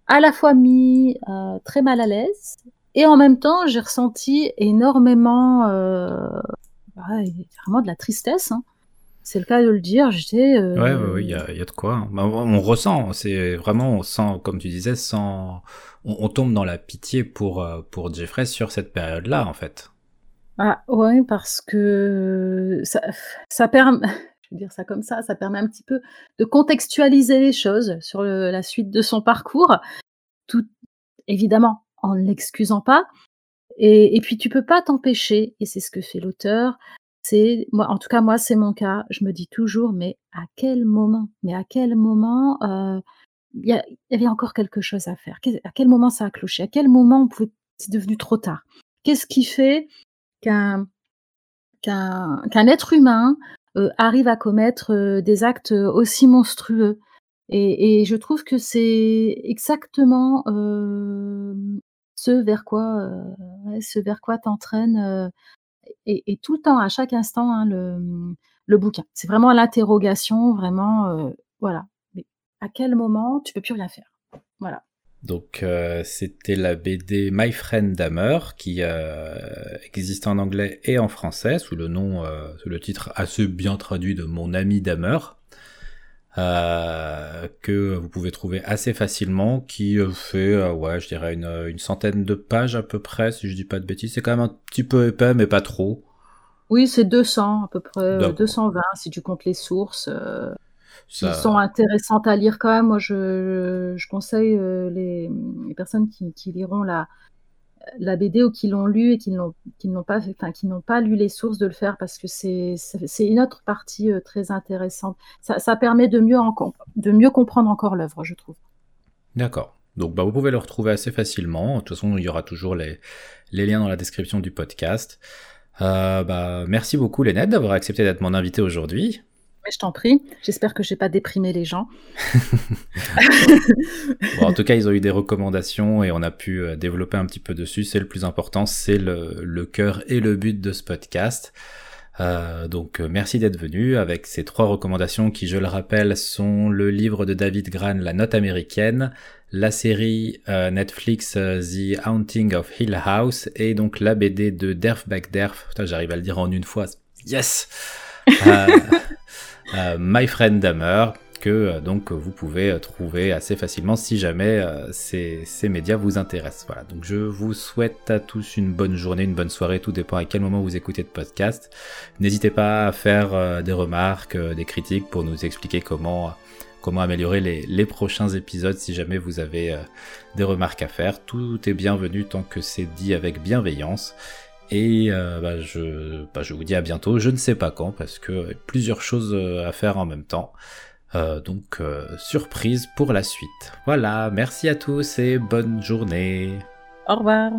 à la fois mis euh, très mal à l'aise et en même temps, j'ai ressenti énormément, euh, vraiment de la tristesse. Hein. C'est le cas de le dire. J'étais. Euh... Ouais, ouais, il y, a, y, a de quoi. Hein. Bah, on ressent, c'est vraiment, on sent, comme tu disais, sans, on, on, tombe dans la pitié pour euh, pour Jeffrey sur cette période-là, en fait. Ah ouais, parce que ça permet je vais dire ça comme ça, ça permet un petit peu de contextualiser les choses sur la suite de son parcours, tout évidemment en ne l'excusant pas et et puis tu peux pas t'empêcher et c'est ce que fait l'auteur, c'est moi en tout cas moi c'est mon cas, je me dis toujours: «Mais à quel moment? Mais à quel moment, il y avait encore quelque chose à faire? à quel moment ça a cloché? À quel moment on pouvait c'est devenu trop tard? Qu'est-ce qui fait qu'un être humain euh, arrive à commettre euh, des actes aussi monstrueux. Et, je trouve que c'est exactement euh, ce vers quoi, t'entraîne et, tout le temps, à chaque instant, hein, le, bouquin. C'est vraiment l'interrogation, vraiment, voilà. À quel moment tu peux plus rien faire? Voilà. Donc euh, c'était la BD My Friend Hammer qui euh, existe en anglais et en français sous le nom, euh, sous le titre assez bien traduit de Mon ami Damer. euh, que vous pouvez trouver assez facilement, qui fait, ouais, je dirais une, une, centaine de pages à peu près, si je dis pas de bêtises. C'est quand même un petit peu épais, mais pas trop. Oui, c'est 200 à peu près, 220 si tu comptes les sources. Ils sont intéressantes à lire quand même. Moi, je, je conseille les, les, personnes qui, qui liront la, la BD ou qui l'ont lu et qui n'ont pas, enfin, qui n'ont pas lu les sources de le faire parce que c'est une autre partie euh, très intéressante. Ça, permet de mieux, de mieux comprendre encore l'œuvre, je trouve. D'accord. Donc bah, vous pouvez le retrouver assez facilement. De toute façon, il y aura toujours les, les liens dans la description du podcast. Euh, bah, merci beaucoup, Lénette, d'avoir accepté d'être mon invité aujourd'hui. Mais je t'en prie. J'espère que je n'ai pas déprimé les gens. en tout cas, ils ont eu des recommandations et on a pu euh, développer un petit peu dessus. C'est le plus important, c'est le, cœur et le but de ce podcast. Euh, donc euh, merci d'être venu avec ces trois recommandations qui, je le rappelle, sont le livre de David Gran, La Note américaine, la série Netflix The Haunting of Hill House et donc la BD de Derf Back Derf. J'arrive à le dire en une fois. Yes. Euh, My Friend Dammer, que euh, donc vous pouvez euh, trouver assez facilement si jamais ces, ces, médias vous intéressent. Voilà, donc je vous souhaite à tous une bonne journée, une bonne soirée, tout dépend à quel moment vous écoutez le podcast. N'hésitez pas à faire des remarques, des critiques pour nous expliquer comment comment améliorer les, prochains épisodes si jamais vous avez des remarques à faire. Tout est bienvenu tant que c'est dit avec bienveillance. Et euh, bah, je, bah, je vous dis à bientôt, je ne sais pas quand, parce que plusieurs choses euh, à faire en même temps. Euh, donc surprise pour la suite. Voilà, merci à tous et bonne journée. Au revoir.